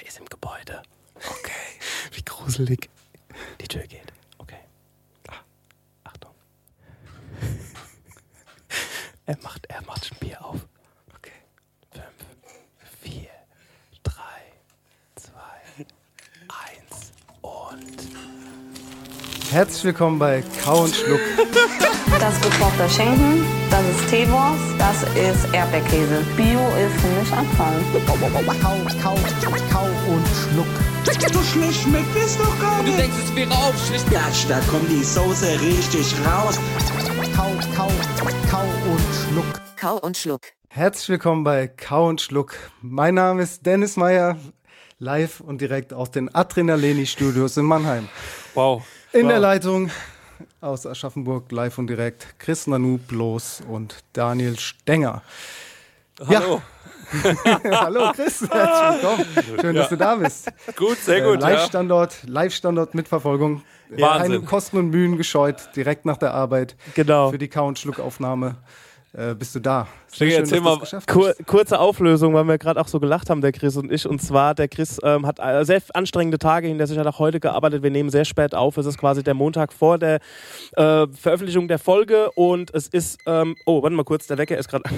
Er ist im Gebäude. Okay. Wie gruselig. Die Tür geht. Okay. Ah, Achtung. Er macht, er macht ein Bier auf. Okay. Fünf, vier, drei, zwei, eins und. Herzlich willkommen bei Kau und Schluck. Das ist gekochter Schinken, das ist Teewurst, das ist Erdbeerkäse. Bio ist für mich Abfall. Kau, Kau, Kau und Schluck. So schlecht schmeckt es doch gar nicht. denkst, es wäre aufschlicht. Ja, da kommt die Soße richtig raus. Kau, Kau, Kau und Schluck. Kau und Schluck. Herzlich willkommen bei Kau und Schluck. Mein Name ist Dennis Meyer, live und direkt aus den Adrenalini-Studios in Mannheim. Wow. In wow. der Leitung aus Aschaffenburg, live und direkt, Chris Nanu Bloß und Daniel Stenger. Hallo. Hallo Chris, herzlich willkommen. Schön, dass du da bist. Gut, sehr gut. Äh, Live-Standort, Live-Standort mit Verfolgung. Äh, Wahnsinn. Keine Kosten und Mühen gescheut, direkt nach der Arbeit. Genau. Für die Kau- und Schluckaufnahme äh, bist du da. Schön, erzähl mal kur kurze Auflösung, weil wir gerade auch so gelacht haben, der Chris und ich. Und zwar, der Chris ähm, hat äh, sehr anstrengende Tage hinter sich, hat auch heute gearbeitet. Wir nehmen sehr spät auf. Es ist quasi der Montag vor der äh, Veröffentlichung der Folge. Und es ist, ähm, oh, warte mal kurz, der Wecker ist gerade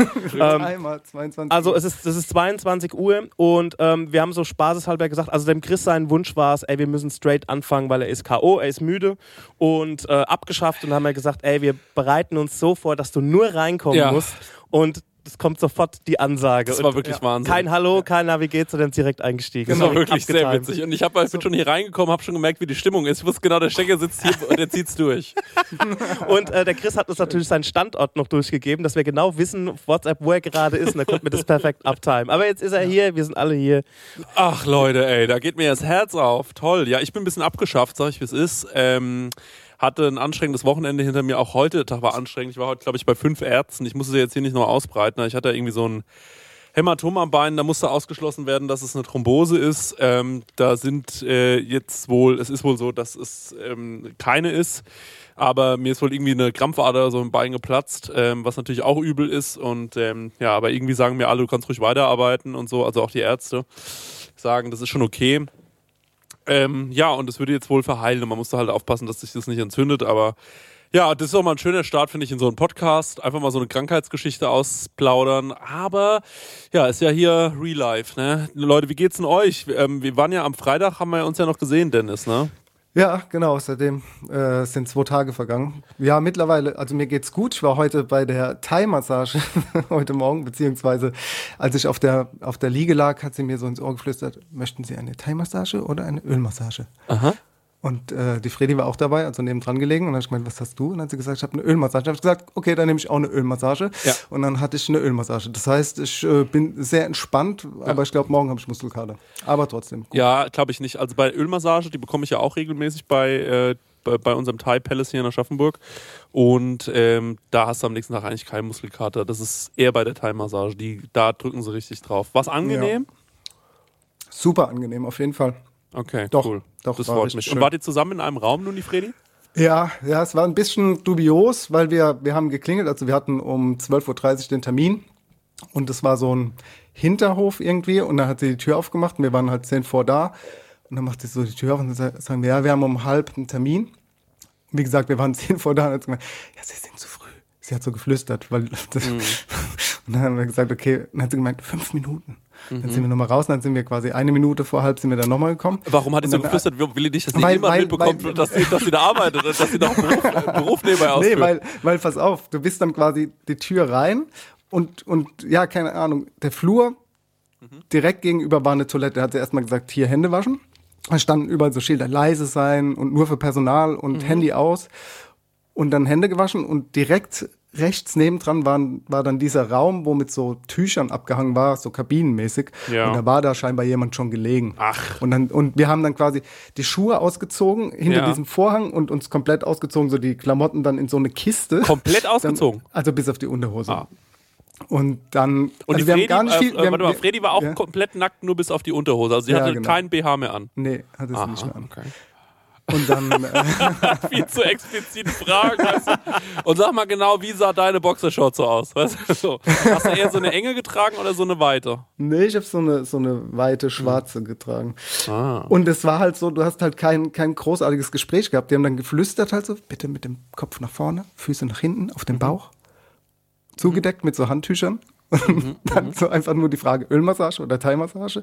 ähm, Einmal 22. Also es ist, es ist 22 Uhr und ähm, wir haben so spaßeshalber gesagt, also dem Chris sein Wunsch war es, ey, wir müssen straight anfangen, weil er ist K.O., er ist müde und äh, abgeschafft und haben wir gesagt, ey, wir bereiten uns so vor, dass du nur reinkommen Ja. musst und es kommt sofort die Ansage. Das war Und wirklich Wahnsinn. Kein Hallo, kein Na, wie geht's, sondern direkt eingestiegen. Das war wirklich sehr Abgetimed. witzig. Und ich hab, halt- bin schon hier reingekommen, habe schon gemerkt, wie die Stimmung ist. Ich wusste genau, der Stecker sitzt hier und der zieht's durch. Und äh, der Chris hat uns natürlich seinen Standort noch durchgegeben, dass wir genau wissen, auf WhatsApp, wo er gerade ist. Und dann konnten wir das perfekt uptime. Aber jetzt ist er hier, wir sind alle hier. Ach Leute, ey, da geht mir das Herz auf. Toll. Ja, ich bin ein bisschen abgeschafft, sag ich, wie es ist. Ähm, hatte ein anstrengendes Wochenende hinter mir. Auch heute der Tag war anstrengend. Ich war heute, glaube ich, bei fünf Ärzten. Ich musste sie jetzt hier nicht nur ausbreiten. Ich hatte irgendwie so ein Hämatom am Bein. Da musste ausgeschlossen werden, dass es eine Thrombose ist. Ähm, da sind äh, jetzt wohl, es ist wohl so, dass es ähm, keine ist. Aber mir ist wohl irgendwie eine Krampfader so im Bein geplatzt, ähm, was natürlich auch übel ist. Und ähm, ja, aber irgendwie sagen mir alle, du kannst ruhig weiterarbeiten und so. Also auch die Ärzte sagen, das ist schon okay. Ähm, ja, und es würde jetzt wohl verheilen und man musste halt aufpassen, dass sich das nicht entzündet, aber ja, das ist auch mal ein schöner Start, finde ich, in so einem Podcast. Einfach mal so eine Krankheitsgeschichte ausplaudern. Aber ja, ist ja hier Real Life, ne? Leute, wie geht's denn euch? Ähm, wir waren ja am Freitag, haben wir uns ja noch gesehen, Dennis, ne? Ja, genau, seitdem äh, sind zwei Tage vergangen. Ja, mittlerweile, also mir geht's gut. Ich war heute bei der Thai-Massage heute Morgen, beziehungsweise als ich auf der, auf der Liege lag, hat sie mir so ins Ohr geflüstert, möchten Sie eine Thai-Massage oder eine Ölmassage? Aha. Und äh, die Fredi war auch dabei, also nebendran gelegen. Und dann habe ich gemeint, was hast du? Und dann hat sie gesagt, ich habe eine Ölmassage. Dann habe ich gesagt, okay, dann nehme ich auch eine Ölmassage. Ja. Und dann hatte ich eine Ölmassage. Das heißt, ich äh, bin sehr entspannt, aber ich glaube, morgen habe ich Muskelkater. Aber trotzdem. Gut. Ja, glaube ich nicht. Also bei Ölmassage, die bekomme ich ja auch regelmäßig bei, äh, bei, bei unserem Thai Palace hier in Aschaffenburg. Und ähm, da hast du am nächsten Tag eigentlich keinen Muskelkater. Das ist eher bei der Thai-Massage. Die, da drücken sie richtig drauf. Was angenehm? Super angenehm, auf jeden Fall. Okay, Doch, cool. doch, das freut mich. schön. Und wart ihr zusammen in einem Raum nun, die Fredi? Ja, ja, es war ein bisschen dubios, weil wir, wir haben geklingelt, also wir hatten um 12.30 Uhr den Termin und es war so ein Hinterhof irgendwie und dann hat sie die Tür aufgemacht und wir waren halt zehn vor da und dann macht sie so die Tür auf und dann sa- sagen wir, ja, wir haben um halb einen Termin. Wie gesagt, wir waren zehn vor da und hat sie gemeint, ja, sie sind zu früh. Sie hat so geflüstert, weil das, Mhm. und dann haben wir gesagt, okay, dann hat sie gemeint, fünf Minuten. Mhm. Dann sind wir nochmal raus, dann sind wir quasi eine Minute vor halb sind wir dann nochmal gekommen. Warum hat die so dann- geflüstert? Will die nicht, dass Weil- niemand weil- mitbekommt, weil- dass, sie, dass sie da arbeitet, dass sie noch Beruf, äh, Beruf nebenbei ausführt? Nee, weil, weil, pass auf, du bist dann quasi die Tür rein und, und ja, keine Ahnung, der Flur direkt gegenüber war eine Toilette. Da hat sie erstmal gesagt, hier Hände waschen. Da standen überall so Schilder, leise sein und nur für Personal und Handy aus. Und dann Hände gewaschen und direkt rechts nebendran waren, war dann dieser Raum, wo mit so Tüchern abgehangen war, so kabinenmäßig. Ja. Und da war da scheinbar jemand schon gelegen. Ach. Und, dann, und wir haben dann quasi die Schuhe ausgezogen hinter Ja. diesem Vorhang und uns komplett ausgezogen, so die Klamotten dann in so eine Kiste. Komplett ausgezogen? Dann, also bis auf die Unterhose. Ah. Und dann, Und also die wir Fredi, haben gar nicht viel. äh, wir haben- warte mal, Fredi war auch ja. komplett nackt, nur bis auf die Unterhose. Also sie hatte genau. kein BH mehr an. Nee, hatte sie nicht mehr an. okay. Und dann, äh, Viel zu explizite Fragen. Weißt du? Und sag mal genau, wie sah deine Boxershort so aus? Weißt du? so. Hast du eher so eine enge getragen oder so eine weite? nee, ich habe so eine, so eine weite schwarze getragen. Ah. Und es war halt so, du hast halt kein, kein großartiges Gespräch gehabt. Die haben dann geflüstert halt so, bitte mit dem Kopf nach vorne, Füße nach hinten, auf den Mhm. Bauch. Zugedeckt mit so Handtüchern. Und dann so einfach nur die Frage Ölmassage oder Thai-Massage.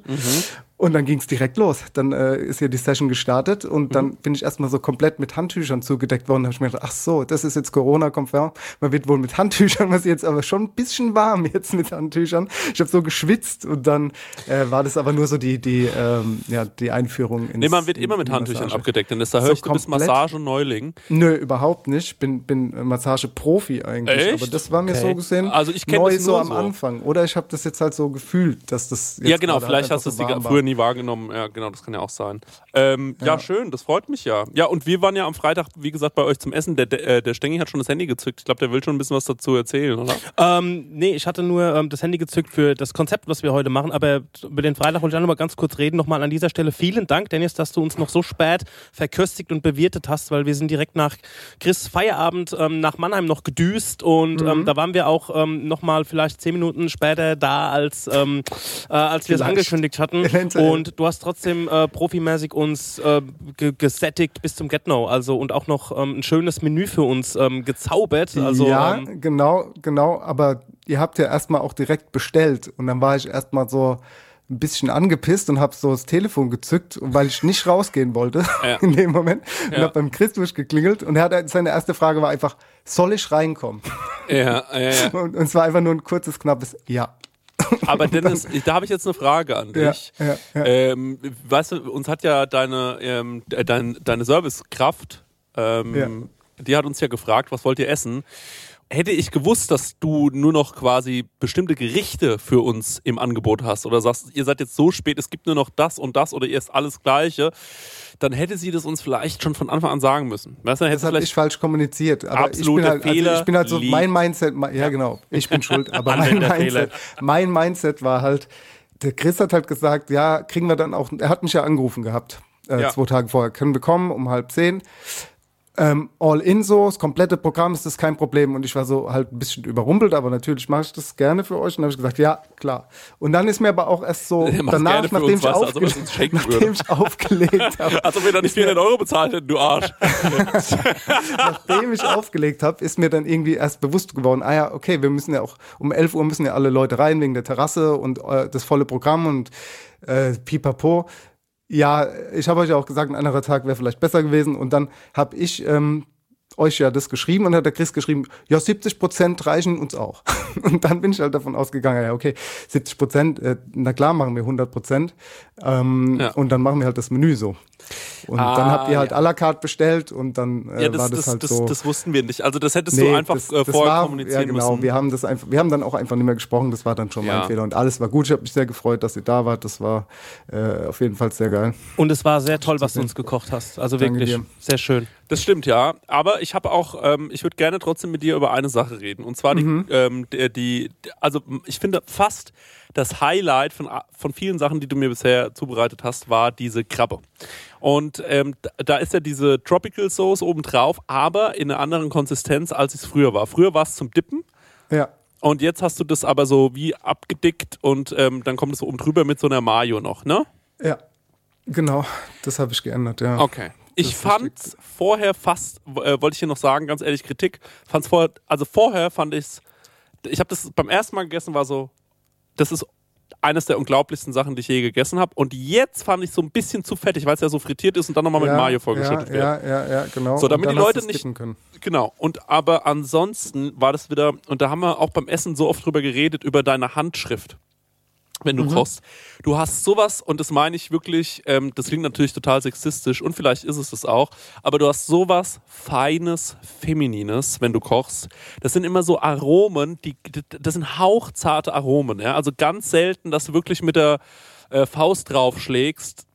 Und dann ging es direkt los. Dann äh, ist hier die Session gestartet und dann bin ich erstmal so komplett mit Handtüchern zugedeckt worden. Da habe ich mir gedacht, ach so, das ist jetzt Corona-konform. Man wird wohl mit Handtüchern, was jetzt aber schon ein bisschen warm jetzt mit Handtüchern. Ich habe so geschwitzt und dann äh, war das aber nur so die, die, ähm, ja, die Einführung ins Nee, man wird immer mit Handtüchern Massage. abgedeckt, denn das da So höre ich, du bist komplett? Massage Neuling. Nö, überhaupt nicht. Bin, bin äh, Massage-Profi eigentlich. Echt? Aber das war mir Okay. so gesehen Also ich neu das so nur am so. Anfang. Oder ich habe das jetzt halt so gefühlt, dass das jetzt ja, genau, gerade vielleicht halt hast du es so früher nie wahrgenommen. Ja, genau, das kann ja auch sein. Ähm, ja. schön, das freut mich ja. Ja, und wir waren ja am Freitag, wie gesagt, bei euch zum Essen. Der, der, äh, der Stengi hat schon das Handy gezückt. Ich glaube, der will schon ein bisschen was dazu erzählen, oder? Ähm, nee, ich hatte nur ähm, das Handy gezückt für das Konzept, was wir heute machen, aber über den Freitag wollte ich auch noch mal ganz kurz reden. Nochmal an dieser Stelle vielen Dank, Dennis, dass du uns noch so spät verköstigt und bewirtet hast, weil wir sind direkt nach Chris Feierabend ähm, nach Mannheim noch gedüst und ähm, da waren wir auch ähm, nochmal vielleicht zehn Minuten später da, als, ähm, äh, als wir es angekündigt hatten. Und du hast trotzdem äh, profimäßig uns äh, ge gesättigt bis zum Get-No. Also und auch noch ähm, ein schönes Menü für uns ähm, gezaubert. Also, ja, ähm, genau, genau. Aber ihr habt ja erstmal auch direkt bestellt. Und dann war ich erstmal so ein bisschen angepisst und habe so das Telefon gezückt, weil ich nicht rausgehen wollte Ja. in dem Moment. Und Ja. habe beim Chris durchgeklingelt. Und er hat, seine erste Frage war einfach, soll ich reinkommen? Ja, ja, ja. Und, und es war einfach nur ein kurzes, knappes Ja. Aber Dennis, da habe ich jetzt eine Frage an Ja, dich. ja, ja. Ähm, weißt du, uns hat ja deine, ähm, de- dein, deine Servicekraft, ähm, Ja. die hat uns ja gefragt, was wollt ihr essen? Hätte ich gewusst, dass du nur noch quasi bestimmte Gerichte für uns im Angebot hast oder sagst, ihr seid jetzt so spät, es gibt nur noch das und das oder ihr esst alles Gleiche, dann hätte sie das uns vielleicht schon von Anfang an sagen müssen. Weißt du, Das habe ich falsch kommuniziert. Aber ich Absoluter bin halt, Fehler Also ich bin halt so, mein Mindset, ja genau, ich bin schuld, aber mein. Mindset, mein Mindset war halt, der Chris hat halt gesagt, ja, kriegen wir dann auch, er hat mich ja angerufen gehabt, äh, Ja. zwei Tage vorher, können wir kommen um halb zehn. Ähm, all in so, das komplette Programm ist das kein Problem. Und ich war so halt ein bisschen überrumpelt, aber natürlich mache ich das gerne für euch. Und dann habe ich gesagt, ja, klar. Und dann ist mir aber auch erst so macht's danach, nachdem ich, weißt du, als ob er aufge würde. nachdem ich aufgelegt habe, als ob wir da nicht 400 Euro bezahlt hätten, du Arsch. nachdem ich aufgelegt habe, ist mir dann irgendwie erst bewusst geworden, ah ja, okay, wir müssen ja auch, um 11 Uhr müssen ja alle Leute rein wegen der Terrasse und äh, das volle Programm und äh, pipapo. Ja, ich habe euch ja auch gesagt, ein anderer Tag wäre vielleicht besser gewesen. Und dann habe ich ähm, euch ja das geschrieben und hat der Chris geschrieben, ja, 70 Prozent reichen uns auch. Und dann bin ich halt davon ausgegangen, ja, okay, 70 Prozent, äh, na klar machen wir 100 Prozent ähm, Ja. und dann machen wir halt das Menü so. Und Ah, dann habt ihr halt ja. à la carte bestellt und dann äh, Ja, das, war das, das, halt das, so. das wussten wir nicht. Also das hättest du Nee, einfach das- äh, das vorher war- kommunizieren ja, genau. müssen. Wir haben das einfach, wir haben dann auch einfach nicht mehr gesprochen. Das war dann schon Ja. mein Fehler und alles war gut. Ich habe mich sehr gefreut, dass ihr da wart. Das war äh, auf jeden Fall sehr geil. Und es war sehr toll, was du uns gekocht hast. Also Danke wirklich dir. sehr schön. Das stimmt, ja. Aber ich habe auch, ähm, ich würde gerne trotzdem mit dir über eine Sache reden. Und zwar Mhm. die, ähm, die, die, also ich finde fast das Highlight von, von vielen Sachen, die du mir bisher zubereitet hast, war diese Krabbe. Und ähm, da- da ist ja diese Tropical Sauce obendrauf, aber in einer anderen Konsistenz, als es früher war. Früher war es zum Dippen. Ja. Und jetzt hast du das aber so wie abgedickt und ähm, dann kommt es so oben drüber mit so einer Mayo noch, ne? Ja. Genau. Das habe ich geändert, ja. Okay. Ich ist fand vorher fast, äh, wollte ich hier noch sagen, ganz ehrlich, Kritik, fand's vorher, also vorher fand ich's, ich habe das beim ersten Mal gegessen, war so, das ist eines der unglaublichsten Sachen, die ich je gegessen habe. Und jetzt fand ich so ein bisschen zu fettig, weil es ja so frittiert ist und dann nochmal mit ja, Mayo vollgeschüttet ja, wird. Ja, ja, ja, genau. So, damit die Leute nicht- Können. Genau. Und aber ansonsten war das wieder, und da haben wir auch beim Essen so oft drüber geredet, über deine Handschrift. Wenn du kochst. Du hast sowas, und das meine ich wirklich, ähm, das klingt natürlich total sexistisch und vielleicht ist es das auch, aber du hast sowas Feines, Feminines, wenn du kochst. Das sind immer so Aromen, die, das sind hauchzarte Aromen. Ja? Also ganz selten, dass du wirklich mit der äh, Faust draufschlägst.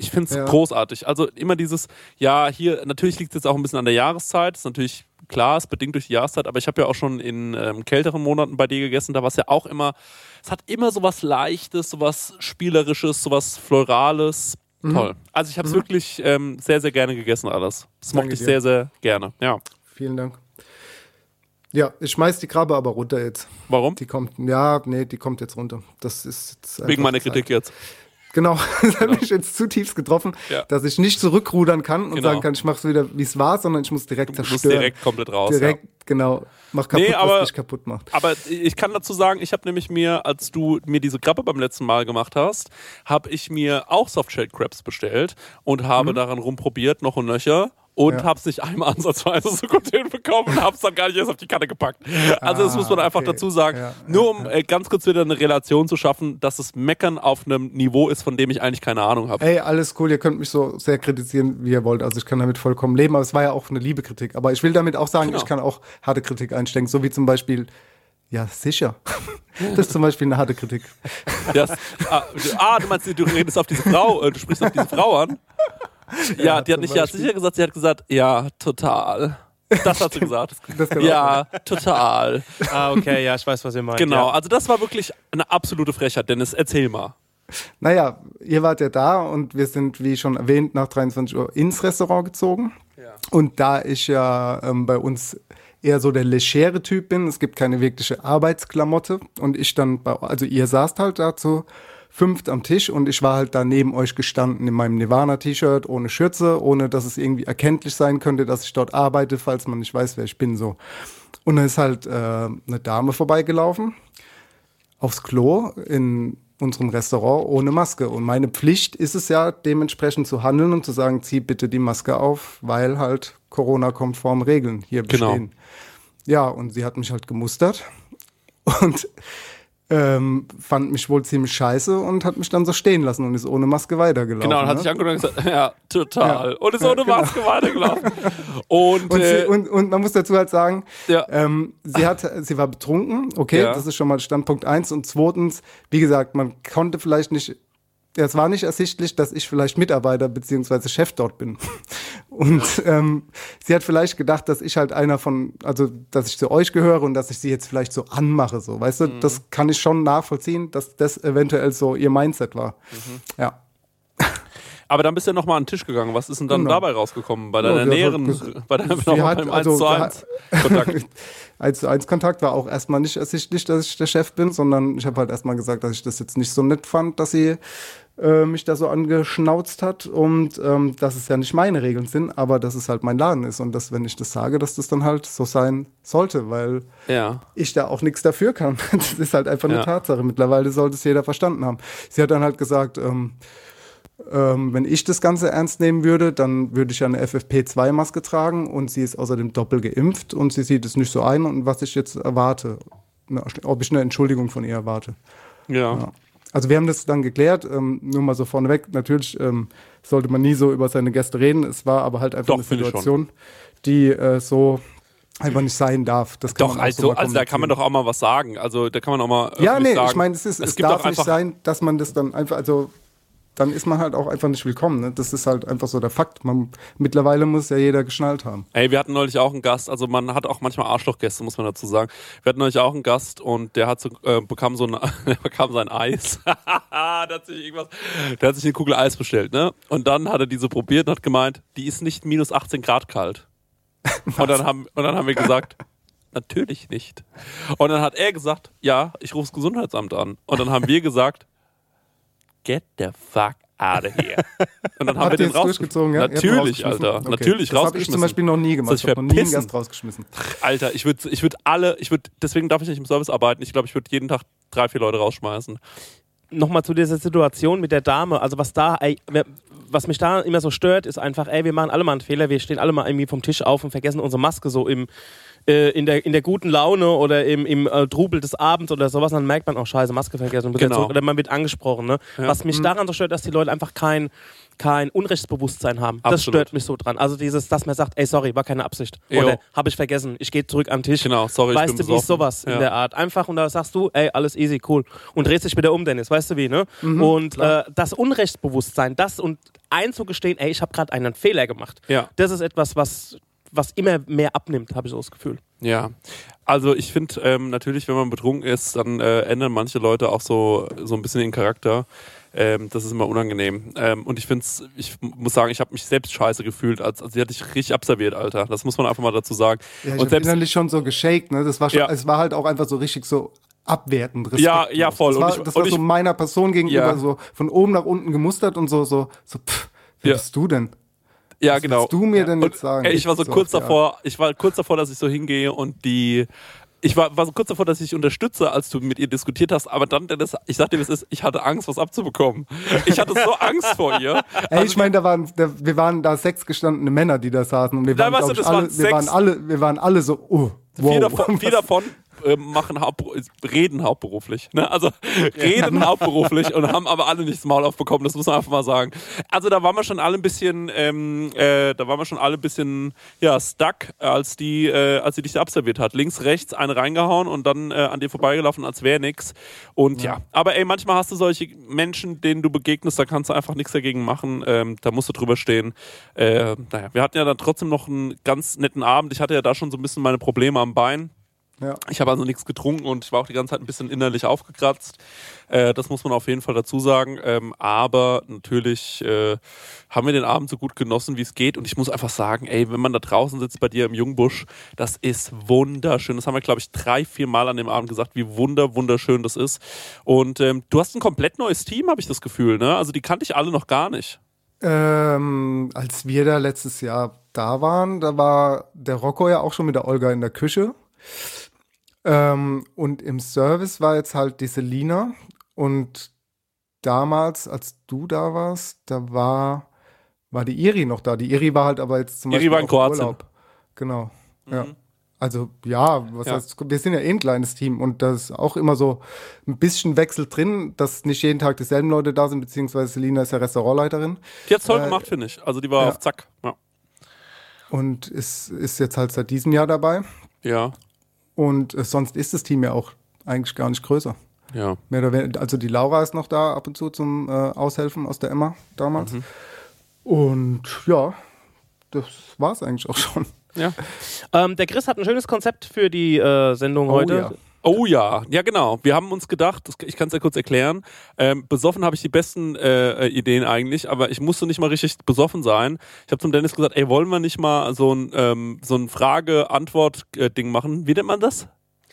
Ich finde es Ja. großartig. Also immer dieses, ja, hier, natürlich liegt es jetzt auch ein bisschen an der Jahreszeit. Das ist natürlich klar, es ist bedingt durch die Jahreszeit, aber ich habe ja auch schon in ähm, kälteren Monaten bei dir gegessen. Da war es ja auch immer, es hat immer sowas Leichtes, sowas Spielerisches, sowas Florales. Mhm. Toll. Also ich habe es wirklich ähm, sehr, sehr gerne gegessen alles. Das mochte ich dir. sehr, sehr gerne. Ja. Vielen Dank. Ja, ich schmeiß die Krabbe aber runter jetzt. Warum? Die kommt, ja, nee, die kommt jetzt runter. Das ist jetzt Wegen meiner Zeit. Kritik jetzt. Genau, das hat mich jetzt zutiefst getroffen, Ja. dass ich nicht zurückrudern kann und Genau. sagen kann, ich mach's wieder, wie es war, sondern ich muss direkt Du zerstören. musst direkt komplett raus. Direkt, genau. Mach kaputt, Nee, aber- was dich kaputt macht. Aber ich kann dazu sagen, ich habe nämlich mir, als du mir diese Krabbe beim letzten Mal gemacht hast, habe ich mir auch Softshell Crabs bestellt und habe daran rumprobiert, noch und nöcher. Und. Ja. habe es nicht einmal ansatzweise so gut hinbekommen und habe es dann gar nicht erst auf die Karte gepackt. Also das Ah, muss man einfach okay. dazu sagen. Ja, Nur um äh, ganz kurz wieder eine Relation zu schaffen, dass das Meckern auf einem Niveau ist, von dem ich eigentlich keine Ahnung habe. Ey, alles cool, ihr könnt mich so sehr kritisieren, wie ihr wollt. Also ich kann damit vollkommen leben, aber es war ja auch eine liebe Kritik. Aber ich will damit auch sagen, Genau. ich kann auch harte Kritik einstecken, so wie zum Beispiel, ja, sicher. das ist zum Beispiel eine harte Kritik. Das, ah, du- ah, du meinst, du redest auf diese Frau, äh, du sprichst auf diese Frau an. Ja, die hat nicht ja sicher gesagt, sie hat gesagt, ja, total. Das hat sie gesagt. Ja, total. Ah, okay, ja, ich weiß, was ihr meint. Genau, Ja. also das war wirklich eine absolute Frechheit, Dennis. Erzähl mal. Naja, ihr wart ja da und wir sind, wie schon erwähnt, nach 23 Uhr ins Restaurant gezogen. Und da ich ja ähm, bei uns eher so der legere Typ bin, es gibt keine wirkliche Arbeitsklamotte und ich dann, bei, also ihr saßt halt da zu fünft am Tisch und ich war halt da neben euch gestanden in meinem Nirvana-T-Shirt, ohne Schürze, ohne dass es irgendwie erkenntlich sein könnte, dass ich dort arbeite, falls man nicht weiß, wer ich bin, so. Und dann ist halt äh, eine Dame vorbeigelaufen aufs Klo in unserem Restaurant ohne Maske. Und meine Pflicht ist es ja, dementsprechend zu handeln und zu sagen, zieh bitte die Maske auf, weil halt Corona-konform Regeln hier Genau. bestehen. Ja, und sie hat mich halt gemustert und ähm, fand mich wohl ziemlich scheiße und hat mich dann so stehen lassen und ist ohne Maske weitergelaufen. Genau, dann hat ne? sich angeguckt und gesagt, ja, total. Ja. Und ist Ja, ohne genau. Maske weitergelaufen. Und, Und, äh, sie, und, und man muss dazu halt sagen, Ja. ähm, sie, hat, sie war betrunken, okay, das ist schon mal Standpunkt eins. Und zweitens, wie gesagt, man konnte vielleicht nicht, es war nicht ersichtlich, dass ich vielleicht Mitarbeiter beziehungsweise Chef dort bin. Und ähm, sie hat vielleicht gedacht, dass ich halt einer von, also dass ich zu euch gehöre und dass ich sie jetzt vielleicht so anmache, so, weißt du, Mhm. das kann ich schon nachvollziehen, dass das eventuell so ihr Mindset war. Mhm. Ja. aber dann bist du ja nochmal an den Tisch gegangen. Was ist denn dann Genau. dabei rausgekommen? Bei deiner Ja, hat näheren, halt ges- bei deinem, hat beim 1 also- zu 1 Kontakt. 1 zu 1 Kontakt war auch erstmal nicht ersichtlich, dass ich der Chef bin, sondern ich habe halt erstmal gesagt, dass ich das jetzt nicht so nett fand, dass sie äh, mich da so angeschnauzt hat und ähm, dass es ja nicht meine Regeln sind, aber dass es halt mein Laden ist und dass, wenn ich das sage, dass das dann halt so sein sollte, weil Ja. ich da auch nichts dafür kann. Das ist halt einfach eine Ja. Tatsache. Mittlerweile sollte es jeder verstanden haben. Sie hat dann halt gesagt, ähm, ähm, wenn ich das Ganze ernst nehmen würde, dann würde ich ja eine FFP2-Maske tragen und sie ist außerdem doppelt geimpft und sie sieht es nicht so ein und was ich jetzt erwarte, ob ich eine Entschuldigung von ihr erwarte. Ja. Also wir haben das dann geklärt, ähm, nur mal so vorneweg. Natürlich ähm, sollte man nie so über seine Gäste reden. Es war aber halt einfach Doch, eine. Situation, die äh, so einfach nicht sein darf. Das kann Doch, man also, so also da kann man doch auch mal was sagen. Also da kann man auch mal. Ja, nee, sagen. ich meine, es, ist, es, gibt darf nicht sein, dass man das dann einfach, also dann ist man halt auch einfach nicht willkommen. Ne? Das ist halt einfach so der Fakt. Man, mittlerweile muss ja jeder geschnallt haben. Ey, wir hatten neulich auch einen Gast, also man hat auch manchmal Arschlochgäste, muss man dazu sagen. Wir hatten neulich auch einen Gast und der hat so, äh, bekam so ein, bekam sein Eis. der hat sich irgendwas, der hat sich eine Kugel Eis bestellt, ne? Und dann hat er diese probiert und hat gemeint, die ist nicht minus 18 Grad kalt. Und dann haben, und dann haben wir gesagt, natürlich nicht. Und dann hat er gesagt, ja, ich rufe das Gesundheitsamt an. Und dann haben wir gesagt, get the fuck out of here. Und dann haben wir den jetzt raus durchgezogen? Ja? Natürlich, rausgeschmissen? Alter. Okay. Natürlich Das habe ich rausgeschmissen. zum Beispiel noch nie gemacht. Soll Ich ich habe noch nie einen? Gast rausgeschmissen. Alter, ich würde ich würd alle, ich würde, deswegen darf ich nicht im Service arbeiten. Ich glaube, ich würde jeden Tag drei, vier Leute rausschmeißen. Nochmal zu dieser Situation mit der Dame, also was da, ey, was mich da immer so stört, ist einfach, ey, wir machen alle mal einen Fehler, wir stehen alle mal irgendwie vom Tisch auf und vergessen unsere Maske so im, äh, in, der, in der guten Laune oder im, im äh, Trubel des Abends oder sowas, dann merkt man auch, scheiße, Maske vergessen. Genau. Oder man wird angesprochen. Ne? Was mich daran so stört, dass die Leute einfach kein, kein Unrechtsbewusstsein haben. Das Absolut. stört mich so dran. Also dieses, dass man sagt, ey, sorry, war keine Absicht. Jo. Oder habe ich vergessen, ich gehe zurück den Tisch. Genau, sorry, ich Weißt bin du, wie ist besoffen. sowas Ja. in der Art? Einfach und da sagst du, ey, alles easy, cool. Und drehst dich wieder um, Dennis, weißt du wie, ne? Mhm, und äh, das Unrechtsbewusstsein, das und einzugestehen, ey, ich habe gerade einen Fehler gemacht. Ja. Das ist etwas, was, was immer mehr abnimmt, habe ich so das Gefühl. Ja, also ich finde ähm, natürlich, wenn man betrunken ist, dann äh, ändern manche Leute auch so, so ein bisschen den Charakter. Ähm, das ist immer unangenehm. Ähm, und ich finde ich muss sagen, ich habe mich selbst scheiße gefühlt, als, als sie hatte ich richtig abserviert, Alter. Das muss man einfach mal dazu sagen. Ja, ich und selbst, innerlich schon so geshakt, ne? Das war schon, Ja. es war halt auch einfach so richtig so abwertend. Ja, ja, voll. Das Und war, ich- das war so ich- meiner Person gegenüber Ja. so von oben nach unten gemustert und so, so, so, pff, wer bist du denn? ja, was genau. willst du mir denn jetzt sagen? Ey, ich war so So, kurz davor, ich war kurz davor, dass ich so hingehe und die ich war, war so kurz davor, dass ich dich unterstütze, als du mit ihr diskutiert hast, aber dann, Dennis, ich sag dir, es ist, ich hatte Angst, was abzubekommen. Ich hatte so Angst vor ihr. Ey, ich meine, da waren, da, wir waren da sechs gestandene Männer, die da saßen und wir Da waren, weißt du, ich, das alle, wir waren alle, wir waren alle so, oh, wow. Vier davon, vier davon äh, machen Haupt, reden hauptberuflich. Ne? Also reden hauptberuflich und haben aber alle nicht das Maul aufbekommen, das muss man einfach mal sagen. Also da waren wir schon alle ein bisschen, ähm, äh, da waren wir schon alle ein bisschen ja, stuck, als die, äh, als sie dich da abserviert hat. Links, rechts, eine reingehauen und dann äh, an dir vorbeigelaufen, als wäre nix. Und ja. aber ey, manchmal hast du solche Menschen, denen du begegnest, da kannst du einfach nichts dagegen machen. Ähm, da musst du drüber stehen. Äh, naja, wir hatten ja dann trotzdem noch einen ganz netten Abend. Ich hatte ja da schon so ein bisschen meine Probleme am Bein. Ja. Ich habe also nichts getrunken und ich war auch die ganze Zeit ein bisschen innerlich aufgekratzt. Äh, das muss man auf jeden Fall dazu sagen. Ähm, aber natürlich äh, haben wir den Abend so gut genossen, wie es geht. Und ich muss einfach sagen, ey, wenn man da draußen sitzt bei dir im Jungbusch, das ist wunderschön. Das haben wir, glaube ich, drei, vier Mal an dem Abend gesagt, wie wunder, wunderschön das ist. Und ähm, du hast ein komplett neues Team, habe ich das Gefühl. Ne? Also die kannte ich alle noch gar nicht. Ähm, als wir da letztes Jahr da waren, da war der Rocco ja auch schon mit der Olga in der Küche. Ähm, und im Service war jetzt halt die Selina. Und damals, als du da warst, da war, war die Iri noch da. Die Iri war halt aber jetzt zum Iri Beispiel war in Kroatien. Urlaub. Genau. Ja. Also ja, was Ja. heißt, wir sind ja eh ein kleines Team und da ist auch immer so ein bisschen Wechsel drin, dass nicht jeden Tag dieselben Leute da sind, beziehungsweise Selina ist ja Restaurantleiterin. Die hat's toll Äh, gemacht, finde ich. Also die war ja. auf Zack. Ja. und ist, ist jetzt halt seit diesem Jahr dabei. Ja. Und äh, sonst ist das Team ja auch eigentlich gar nicht größer. Ja. Mehr oder weniger, also die Laura ist noch da ab und zu zum äh, Aushelfen aus der Emma damals. Mhm. Und ja, das war's eigentlich auch schon. Ja. Ähm, der Chris hat ein schönes Konzept für die äh, Sendung heute. ja. Oh ja, ja genau. Wir haben uns gedacht, ich kann es ja kurz erklären, ähm, besoffen habe ich die besten äh, Ideen eigentlich, aber ich musste nicht mal richtig besoffen sein. Ich habe zum Dennis gesagt, ey, wollen wir nicht mal so ein, ähm, so ein Frage-Antwort-Ding machen? Wie nennt man das?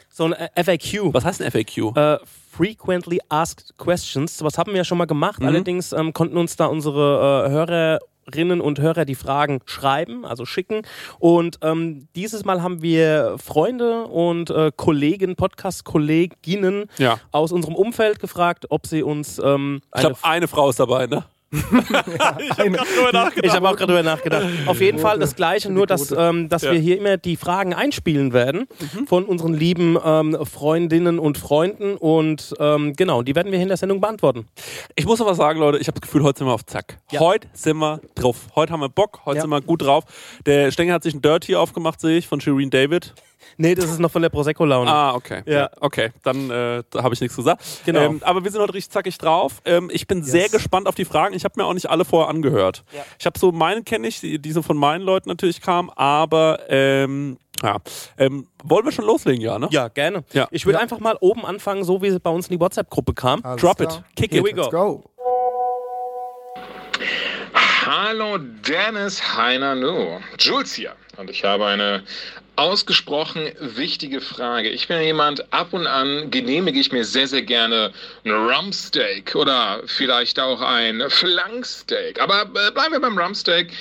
So ein äh, FAQ. Was heißt ein FAQ? Äh, Frequently Asked Questions. Was haben wir ja schon mal gemacht. Mhm. Allerdings ähm, konnten uns da unsere äh, Hörerinnen und Hörer die Fragen schreiben, also schicken. Und ähm, dieses Mal haben wir Freunde und äh, Kollegen, Podcast-Kolleginnen Ja. aus unserem Umfeld gefragt, ob sie uns ähm, ich glaube, eine Frau ist dabei, ne? Eine, Drüber nachgedacht. Ich habe auch gerade drüber nachgedacht. Auf jeden Fall das Gleiche, nur dass, ähm, dass Ja. wir hier immer die Fragen einspielen werden von unseren lieben ähm, Freundinnen und Freunden. Und ähm, genau, die werden wir in der Sendung beantworten. Ich muss aber sagen, Leute, ich habe das Gefühl, heute sind wir auf Zack. Ja. Heute sind wir drauf. Heute haben wir Bock, heute Ja. sind wir gut drauf. Der Stenger hat sich ein Dirty aufgemacht, sehe ich, von Shireen David. Nee, das ist noch von der Prosecco-Laune. Ah, okay. Ja. Okay, dann äh, da habe ich nichts gesagt. Genau. Ähm, aber wir sind heute richtig zackig drauf. Ähm, ich bin sehr gespannt auf die Fragen. Ich habe mir auch nicht alle vorher angehört. Ich habe so meine kenne ich, die, die so von meinen Leuten natürlich kamen, aber ähm, ja. Ähm, wollen wir schon loslegen, ja, ne? Ja, gerne. Ja. Ich würde einfach mal oben anfangen, so wie es bei uns in die WhatsApp-Gruppe kam. Alles Drop klar. it. Kick Here it. we go. Let's go. Hallo Dennis Heiner Nu. Jules hier. Und ich habe eine ausgesprochen wichtige Frage. Ich bin jemand, ab und an genehmige ich mir sehr, sehr gerne ein Rumpsteak oder vielleicht auch ein Flanksteak. Aber äh, bleiben wir beim Rumpsteak.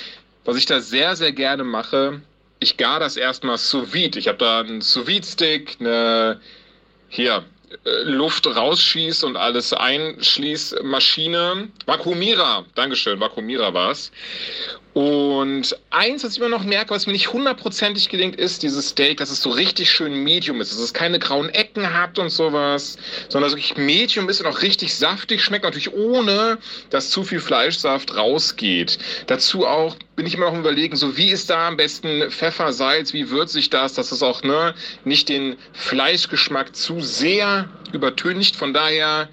Was ich da sehr, sehr gerne mache, ich gar das erstmal sous vide. Ich habe da einen sous vide Stick, eine hier Luft rausschießt und alles einschließt Maschine. Vakuumierer, Dankeschön, Vakuumierer war's. Und eins, was ich immer noch merke, was mir nicht hundertprozentig gelingt, ist dieses Steak, dass es so richtig schön Medium ist. Dass es keine grauen Ecken hat und sowas, sondern wirklich Medium ist und auch richtig saftig schmeckt. Natürlich ohne, dass zu viel Fleischsaft rausgeht. Dazu auch bin ich immer noch überlegen, so wie ist da am besten Pfeffer, Salz, wie würzig das, dass es auch ne, nicht den Fleischgeschmack zu sehr übertüncht. Von daher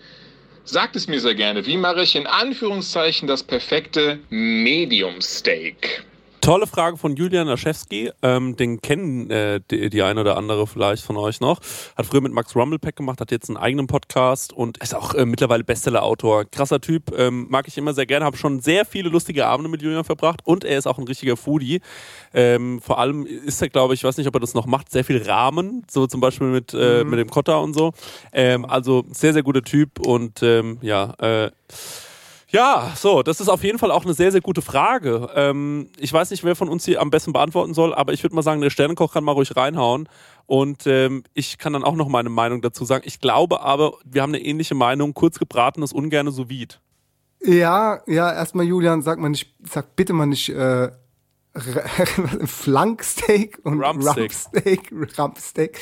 sagt es mir sehr gerne, wie mache ich in Anführungszeichen das perfekte Medium Steak? Tolle Frage von Julian Laschewski. Ähm, den kennen äh, die, die eine oder andere vielleicht von euch noch. Hat früher mit Max Rumblepack gemacht, hat jetzt einen eigenen Podcast und ist auch äh, mittlerweile Bestseller-Autor. Krasser Typ, ähm, mag ich immer sehr gerne. Habe schon sehr viele lustige Abende mit Julian verbracht und er ist auch ein richtiger Foodie. Ähm, vor allem ist er, glaube ich, weiß nicht, ob er das noch macht, sehr viel Rahmen, so zum Beispiel mit, äh, Mhm. mit dem Kotta und so. Ähm, also sehr, sehr guter Typ und ähm, ja, äh, ja, so, das ist auf jeden Fall auch eine sehr, sehr gute Frage. Ähm, ich weiß nicht, wer von uns sie am besten beantworten soll, aber ich würde mal sagen, der Sternekoch kann mal ruhig reinhauen. Und ähm, ich kann dann auch noch meine Meinung dazu sagen. Ich glaube aber, wir haben eine ähnliche Meinung. Kurz gebratenes, ungerne sous vide. Ja, ja, erstmal Julian, sag mal nicht, sag bitte mal nicht äh, Flanksteak und Rumpsteak. Rumpsteak. Rumpsteak.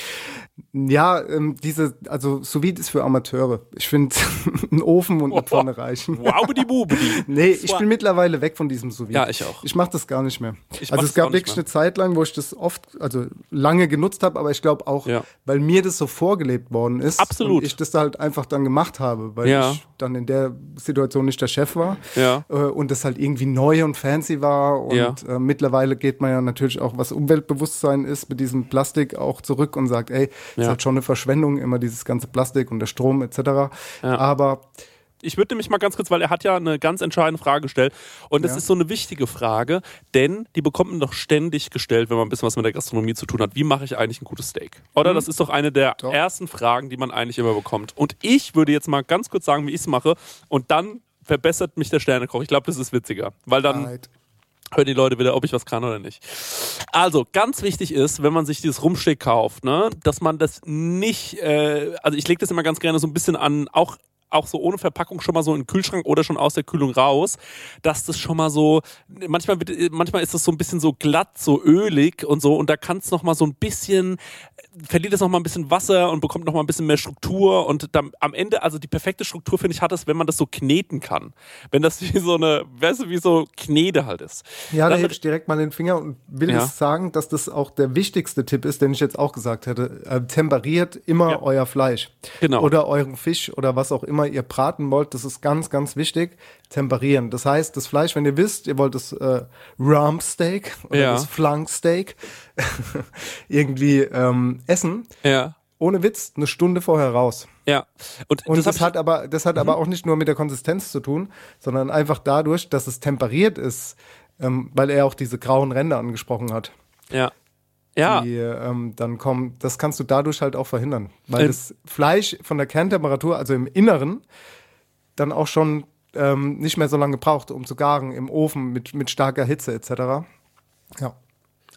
Ja, ähm, diese, also sous ist für Amateure. Ich finde, ein Ofen und eine Pfanne reichen. Wowbidi bubidi. Nee, ich bin mittlerweile weg von diesem sous vide. Ja, ich auch. Ich mache das gar nicht mehr. Ich also es gab wirklich eine Zeit lang, wo ich das oft, also lange genutzt habe, aber ich glaube auch, Ja. weil mir das so vorgelebt worden ist. Absolut. Und ich das halt einfach dann gemacht habe, weil Ja. ich dann in der Situation nicht der Chef war. Ja. Äh, und das halt irgendwie neu und fancy war. Und Ja. äh, mittlerweile geht man ja natürlich auch, was Umweltbewusstsein ist, mit diesem Plastik auch zurück und sagt, ey, ist Ja. halt schon eine Verschwendung, immer dieses ganze Plastik und der Strom etc. Ja. Aber Ich würde nämlich mal ganz kurz, weil er hat ja eine ganz entscheidende Frage gestellt. Und das Ja. ist so eine wichtige Frage, denn die bekommt man doch ständig gestellt, wenn man ein bisschen was mit der Gastronomie zu tun hat. Wie mache ich eigentlich ein gutes Steak? Oder? Das ist doch eine der Doch. ersten Fragen, die man eigentlich immer bekommt. Und ich würde jetzt mal ganz kurz sagen, wie ich es mache. Und dann verbessert mich der Sternekoch. Ich glaube, das ist witziger. Weil dann halt, hören die Leute wieder, ob ich was kann oder nicht. Also, ganz wichtig ist, wenn man sich dieses Rumsteak kauft, ne, dass man das nicht, äh, also ich lege das immer ganz gerne so ein bisschen an, auch auch so ohne Verpackung schon mal so in den Kühlschrank oder schon aus der Kühlung raus, dass das schon mal so, manchmal, wird, manchmal ist das so ein bisschen so glatt, so ölig und so und da kann es noch mal so ein bisschen, verliert es noch mal ein bisschen Wasser und bekommt noch mal ein bisschen mehr Struktur und dann am Ende, also die perfekte Struktur finde ich hat es, wenn man das so kneten kann. Wenn das wie so eine, weißt du, wie so Knete halt ist. Ja, da heb ich direkt mal den Finger und will Ja. es sagen, dass das auch der wichtigste Tipp ist, den ich jetzt auch gesagt hätte. Äh, temperiert immer Ja. euer Fleisch. Genau. Oder euren Fisch oder was auch immer ihr braten wollt. Das ist ganz, ganz wichtig. Temperieren. Das heißt, das Fleisch, wenn ihr wisst, ihr wollt das äh, Rumpsteak oder Ja. das Flanksteak irgendwie ähm, essen, Ja. ohne Witz, eine Stunde vorher raus. Ja. Und, Und das, ich- hat aber, das hat aber auch nicht nur mit der Konsistenz zu tun, sondern einfach dadurch, dass es temperiert ist, ähm, weil er auch diese grauen Ränder angesprochen hat, Ja. Ja. die ähm, dann kommen. Das kannst du dadurch halt auch verhindern, weil Ähm. das Fleisch von der Kerntemperatur, also im Inneren, dann auch schon ähm, nicht mehr so lange braucht, um zu garen im Ofen mit, mit starker Hitze etc. Ja.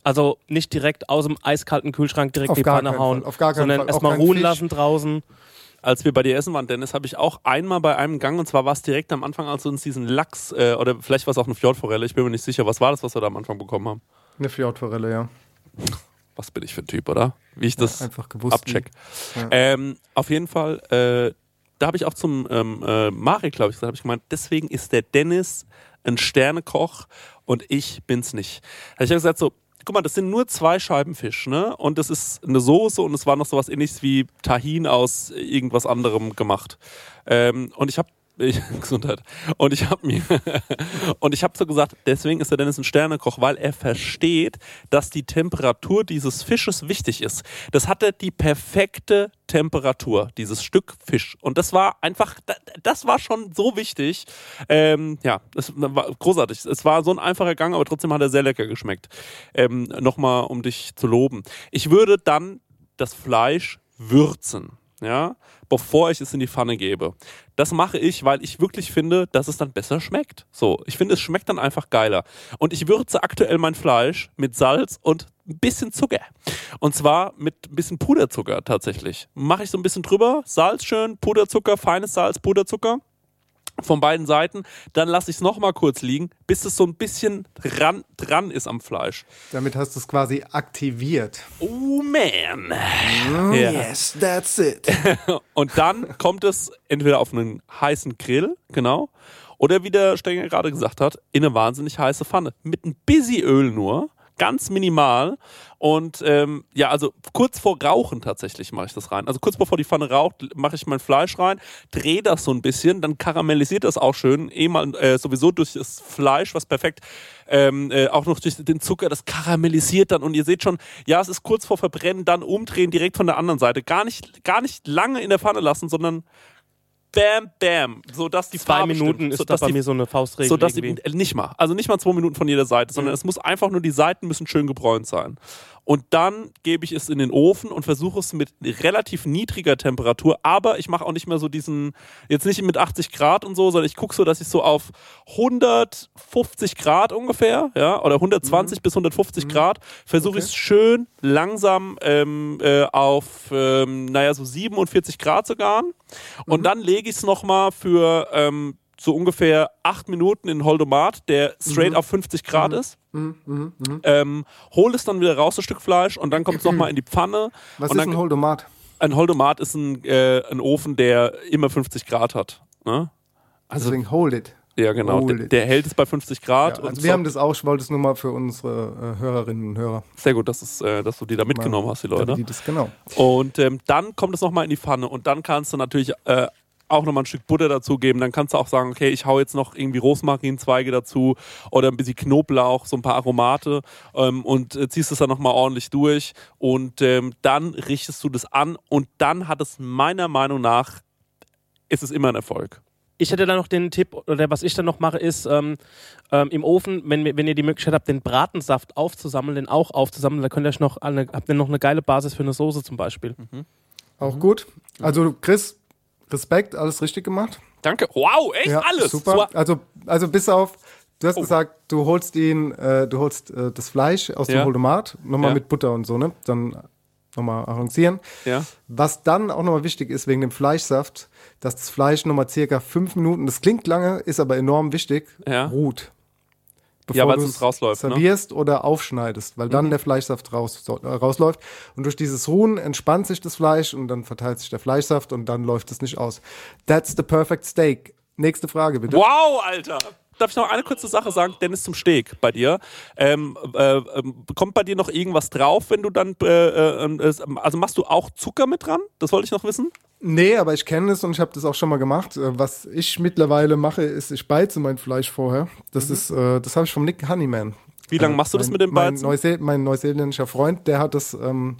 Also nicht direkt aus dem eiskalten Kühlschrank direkt Auf in die gar Pfanne keinen hauen, Fall, auf gar keinen sondern erstmal ruhen Fisch. lassen draußen. Als wir bei dir essen waren, Dennis, habe ich auch einmal bei einem Gang, und zwar war es direkt am Anfang, als wir uns diesen Lachs, äh, oder vielleicht war es auch eine Fjordforelle, ich bin mir nicht sicher, was war das, was wir da am Anfang bekommen haben? Eine Fjordforelle, ja. Was bin ich für ein Typ, oder? Wie ich das einfach gewusst, abcheck. ja. Ähm, auf jeden Fall, äh, da habe ich auch zum ähm, äh, Marek, glaube ich, gesagt, habe ich gemeint, deswegen ist der Dennis ein Sternekoch und ich bin's nicht. Also ich habe gesagt so, guck mal, das sind nur zwei Scheiben Fisch, ne? Und das ist eine Soße und es war noch sowas ähnliches wie Tahin aus irgendwas anderem gemacht. Ähm, und ich habe ich, Gesundheit. Und ich habe mir und ich habe so gesagt, deswegen ist der Dennis ein Sternekoch, weil er versteht, dass die Temperatur dieses Fisches wichtig ist. Das hatte die perfekte Temperatur, dieses Stück Fisch. Und das war einfach, da- das war schon so wichtig. Ähm, ja, das war großartig. Es war so ein einfacher Gang, aber trotzdem hat er sehr lecker geschmeckt. Ähm, Nochmal, um dich zu loben. Ich würde dann das Fleisch würzen. Ja, bevor ich es in die Pfanne gebe. Das mache ich, weil ich wirklich finde, dass es dann besser schmeckt. So, ich finde, es schmeckt dann einfach geiler. Und ich würze aktuell mein Fleisch mit Salz und ein bisschen Zucker. Und zwar mit ein bisschen Puderzucker tatsächlich. Mache ich so ein bisschen drüber, Salz schön, Puderzucker, feines Salz, Puderzucker. Von beiden Seiten. Dann lasse ich es nochmal kurz liegen, bis es so ein bisschen ran, dran ist am Fleisch. Damit hast du es quasi aktiviert. Oh man. Oh, Ja. Yes, that's it. Und dann kommt es entweder auf einen heißen Grill, genau, oder wie der Stenger gerade gesagt hat, in eine wahnsinnig heiße Pfanne. Mit ein bisschen Öl nur, ganz minimal. Und ähm, ja, also kurz vor Rauchen tatsächlich mache ich das rein. Also kurz bevor die Pfanne raucht, mache ich mein Fleisch rein, drehe das so ein bisschen, dann karamellisiert das auch schön, eh mal äh, sowieso durch das Fleisch, was perfekt ähm, äh, auch noch durch den Zucker, das karamellisiert dann und ihr seht schon, ja, es ist kurz vor Verbrennen, dann umdrehen direkt von der anderen Seite. Gar nicht, gar nicht lange in der Pfanne lassen, sondern bam, bam, so dass die Zwei Farbe Minuten stimmt, ist so, da dass bei die, mir so eine Faustregel. so dass die, nicht mal, also nicht mal zwei Minuten von jeder Seite, sondern es muss einfach nur die Seiten müssen schön gebräunt sein. Und dann gebe ich es in den Ofen und versuche es mit relativ niedriger Temperatur, aber ich mache auch nicht mehr so diesen, jetzt nicht mit 80 Grad und so, sondern ich gucke so, dass ich so auf 150 Grad ungefähr, ja, oder 120 bis 150 Grad, versuche ich es schön langsam ähm, äh, auf, ähm, naja, so 47 Grad sogar. Und dann lege ich es nochmal für ähm, so ungefähr acht Minuten in Holdomat, der straight auf 50 Grad ist. Ähm, hol es dann wieder raus, das Stück Fleisch, und dann kommt es nochmal in die Pfanne. Was ist dann, ein Holdomat? ein Holdomat ist ein, äh, ein Ofen, der immer 50 Grad hat. Ne? Also, Deswegen hold it. ja, genau. Der, der hält es bei 50 Grad. Ja, und also wir haben das auch, ich wollte es nur mal für unsere äh, Hörerinnen und Hörer. sehr gut, dass, es, äh, dass du die da mitgenommen hast, die Leute. Die das, genau. Und ähm, dann kommt es nochmal in die Pfanne und dann kannst du natürlich äh, auch nochmal ein Stück Butter dazugeben. Dann kannst du auch sagen, okay, ich hau jetzt noch irgendwie Rosmarinzweige dazu oder ein bisschen Knoblauch, so ein paar Aromate ähm, und äh, ziehst es dann nochmal ordentlich durch und ähm, dann richtest du das an und dann hat es meiner Meinung nach, ist es immer ein Erfolg. Ich hätte da noch den Tipp, oder was ich dann noch mache, ist ähm, ähm, im Ofen, wenn, wenn ihr die Möglichkeit habt, den Bratensaft aufzusammeln, den auch aufzusammeln, da könnt ihr euch noch eine, habt ihr noch eine geile Basis für eine Soße zum Beispiel. Auch gut. Also Chris, Respekt, alles richtig gemacht. Danke. Wow, echt Ja, alles. Super. So, Also, also bis auf, du hast Oh. gesagt, du holst ihn, äh, du holst äh, das Fleisch aus Ja. dem Holdomat, nochmal Ja. mit Butter und so, ne? Dann nochmal arrangieren. ja. Was dann auch nochmal wichtig ist wegen dem Fleischsaft, dass das Fleisch nochmal circa fünf Minuten, das klingt lange, ist aber enorm wichtig, Ja. Ruht. Ja, weil du sonst rausläuft, ne? servierst oder aufschneidest, weil Mhm. dann der Fleischsaft raus, äh, rausläuft. Und durch dieses Ruhen entspannt sich das Fleisch und dann verteilt sich der Fleischsaft und dann läuft es nicht aus. That's the perfect steak. Nächste Frage bitte. Wow, Alter. Darf ich noch eine kurze Sache sagen? Dennis zum Steg bei dir. Ähm, äh, ähm, kommt bei dir noch irgendwas drauf, wenn du dann, äh, äh, also machst du auch Zucker mit dran? Das wollte ich noch wissen. Nee, aber ich kenne es und ich habe das auch schon mal gemacht. Äh, Was ich mittlerweile mache, ist, ich beize mein Fleisch vorher. Das ist, äh, das habe ich vom Nick Honeyman. Wie lange Äh, machst du das mein- mit dem mein, Beizen? Neuseel mein neuseeländischer Freund, der hat das, ähm,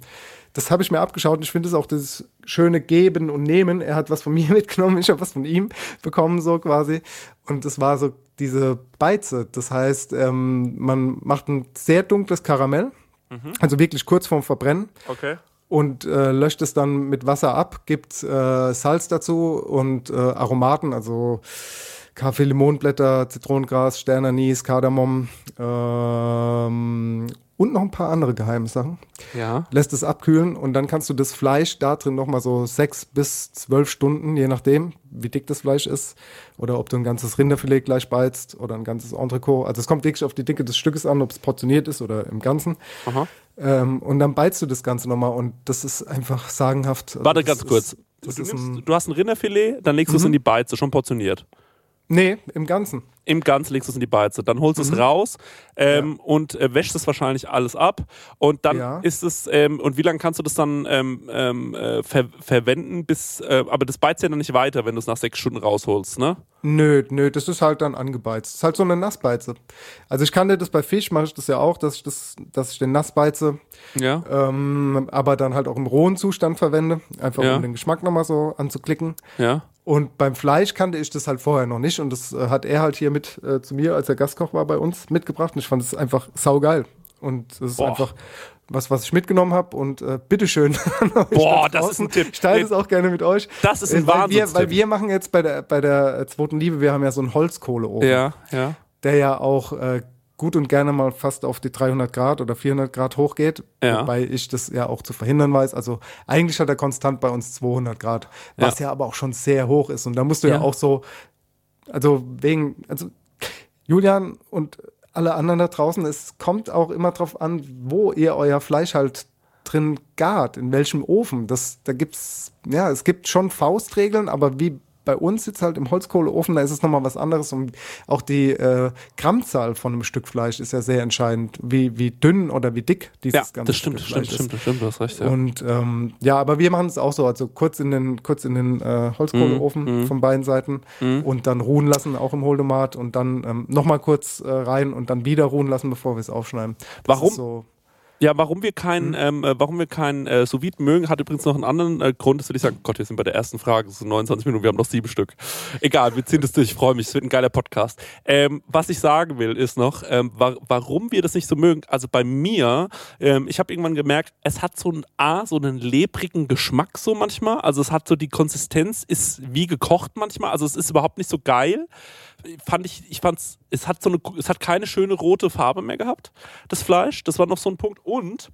das habe ich mir abgeschaut und ich finde es auch das schöne Geben und Nehmen. Er hat was von mir mitgenommen, ich habe was von ihm bekommen, so quasi. Und das war so diese Beize. Das heißt, ähm, man macht ein sehr dunkles Karamell, Mhm. also wirklich kurz vorm Verbrennen Okay. und äh, löscht es dann mit Wasser ab, gibt äh, Salz dazu und äh, Aromaten, also Kaffee, Limonblätter, Zitronengras, Sternanis, Kardamom ähm, und noch ein paar andere geheime Sachen. Ja. Lässt es abkühlen und dann kannst du das Fleisch da drin nochmal so sechs bis zwölf Stunden, je nachdem, wie dick das Fleisch ist oder ob du ein ganzes Rinderfilet gleich beizt oder ein ganzes Entrecot. Also es kommt wirklich auf die Dicke des Stückes an, ob es portioniert ist oder im Ganzen. Ähm, und dann beizt du das Ganze nochmal und das ist einfach sagenhaft. Also Warte das ganz kurz. Ist, du, nimmst, du hast ein Rinderfilet, dann legst du es in die Beize, schon portioniert. Nee, im Ganzen. Im Ganzen legst du es in die Beize. Dann holst du Mhm. es raus ähm, und äh, wäschst es wahrscheinlich alles ab. Und dann Ja. ist es, ähm, und wie lange kannst du das dann ähm, ähm, äh, ver verwenden, bis, äh, aber das beizt ja dann nicht weiter, wenn du es nach sechs Stunden rausholst, ne? Nö, nö, das ist halt dann angebeizt. Das ist halt so eine Nassbeize. Also ich kannte das bei Fisch, mache ich das ja auch, dass ich, das, dass ich den Nassbeize, Ja. ähm, aber dann halt auch im rohen Zustand verwende, einfach Ja. um den Geschmack nochmal so anzuklicken. Ja. Und beim Fleisch kannte ich das halt vorher noch nicht und das äh, hat er halt hier mit äh, zu mir, als er Gastkoch war bei uns, mitgebracht und ich fand es einfach saugeil. Und das ist Boah. einfach was, was ich mitgenommen habe und äh, bitteschön. Boah, da das ist ein Tipp. Ich teile es auch gerne mit euch. Das ist ein Äh, weil wir, weil wir machen jetzt bei der, bei der äh, zweiten Liebe, wir haben ja so einen Holzkohleofen, Ja, ja. der ja auch äh, gut und gerne mal fast auf die 300 Grad oder 400 Grad hochgeht, Ja. wobei ich das ja auch zu verhindern weiß. Also eigentlich hat er konstant bei uns 200 Grad, was ja, aber auch schon sehr hoch ist. Und da musst du ja, Ja. auch so also wegen, also Julian und alle anderen da draußen, es kommt auch immer drauf an, wo ihr euer Fleisch halt drin gart, in welchem Ofen. Das, da gibt's, ja, es gibt schon Faustregeln, aber wie bei uns jetzt halt im Holzkohleofen, da ist es nochmal was anderes und auch die äh, Grammzahl von einem Stück Fleisch ist ja sehr entscheidend, wie, wie dünn oder wie dick dieses Ja, ganze das stimmt, das Stück stimmt, Fleisch das stimmt, das stimmt, du hast recht, ja. Und ähm, ja, aber wir machen es auch so, also kurz in den, kurz in den äh, Holzkohleofen Mhm, von beiden Seiten und dann ruhen lassen, auch im Holdomat und dann ähm, nochmal kurz äh, rein und dann wieder ruhen lassen, bevor wir es aufschneiden. Das Warum? Ist so, Ja, warum wir keinen, ähm, äh, warum wir keinen äh, sous mögen, hat übrigens noch einen anderen äh, Grund. Das würde ich sagen, Gott, wir sind bei der ersten Frage, es sind 29 Minuten, wir haben noch sieben Stück. Egal, wir ziehen das durch, ich freue mich, es wird ein geiler Podcast. Ähm, was ich sagen will, ist noch, ähm, wa warum wir das nicht so mögen. Also bei mir, ähm, ich habe irgendwann gemerkt, es hat so ein A, so einen lebrigen Geschmack so manchmal. Also es hat so die Konsistenz, ist wie gekocht manchmal. Also es ist überhaupt nicht so geil fand ich, ich fand's, es hat so eine, es hat keine schöne rote Farbe mehr gehabt, das Fleisch. Das war noch so ein Punkt. Und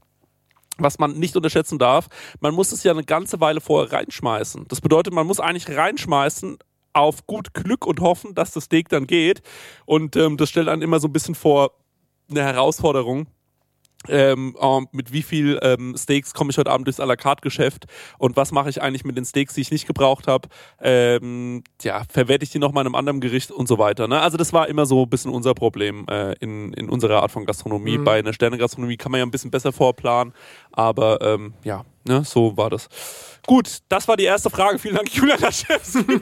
was man nicht unterschätzen darf, man muss es ja eine ganze Weile vorher reinschmeißen. Das bedeutet, man muss eigentlich reinschmeißen auf gut Glück und hoffen, dass das Steak dann geht. Und ähm, das stellt einen immer so ein bisschen vor eine Herausforderung. Ähm, ähm, mit wie viel ähm, Steaks komme ich heute Abend durchs à la carte Geschäft und was mache ich eigentlich mit den Steaks, die ich nicht gebraucht habe? Ähm, ja, verwerte ich die noch mal in einem anderen Gericht und so weiter. Ne? Also das war immer so ein bisschen unser Problem äh, in, in unserer Art von Gastronomie. Bei einer Sternegastronomie kann man ja ein bisschen besser vorplanen, aber ähm, ja, ne, so war das. Gut, das war die erste Frage. Vielen Dank, Julian Laschewski.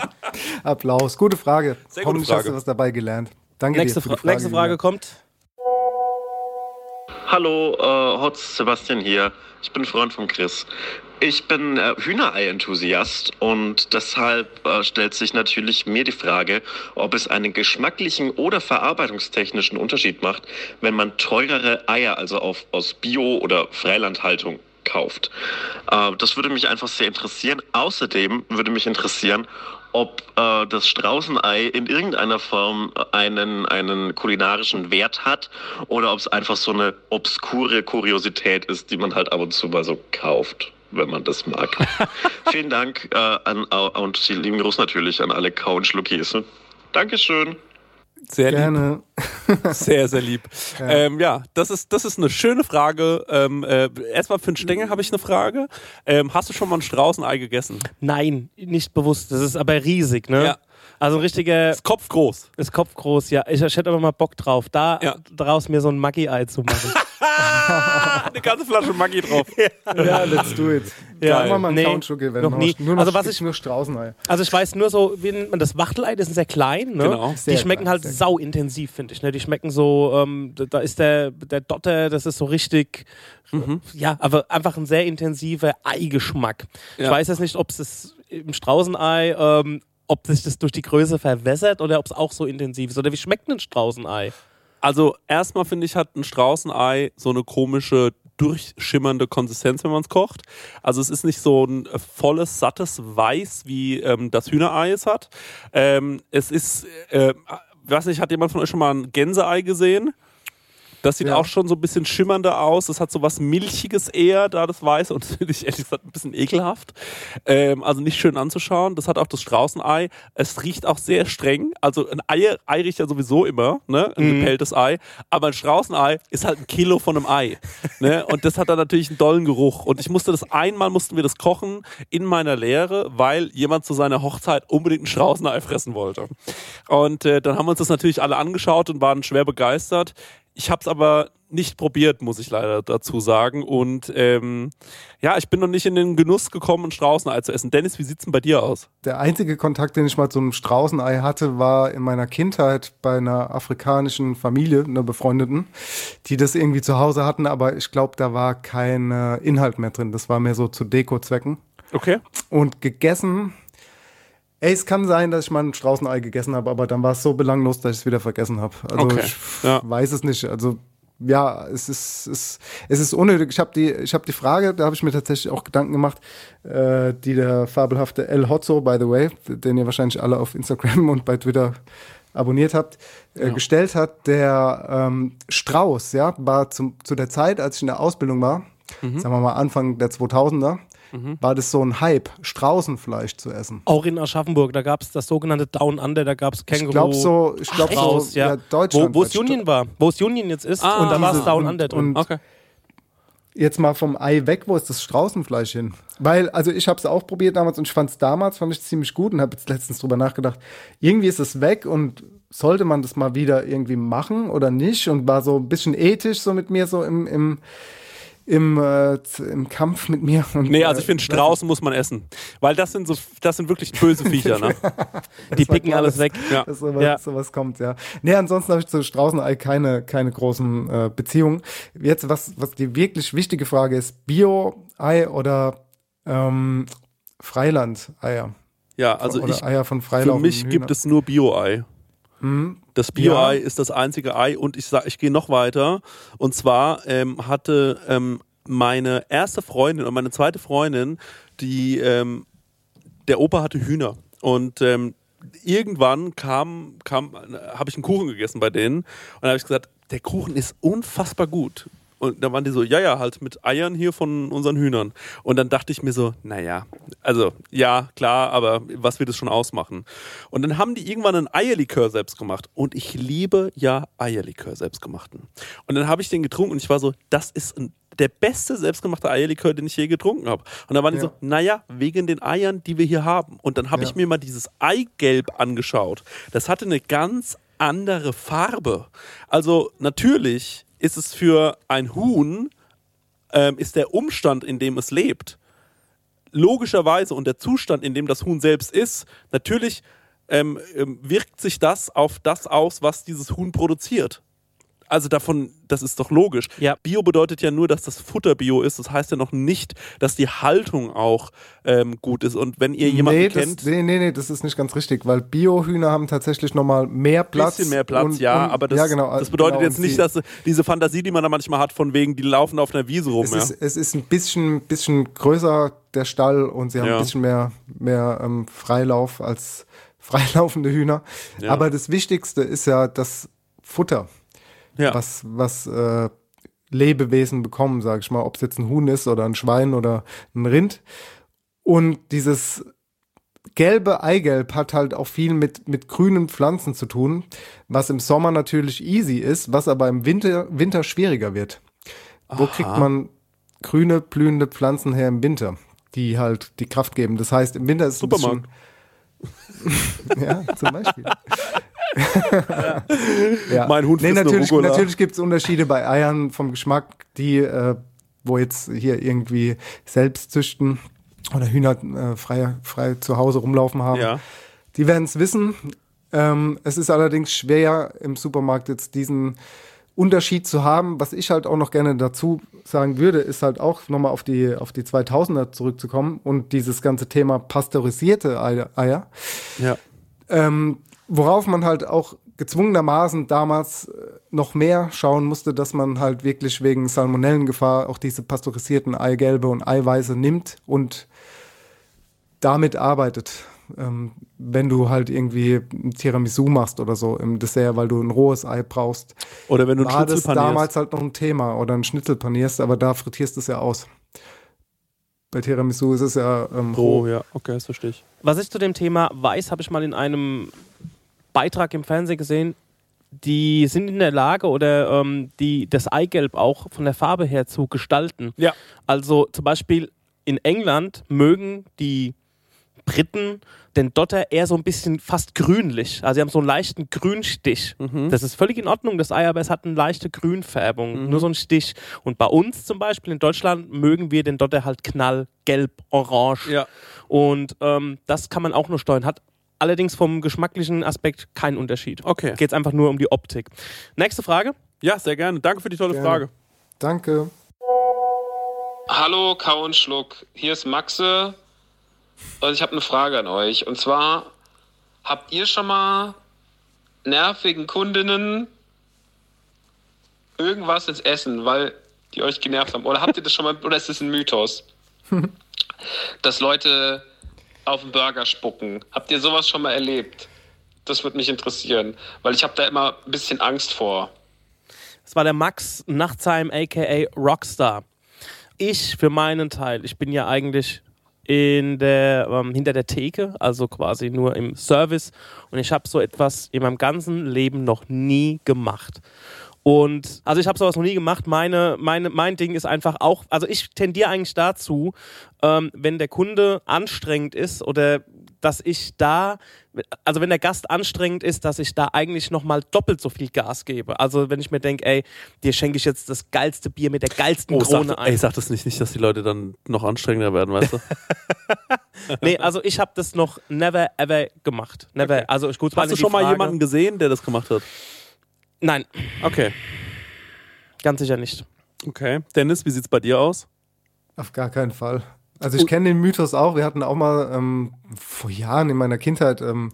Applaus, gute Frage. Sehr gute Hoffentlich hast Frage. du was dabei gelernt. Danke Nächste, dir für Fra die nächste Frage kommt. Hallo, äh, Hotz Sebastian hier. Ich bin Freund von Chris. Ich bin äh, Hühnerei-Enthusiast und deshalb äh, stellt sich natürlich mir die Frage, ob es einen geschmacklichen oder verarbeitungstechnischen Unterschied macht, wenn man teurere Eier, also auf, aus Bio- oder Freilandhaltung, kauft. Äh, das würde mich einfach sehr interessieren. Außerdem würde mich interessieren, ob äh, das Straußenei in irgendeiner Form einen, einen kulinarischen Wert hat oder ob es einfach so eine obskure Kuriosität ist, die man halt ab und zu mal so kauft, wenn man das mag. Vielen Dank äh, an, und lieben Gruß natürlich an alle Kau und Schluckis. Dankeschön. Sehr lieb. Gerne. Sehr, sehr lieb. Ja, ähm, ja das, ist, das ist eine schöne Frage. Ähm, äh, erstmal für den Stängel habe ich eine Frage. Ähm, hast du schon mal ein Straußenei gegessen? Nein, nicht bewusst. Das ist aber riesig, ne? Ja. Also ein richtiger. Ist kopfgroß. Ist kopfgroß, ja. Ich, ich hätte aber mal Bock drauf, da Ja. daraus mir so ein Maggi-Ei zu machen. Eine ganze Flasche Maggi drauf. Ja, let's do it. Ja, wir mal einen nee, Countschuk wenn noch nie. Nur noch, Also was ich- nur Straußenei. Also ich weiß nur so, wie nennt man das Wachtelei, das ist sehr klein, ne? Genau. Die Sehr schmecken klein, halt sau intensiv, finde ich. Ne? Die schmecken so, ähm, da- ist der, der Dotter, das ist so richtig, Mhm. ja, aber einfach ein sehr intensiver Eigeschmack. Ich Ja. weiß jetzt nicht, ob es das im Straußenei, ähm, ob sich das durch die Größe verwässert oder ob es auch so intensiv ist. Oder wie schmeckt ein Straußenei? Also erstmal finde ich, hat ein Straußenei so eine komische, durchschimmernde Konsistenz, wenn man es kocht. Also es ist nicht so ein äh, volles, sattes Weiß, wie ähm, das Hühnerei es hat. Ähm, es ist, äh, weiß nicht, hat jemand von euch schon mal ein Gänseei gesehen? Das sieht Ja. auch schon so ein bisschen schimmernder aus. Das hat so was Milchiges eher, da das Weiß. Und das finde ich ehrlich gesagt ein bisschen ekelhaft. Ähm, also nicht schön anzuschauen. Das hat auch das Straußenei. Es riecht auch sehr streng. Also ein Ei, Ei riecht ja sowieso immer, ne? Ein gepelltes Ei. Aber ein Straußenei ist halt ein Kilo von einem Ei. ne? Und das hat dann natürlich einen dollen Geruch. Und ich musste das einmal, mussten wir das kochen in meiner Lehre, weil jemand zu seiner Hochzeit unbedingt ein Straußenei fressen wollte. Und äh, dann haben wir uns das natürlich alle angeschaut und waren schwer begeistert. Ich habe es aber nicht probiert, muss ich leider dazu sagen. Und ähm, ja, ich bin noch nicht in den Genuss gekommen, ein Straußenei zu essen. Dennis, wie sieht's denn bei dir aus? Der einzige Kontakt, den ich mal zu einem Straußenei hatte, war in meiner Kindheit bei einer afrikanischen Familie, einer befreundeten, die das irgendwie zu Hause hatten, aber ich glaube, da war kein äh, Inhalt mehr drin. Das war mehr so zu Deko-Zwecken. Okay. Und gegessen, ey, es kann sein, dass ich mal ein Straußenei gegessen habe, aber dann war es so belanglos, dass ich es wieder vergessen habe. Also Okay, ich ja. weiß es nicht. Also ja, es ist, es, es ist unnötig. Ich habe die, ich habe die Frage, da habe ich mir tatsächlich auch Gedanken gemacht, äh, die der fabelhafte El Hotzo, by the way, den ihr wahrscheinlich alle auf Instagram und bei Twitter abonniert habt, äh, gestellt hat. Der ähm, Strauß, ja, war zum, zu der Zeit, als ich in der Ausbildung war, sagen wir mal Anfang der 2000er, war das so ein Hype, Straußenfleisch zu essen. Auch in Aschaffenburg, da gab es das sogenannte Down Under, da gab es Känguru. Ich glaube so, ich glaube so, Strauß, ja. ja, Deutschland. Wo es Union war, wo es Union jetzt ist, Ah, und da war es Down und- Under drin. und- Okay. Jetzt mal vom Ei weg, wo ist das Straußenfleisch hin? Weil, also ich habe es auch probiert damals und ich fand es damals, fand ich ziemlich gut und habe jetzt letztens drüber nachgedacht. Irgendwie ist es weg und sollte man das mal wieder irgendwie machen oder nicht? Und war so ein bisschen ethisch so mit mir so im, im, im, äh, im Kampf mit mir. Und, Nee, also ich äh, finde, Straußen muss man essen. Weil das sind so, das sind wirklich böse Viecher, ne? Die picken alles weg. Ja. dass sowas, Ja. sowas kommt, ja. Nee, ansonsten habe ich zu Straußenei keine, keine großen äh, Beziehungen. Jetzt, was, was die wirklich wichtige Frage ist, Bio-Ei oder ähm, Freiland-Eier? Ja, also oder ich, Eier von für freilaufenden mich gibt es nur Bio-Ei. Das Bio-Ei Ja. ist das einzige Ei und ich sag, ich gehe noch weiter. Und zwar ähm, hatte ähm, meine erste Freundin und meine zweite Freundin, die ähm, der Opa hatte Hühner und ähm, irgendwann kam, kam habe ich einen Kuchen gegessen bei denen und dann habe ich gesagt, der Kuchen ist unfassbar gut. Und dann waren die so, ja, ja, halt mit Eiern hier von unseren Hühnern. Und dann dachte ich mir so, naja, also ja, klar, aber was wird es schon ausmachen? Und dann haben die irgendwann einen Eierlikör selbst gemacht. Und ich liebe ja Eierlikör selbstgemachten. Und dann habe ich den getrunken und ich war so, das ist ein, der beste selbstgemachte Eierlikör, den ich je getrunken habe. Und dann waren die Ja. so, naja, wegen den Eiern, die wir hier haben. Und dann habe Ja. ich mir mal dieses Eigelb angeschaut. Das hatte eine ganz andere Farbe. Also natürlich ist es für ein Huhn, ähm, ist der Umstand, in dem es lebt, logischerweise und der Zustand, in dem das Huhn selbst ist, natürlich ähm, ähm, wirkt sich das auf das aus, was dieses Huhn produziert. Also davon, das ist doch logisch. Ja. Bio bedeutet ja nur, dass das Futter Bio ist. Das heißt ja noch nicht, dass die Haltung auch ähm, gut ist. Und wenn ihr jemanden nee, kennt, das, nee, nee, nee, das ist nicht ganz richtig, weil Biohühner haben tatsächlich nochmal mehr Platz. bisschen mehr Platz, und- ja, und- aber das, ja, genau, das bedeutet genau, jetzt nicht, dass diese Fantasie, die man da manchmal hat, von wegen, die laufen auf einer Wiese rum. Es, ja. ist, es ist ein bisschen, bisschen größer, der Stall, und sie haben Ja. ein bisschen mehr, mehr ähm, Freilauf als freilaufende Hühner. Ja. Aber das Wichtigste ist ja das Futter, ja. was, was äh, Lebewesen bekommen, sage ich mal, ob es jetzt ein Huhn ist oder ein Schwein oder ein Rind. Und dieses gelbe Eigelb hat halt auch viel mit, mit grünen Pflanzen zu tun, was im Sommer natürlich easy ist, was aber im Winter, Winter schwieriger wird. Wo kriegt man grüne, blühende Pflanzen her im Winter, die halt die Kraft geben? Das heißt, im Winter ist es ein Supermarkt. ja, zum Beispiel. ja. Mein Hund nee, natürlich, natürlich gibt es Unterschiede bei Eiern vom Geschmack, die, äh, wo jetzt hier irgendwie selbst züchten oder Hühner äh, frei, frei zu Hause rumlaufen haben. ja. Die werden es wissen. Ähm, es ist allerdings schwer im Supermarkt jetzt diesen Unterschied zu haben. Was ich halt auch noch gerne dazu sagen würde, ist halt auch nochmal auf die, auf die 2000er zurückzukommen und dieses ganze Thema pasteurisierte Eier. Eier ja. ähm, worauf man halt auch gezwungenermaßen damals äh, noch mehr schauen musste, dass man halt wirklich wegen Salmonellengefahr auch diese pasteurisierten Eigelbe und Eiweiße nimmt und damit arbeitet. Ähm, wenn du halt irgendwie ein Tiramisu machst oder so im Dessert, weil du ein rohes Ei brauchst, Oder wenn du das Schnitzel panierst. damals halt noch ein Thema oder ein Schnitzel panierst, aber da frittierst du es ja aus. Bei Tiramisu ist es ja ähm, roh. Oh, ja, okay, das verstehe ich. Was ich zu dem Thema weiß, habe ich mal in einem Beitrag im Fernsehen gesehen. Die sind in der Lage oder ähm, die, das Eigelb auch von der Farbe her zu gestalten. Ja. Also zum Beispiel in England mögen die Briten den Dotter eher so ein bisschen fast grünlich. Also sie haben so einen leichten Grünstich. Das ist völlig in Ordnung, das Ei, aber es hat eine leichte Grünfärbung, nur so ein Stich. Und bei uns zum Beispiel in Deutschland mögen wir den Dotter halt knallgelb, orange. Ja. Und ähm, das kann man auch nur steuern. Hat allerdings vom geschmacklichen Aspekt keinen Unterschied. Okay. Geht es einfach nur um die Optik. Nächste Frage. Ja, sehr gerne. Danke für die tolle Gerne. Frage. Danke. Hallo, Kau und Schluck. Hier ist Maxe. Und ich habe eine Frage an euch. Und zwar, habt ihr schon mal nervigen Kundinnen irgendwas ins Essen, weil die euch genervt haben? Oder habt ihr das schon mal, oder ist das ein Mythos? Dass Leute auf den Burger spucken. Habt ihr sowas schon mal erlebt? Das würde mich interessieren, weil ich habe da immer ein bisschen Angst vor. Das war der Max Nachtsheim, aka Rockstar. ich für meinen Teil, ich bin ja eigentlich in der, ähm, hinter der Theke, also quasi nur im Service. Und ich habe so etwas in meinem ganzen Leben noch nie gemacht. Und also ich habe sowas noch nie gemacht. Meine, meine, mein Ding ist einfach auch, also ich tendiere eigentlich dazu, ähm, wenn der Kunde anstrengend ist oder dass ich da, also wenn der Gast anstrengend ist, dass ich da eigentlich nochmal doppelt so viel Gas gebe. Also wenn ich mir denke, ey, dir schenke ich jetzt das geilste Bier mit der geilsten Oh, Krone sag, ein. ey, sag das nicht, nicht, dass die Leute dann noch anstrengender werden, weißt du? nee, also ich habe das noch never ever gemacht. Never. Okay. Also gut, Hast du schon mal jemanden gesehen, der das gemacht hat? Nein, Okay. ganz sicher nicht. Okay. Dennis, wie sieht's bei dir aus? Auf gar keinen Fall. Also ich kenne den Mythos auch. Wir hatten auch mal ähm, vor Jahren in meiner Kindheit ähm,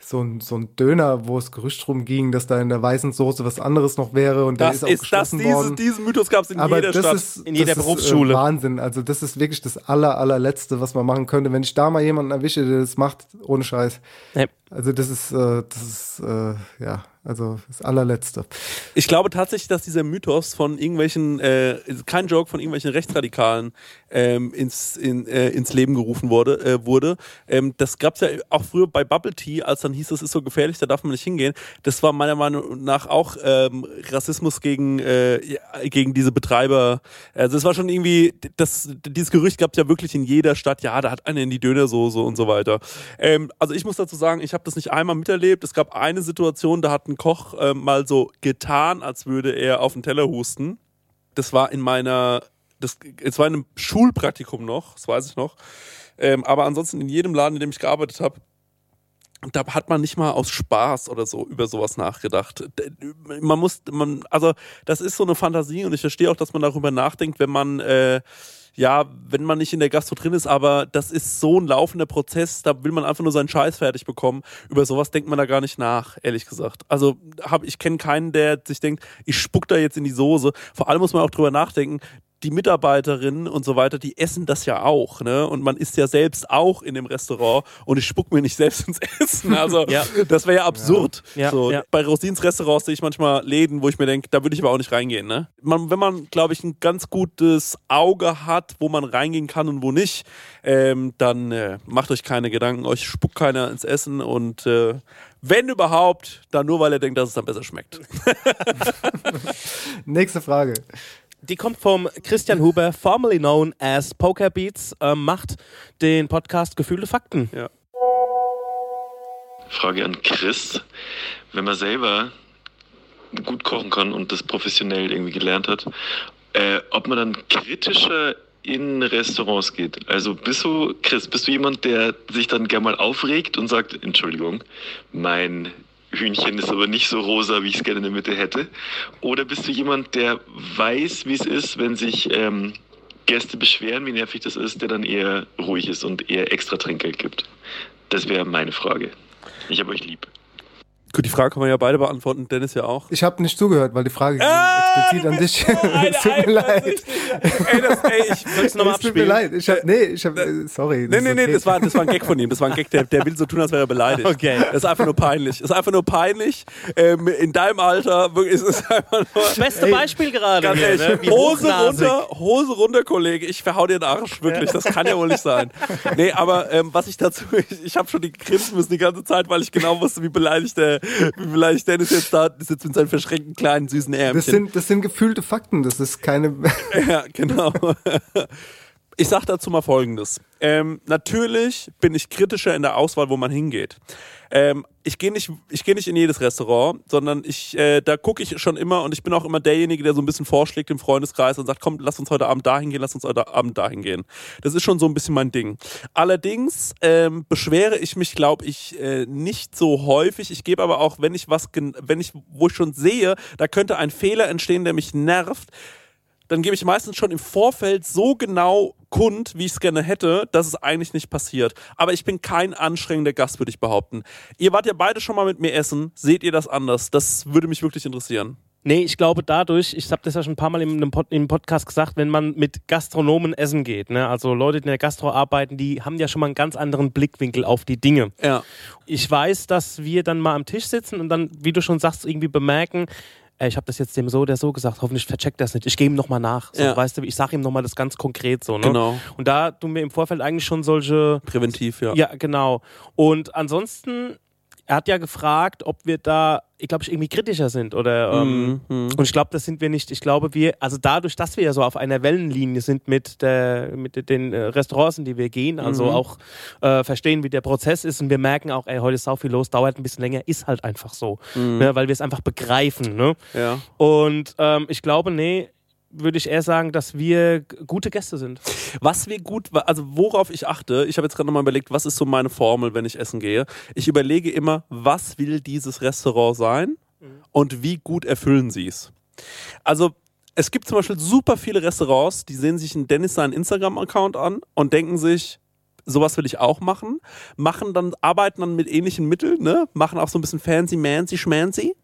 so ein, so ein Döner, wo es Gerücht drum ging, dass da in der weißen Soße was anderes noch wäre und der Das ist auch ist das, dieses, worden. diesen Mythos gab es in Aber jeder das Stadt. ist In jeder das Berufsschule. Ist, äh, Wahnsinn. Also das ist wirklich das aller allerletzte, was man machen könnte, wenn ich da mal jemanden erwische, der das macht, ohne Scheiß. Nee. Also das ist, äh, das ist äh, ja, also das allerletzte. Ich glaube tatsächlich, dass dieser Mythos von irgendwelchen, äh, kein Joke, von irgendwelchen Rechtsradikalen ähm, ins, in, äh, ins Leben gerufen wurde. Äh, wurde. Ähm, das gab es ja auch früher bei Bubble Tea, als dann hieß, das ist so gefährlich, da darf man nicht hingehen. Das war meiner Meinung nach auch ähm, Rassismus gegen, äh, gegen diese Betreiber. Also es war schon irgendwie, das, dieses Gerücht gab es ja wirklich in jeder Stadt, ja, da hat einer in die Dönersoße und so weiter. Ähm, also ich muss dazu sagen, ich habe das nicht einmal miterlebt. Es gab eine Situation, da hat ein Koch ähm, mal so getan, als würde er auf den Teller husten. Das war in meiner, das, es war in einem Schulpraktikum noch, das weiß ich noch. Ähm, aber ansonsten in jedem Laden, in dem ich gearbeitet habe, da hat man nicht mal aus Spaß oder so über sowas nachgedacht. Man muss, man, also das ist so eine Fantasie und ich verstehe auch, dass man darüber nachdenkt, wenn man äh, ja, wenn man nicht in der Gastro drin ist, aber das ist so ein laufender Prozess, da will man einfach nur seinen Scheiß fertig bekommen. Über sowas denkt man da gar nicht nach, ehrlich gesagt. Also hab, ich kenne keinen, der sich denkt, ich spuck da jetzt in die Soße. Vor allem muss man auch drüber nachdenken, die Mitarbeiterinnen und so weiter, die essen das ja auch, ne? Und man isst ja selbst auch in dem Restaurant und ich spuck mir nicht selbst ins Essen. Also Ja. das wäre ja absurd. Ja, so, ja. Bei Rosins Restaurants sehe ich manchmal Läden, wo ich mir denke, da würde ich aber auch nicht reingehen. Ne? Man, wenn man, glaube ich, ein ganz gutes Auge hat, wo man reingehen kann und wo nicht, ähm, dann äh, macht euch keine Gedanken, euch spuckt keiner ins Essen und äh, wenn überhaupt, dann nur, weil er denkt, dass es dann besser schmeckt. Nächste Frage. Die kommt vom Christian Huber, formerly known as Poker Beats, ähm, macht den Podcast Gefühlte Fakten. Ja. Frage an Chris. Wenn man selber gut kochen kann und das professionell irgendwie gelernt hat, äh, ob man dann kritischer in Restaurants geht. Also bist du, Chris, bist du jemand, der sich dann gerne mal aufregt und sagt, Entschuldigung, mein Hühnchen ist aber nicht so rosa, wie ich es gerne in der Mitte hätte? Oder bist du jemand, der weiß, wie es ist, wenn sich ähm, Gäste beschweren, wie nervig das ist, der dann eher ruhig ist und eher extra Trinkgeld gibt? Das wäre meine Frage. Ich habe euch lieb. Gut, die Frage kann man ja beide beantworten, Dennis ja auch. Ich habe nicht zugehört, weil die Frage ging Ah, explizit an dich. Es tut mir leid. Ey, das, ey, ich Sollst du nochmal Es tut mir abspielen? leid. Ich hab, nee, ich hab, äh, sorry. Nee, nee, nee, okay. das war, das war ein Gag von ihm. Das war ein Gag, der, der will so tun, als wäre er beleidigt. Okay. Das ist einfach nur peinlich. Das ist einfach nur peinlich. Ähm, in deinem Alter wirklich, ist es einfach nur. Beste Beispiel gerade. Ganz hier, ehrlich, ne? Hose runter, Hose runter, Kollege. Ich verhau dir den Arsch, wirklich. Das kann ja wohl nicht sein. Nee, aber ähm, was ich dazu, ich, ich habe schon die grinsen müssen die ganze Zeit, weil ich genau wusste, wie beleidigt der, wie beleidigt Dennis jetzt da sitzt mit seinen verschränkten kleinen süßen Ärmchen. das sind, das sind gefühlte Fakten. Das ist keine. Ja, genau. Ich sag dazu mal Folgendes. Ähm, natürlich bin ich kritischer in der Auswahl, wo man hingeht. Ähm, ich gehe nicht, ich gehe nicht in jedes Restaurant, sondern ich, äh, da gucke ich schon immer und ich bin auch immer derjenige, der so ein bisschen vorschlägt im Freundeskreis und sagt, komm, lass uns heute Abend dahin gehen, lass uns heute Abend dahin gehen. Das ist schon so ein bisschen mein Ding. Allerdings ähm, beschwere ich mich, glaube ich, äh, nicht so häufig. Ich gebe aber auch, wenn ich was, wenn ich, wo ich schon sehe, da könnte ein Fehler entstehen, der mich nervt, dann gebe ich meistens schon im Vorfeld so genau kund, wie ich es gerne hätte, dass es eigentlich nicht passiert. Aber ich bin kein anstrengender Gast, würde ich behaupten. Ihr wart ja beide schon mal mit mir essen. Seht ihr das anders? Das würde mich wirklich interessieren. Nee, ich glaube dadurch, ich habe das ja schon ein paar Mal im, Pod, im Podcast gesagt, wenn man mit Gastronomen essen geht, ne, also Leute, die in der Gastro arbeiten, die haben ja schon mal einen ganz anderen Blickwinkel auf die Dinge. Ja. Ich weiß, dass wir dann mal am Tisch sitzen und dann, wie du schon sagst, irgendwie bemerken, ey, ich habe das jetzt dem so oder so gesagt, hoffentlich vercheckt das nicht. Ich gehe ihm nochmal nach. So, Ja. Weißt du, ich sage ihm nochmal das ganz konkret so. Ne? Genau. Und da tun wir im Vorfeld eigentlich schon solche Präventiv, ja. Ja, genau. Und ansonsten, er hat ja gefragt, ob wir da, ich glaube, ich irgendwie kritischer sind oder. Ähm, Mhm, Und ich glaube, das sind wir nicht. Ich glaube, wir, also dadurch, dass wir ja so auf einer Wellenlinie sind mit, der, mit den äh, Restaurants, in die wir gehen, also Mhm. auch äh, verstehen, wie der Prozess ist und wir merken auch, ey, heute ist sau viel los, dauert ein bisschen länger, ist halt einfach so. Mhm. Ne, weil wir es einfach begreifen. Ne? Ja. Und ähm, ich glaube, nee, würde ich eher sagen, dass wir gute Gäste sind. Was wir gut, also worauf ich achte, ich habe jetzt gerade nochmal überlegt, was ist so meine Formel, wenn ich essen gehe. Ich überlege immer, was will dieses Restaurant sein und wie gut erfüllen sie es. Also es gibt zum Beispiel super viele Restaurants, die sehen sich einen Dennis seinen Instagram-Account an und denken sich, sowas will ich auch machen, machen dann, arbeiten dann mit ähnlichen Mitteln, ne? machen auch so ein bisschen fancy, mancy, schmancy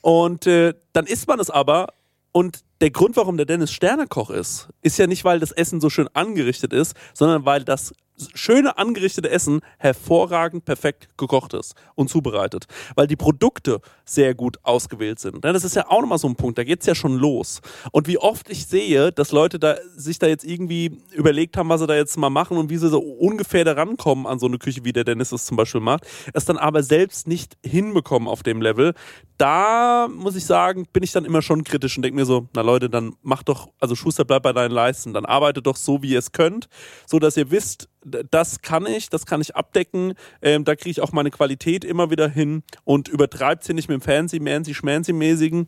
und äh, dann isst man es aber und der Grund, warum der Dennis Sternekoch ist, ist ja nicht, weil das Essen so schön angerichtet ist, sondern weil das schöne angerichtete Essen hervorragend perfekt gekocht ist und zubereitet. Weil die Produkte sehr gut ausgewählt sind. Das ist ja auch nochmal so ein Punkt, da geht's ja schon los. Und wie oft ich sehe, dass Leute da sich da jetzt irgendwie überlegt haben, was sie da jetzt mal machen und wie sie so ungefähr da rankommen an so eine Küche, wie der Dennis es zum Beispiel macht, es dann aber selbst nicht hinbekommen auf dem Level. Da muss ich sagen, bin ich dann immer schon kritisch und denke mir so, na Leute, dann macht doch, also Schuster bleibt bei deinen Leisten, dann arbeitet doch so, wie ihr es könnt, so dass ihr wisst, das kann ich, das kann ich abdecken, ähm, da kriege ich auch meine Qualität immer wieder hin und übertreibt sie nicht mit dem Fancy, Mancy, Schmancy-mäßigen,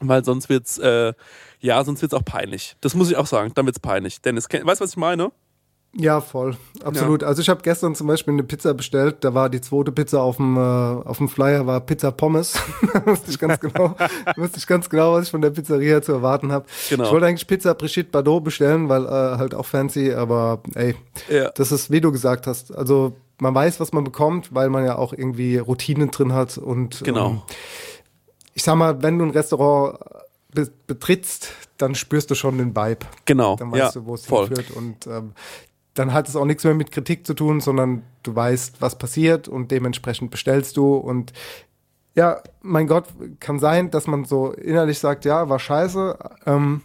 weil sonst wird's, äh, ja, sonst wird's auch peinlich. Das muss ich auch sagen, dann wird's peinlich. Dennis, weißt du, was ich meine? Ja, voll. Absolut. Also ich habe gestern zum Beispiel eine Pizza bestellt. Da war die zweite Pizza auf dem, äh, auf dem Flyer, war Pizza Pommes. da wusste ich ganz genau, wusste ich ganz genau, was ich von der Pizzeria zu erwarten habe. Genau. Ich wollte eigentlich Pizza Brigitte Bardot bestellen, weil äh, halt auch fancy, aber ey, Ja. das ist, wie du gesagt hast. Also man weiß, was man bekommt, weil man ja auch irgendwie Routinen drin hat und Genau. ähm, ich sag mal, wenn du ein Restaurant be betrittst, dann spürst du schon den Vibe. Genau. Dann weißt ja, du, wo es hinführt. Und ähm, dann hat es auch nichts mehr mit Kritik zu tun, sondern du weißt, was passiert und dementsprechend bestellst du. Und ja, mein Gott, kann sein, dass man so innerlich sagt, ja, war scheiße, ähm,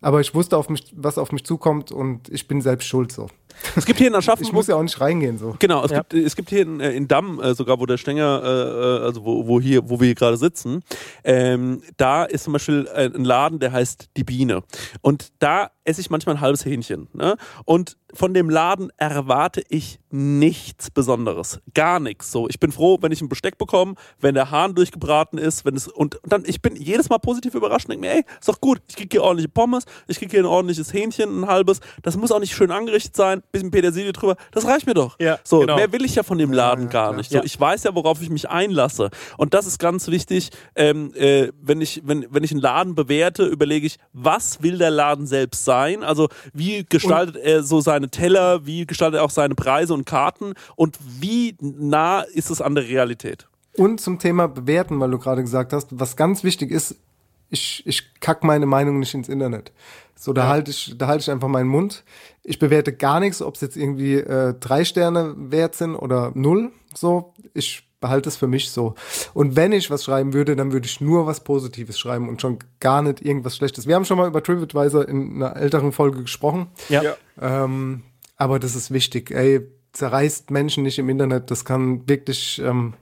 aber ich wusste, auf mich, was auf mich zukommt und ich bin selbst schuld so. Es gibt hier in Aschaffenburg Ich muss ja auch nicht reingehen so. Genau, es, Ja. gibt, es gibt hier in, äh, in Damm, äh, sogar wo der Stenger, äh, also wo, wo hier, wo wir hier gerade sitzen, ähm, da ist zum Beispiel ein Laden, der heißt Die Biene. Und da esse ich manchmal ein halbes Hähnchen. Ne? Und von dem Laden erwarte ich nichts Besonderes. Gar nichts. So, ich bin froh, wenn ich ein Besteck bekomme, wenn der Hahn durchgebraten ist, wenn es und, und dann ich bin jedes Mal positiv überrascht und denke mir, ey, ist doch gut, ich krieg hier ordentliche Pommes, ich krieg hier ein ordentliches Hähnchen, ein halbes. Das muss auch nicht schön angerichtet sein, bisschen Petersilie drüber. Das reicht mir doch. Ja, so, genau. mehr will ich ja von dem Laden ja, gar nicht. So, ich weiß ja, worauf ich mich einlasse. Und das ist ganz wichtig. Ähm, äh, wenn ich wenn wenn ich einen Laden bewerte, überlege ich, was will der Laden selbst sein? Also wie gestaltet er so seine Teller? Wie gestaltet er auch seine Preise und Karten? Und wie nah ist es an der Realität? Und zum Thema bewerten, weil du gerade gesagt hast, was ganz wichtig ist, ich, ich kack meine Meinung nicht ins Internet. So, da halte ich, da halte ich einfach meinen Mund. Ich bewerte gar nichts, ob es jetzt irgendwie äh, drei Sterne wert sind oder null. So, ich behalte es für mich so. Und wenn ich was schreiben würde, dann würde ich nur was Positives schreiben und schon gar nicht irgendwas Schlechtes. Wir haben schon mal über TripAdvisor in einer älteren Folge gesprochen. Ja. Ähm, aber das ist wichtig. Ey, zerreißt Menschen nicht im Internet. Das kann wirklich, ähm,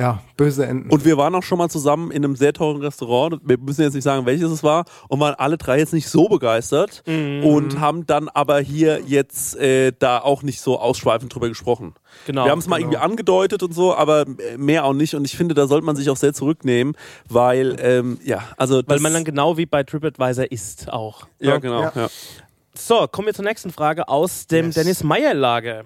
ja, böse enden. Und wir waren auch schon mal zusammen in einem sehr teuren Restaurant. Wir müssen jetzt nicht sagen, welches es war. Und waren alle drei jetzt nicht so begeistert. Und haben dann aber hier jetzt äh, da auch nicht so ausschweifend drüber gesprochen. Genau, Wir haben es mal genau. irgendwie angedeutet und so, aber äh, mehr auch nicht. Und ich finde, da sollte man sich auch sehr zurücknehmen, weil, ähm, ja, also. Weil man dann genau wie bei TripAdvisor ist auch. Ja, genau. Ja. Ja. So, kommen wir zur nächsten Frage aus dem Yes. Dennis Meyer Lager.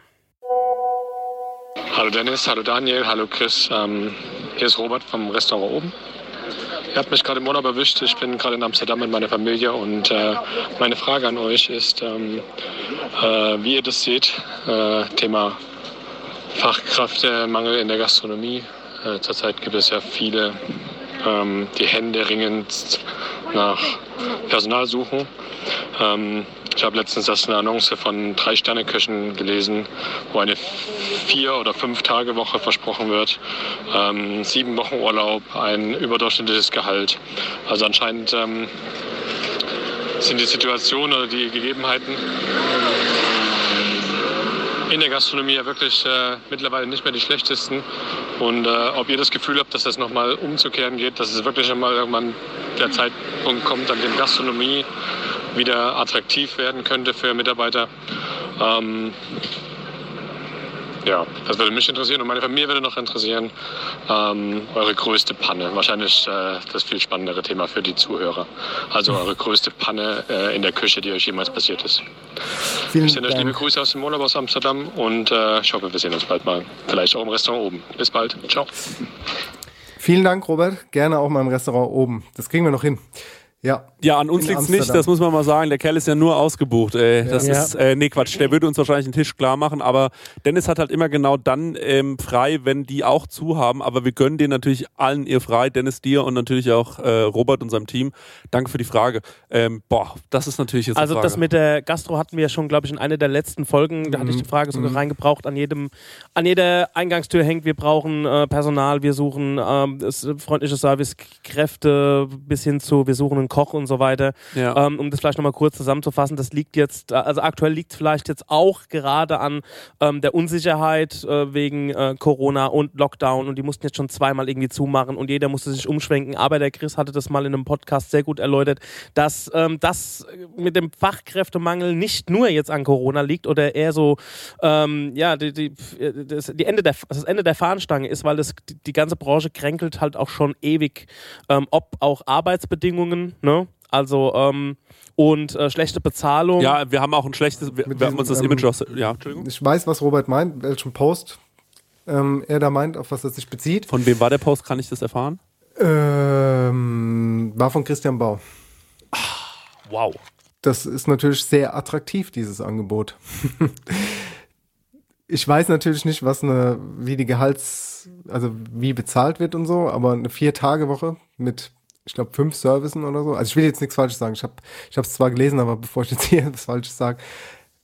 Hallo Dennis, hallo Daniel, hallo Chris. Ähm, hier ist Robert vom Restaurant oben. Ihr habt mich gerade im Urlaub erwischt. Ich bin gerade in Amsterdam mit meiner Familie und äh, meine Frage an euch ist, ähm, äh, wie ihr das seht, äh, Thema Fachkräftemangel in der Gastronomie. Äh, zurzeit gibt es ja viele, ähm, die händeringend nach Personal suchen. Ähm, ich habe letztens erst eine Annonce von drei Sterneköchen gelesen, wo eine vier- oder fünf Tage Woche versprochen wird, ähm, sieben Wochen Urlaub, ein überdurchschnittliches Gehalt. Also anscheinend ähm, sind die Situationen oder die Gegebenheiten in der Gastronomie ja wirklich äh, mittlerweile nicht mehr die schlechtesten. Und äh, ob ihr das Gefühl habt, dass das nochmal umzukehren geht, dass es wirklich einmal irgendwann der Zeitpunkt kommt, an dem Gastronomie wieder attraktiv werden könnte für Mitarbeiter. Ähm, ja, das würde mich interessieren und meine Familie würde noch interessieren. Ähm, eure größte Panne, wahrscheinlich äh, das viel spannendere Thema für die Zuhörer. Also eure größte Panne äh, in der Küche, die euch jemals passiert ist. Vielen ich sende euch liebe Grüße aus dem Urlaub aus Amsterdam und äh, ich hoffe, wir sehen uns bald mal. Vielleicht auch im Restaurant oben. Bis bald. Ciao. Vielen Dank, Robert. Gerne auch mal im Restaurant oben. Das kriegen wir noch hin. Ja. Ja, an uns In liegt's nicht, das muss man mal sagen. Der Kerl ist ja nur ausgebucht. Ey. Das Ja. ist, äh, nee, Quatsch, der würde uns wahrscheinlich einen Tisch klar machen, aber Dennis hat halt immer genau dann ähm, frei, wenn die auch zu haben. Aber wir gönnen denen natürlich allen ihr frei, Dennis dir und natürlich auch äh, Robert und seinem Team. Danke für die Frage. Ähm, boah, das ist natürlich jetzt eine Also Frage. das mit der Gastro hatten wir ja schon, glaube ich, in einer der letzten Folgen. Da hatte ich die Frage sogar reingebraucht. An jedem, an jeder Eingangstür hängt, wir brauchen äh, Personal, wir suchen ähm, äh, freundliche Servicekräfte bis hin zu, wir suchen einen Koch und so weiter. Ja. Ähm, um das vielleicht nochmal kurz zusammenzufassen, das liegt jetzt, äh, also aktuell liegt es vielleicht jetzt auch gerade an ähm, der Unsicherheit äh, wegen äh, Corona und Lockdown und die mussten jetzt schon zweimal irgendwie zumachen und jeder musste sich umschwenken. Aber der Chris hatte das mal in einem Podcast sehr gut erläutert, dass ähm, das mit dem Fachkräftemangel nicht nur jetzt an Corona liegt oder eher so, ähm, ja, die, die, das, die Ende der, das Ende der Fahnenstange ist, weil das, die, die ganze Branche kränkelt halt auch schon ewig, ähm, ob auch Arbeitsbedingungen, ne? Also, ähm, und äh, schlechte Bezahlung. ja, wir haben auch ein schlechtes, wir, wir haben uns das diesem, Image ähm, aus, ja, Entschuldigung. Ich weiß, was Robert meint, welchen Post ähm, er da meint, auf was er sich bezieht. Von wem war der Post, kann ich das erfahren? Ähm, war von Christian Bau. Wow. Das ist natürlich sehr attraktiv, dieses Angebot. ich weiß natürlich nicht, was eine, wie die Gehalts, also wie bezahlt wird und so, aber eine Vier-Tage-Woche mit, ich glaube, fünf Servicen oder so. Also ich will jetzt nichts Falsches sagen. Ich habe ich es zwar gelesen, aber bevor ich jetzt hier was Falsches sage,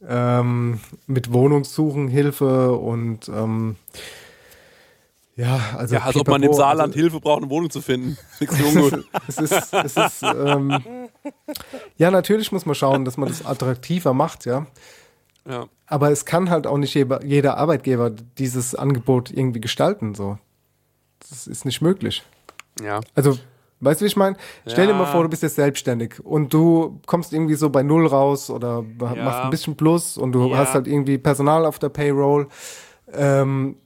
ähm, mit Wohnungssuchen, Hilfe und ähm, ja, also, Ja, als ob man im Saarland also, Hilfe braucht, eine Wohnung zu finden. Nichts so ungut. es ist, es ist ähm, ja, natürlich muss man schauen, dass man das attraktiver macht, ja. ja. Aber es kann halt auch nicht jeder, jeder Arbeitgeber dieses Angebot irgendwie gestalten, so. Das ist nicht möglich. ja. Also, weißt du, wie ich meine? Stell dir Ja. mal vor, du bist jetzt selbstständig und du kommst irgendwie so bei Null raus oder Ja. machst ein bisschen Plus und du Ja. hast halt irgendwie Personal auf der Payroll. Ähm,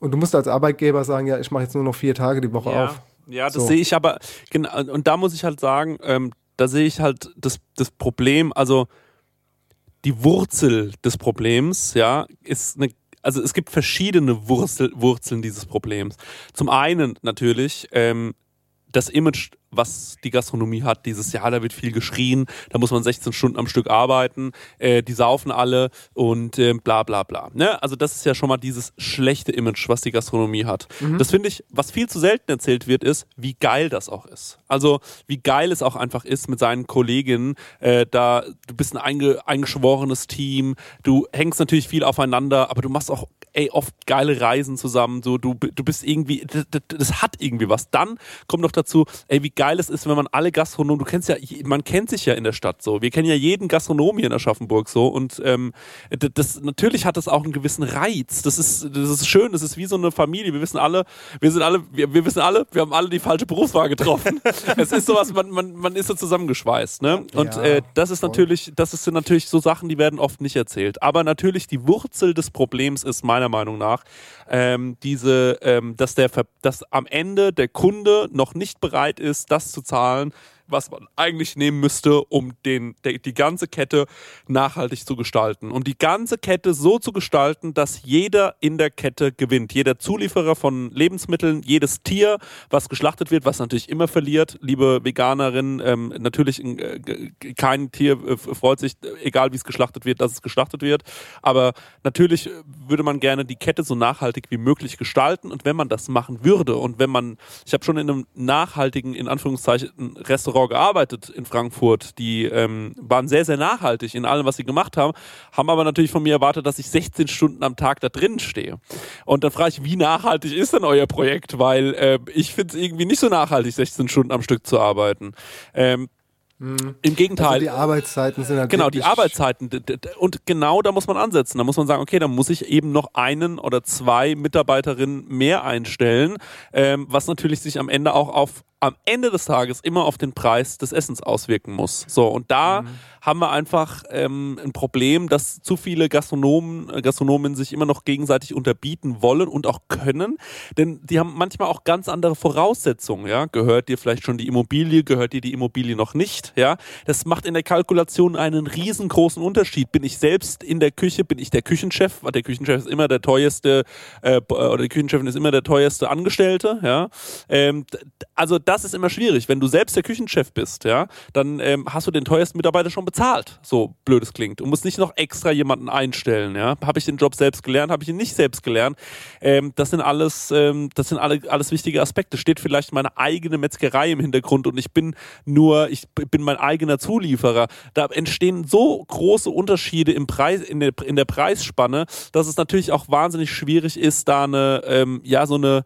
und du musst als Arbeitgeber sagen, ja, ich mache jetzt nur noch vier Tage die Woche Ja, auf. ja das So. sehe ich aber, genau, und da muss ich halt sagen, ähm, da sehe ich halt das, das Problem, also die Wurzel des Problems, ja, ist eine, also es gibt verschiedene Wurzel, Wurzeln dieses Problems. Zum einen natürlich ähm, das Image, was die Gastronomie hat, dieses Jahr, da wird viel geschrien, da muss man 16 Stunden am Stück arbeiten, äh, die saufen alle und ähm, bla bla bla. Ne? Also das ist ja schon mal dieses schlechte Image, was die Gastronomie hat. Das finde ich, was viel zu selten erzählt wird, ist, wie geil das auch ist. Also wie geil es auch einfach ist mit seinen Kolleginnen, äh, da du bist ein einge, eingeschworenes Team, du hängst natürlich viel aufeinander, aber du machst auch ey, oft geile Reisen zusammen, so du, du bist irgendwie, das, das, hat irgendwie was. Dann kommt noch dazu, ey, wie geil es ist, wenn man alle Gastronomen, du kennst ja, man kennt sich ja in der Stadt so. Wir kennen ja jeden Gastronom hier in Aschaffenburg so und ähm, das, das natürlich hat das auch einen gewissen Reiz. Das ist, das ist schön, das ist wie so eine Familie. Wir wissen alle, wir sind alle, wir, wir wissen alle, wir haben alle die falsche Berufswahl getroffen. es ist sowas, man, man, man ist so zusammengeschweißt, ne? Und Ja, äh, das ist voll. natürlich, das ist natürlich so Sachen, die werden oft nicht erzählt. Aber natürlich die Wurzel des Problems ist meiner Meinung nach ähm, diese, ähm, dass der, dass am Ende der Kunde noch nicht bereit ist, das zu zahlen, was man eigentlich nehmen müsste, um den, der, die ganze Kette nachhaltig zu gestalten. Und die ganze Kette so zu gestalten, dass jeder in der Kette gewinnt. Jeder Zulieferer von Lebensmitteln, jedes Tier, was geschlachtet wird, was natürlich immer verliert. Liebe Veganerinnen, ähm, natürlich äh, kein Tier äh, freut sich, egal wie es geschlachtet wird, dass es geschlachtet wird. Aber natürlich würde man gerne die Kette so nachhaltig wie möglich gestalten. Und wenn man das machen würde und wenn man, ich habe schon in einem nachhaltigen, in Anführungszeichen, Restaurant Restaurant gearbeitet in Frankfurt, die ähm, waren sehr, sehr nachhaltig in allem, was sie gemacht haben, haben aber natürlich von mir erwartet, dass ich 16 Stunden am Tag da drin stehe. Und dann frage ich, wie nachhaltig ist denn euer Projekt? Weil äh, ich finde es irgendwie nicht so nachhaltig, 16 Stunden am Stück zu arbeiten. Ähm, Im Gegenteil. Also die Arbeitszeiten sind halt Genau, die Arbeitszeiten. Und genau da muss man ansetzen. Da muss man sagen, okay, da muss ich eben noch einen oder zwei Mitarbeiterinnen mehr einstellen, ähm, was natürlich sich am Ende auch auf am Ende des Tages immer auf den Preis des Essens auswirken muss. So, und da Mhm. haben wir einfach ähm, ein Problem, dass zu viele Gastronomen, äh, Gastronomen sich immer noch gegenseitig unterbieten wollen und auch können, denn die haben manchmal auch ganz andere Voraussetzungen, ja. Gehört dir vielleicht schon die Immobilie, gehört dir die Immobilie noch nicht, ja. Das macht in der Kalkulation einen riesengroßen Unterschied. Bin ich selbst in der Küche, bin ich der Küchenchef, weil der Küchenchef ist immer der teuerste, äh, oder die Küchenchefin ist immer der teuerste Angestellte, ja. Ähm, also das ist immer schwierig. Wenn du selbst der Küchenchef bist, ja, dann ähm, hast du den teuersten Mitarbeiter schon bezahlt, so blöd es klingt. Du musst nicht noch extra jemanden einstellen, ja. Habe ich den Job selbst gelernt, habe ich ihn nicht selbst gelernt. Ähm, das sind alles, ähm, das sind alle, alles wichtige Aspekte. Steht vielleicht meine eigene Metzgerei im Hintergrund und ich bin nur, ich bin mein eigener Zulieferer. Da entstehen so große Unterschiede im Preis, in der, in der Preisspanne, dass es natürlich auch wahnsinnig schwierig ist, da eine, ähm, ja, so eine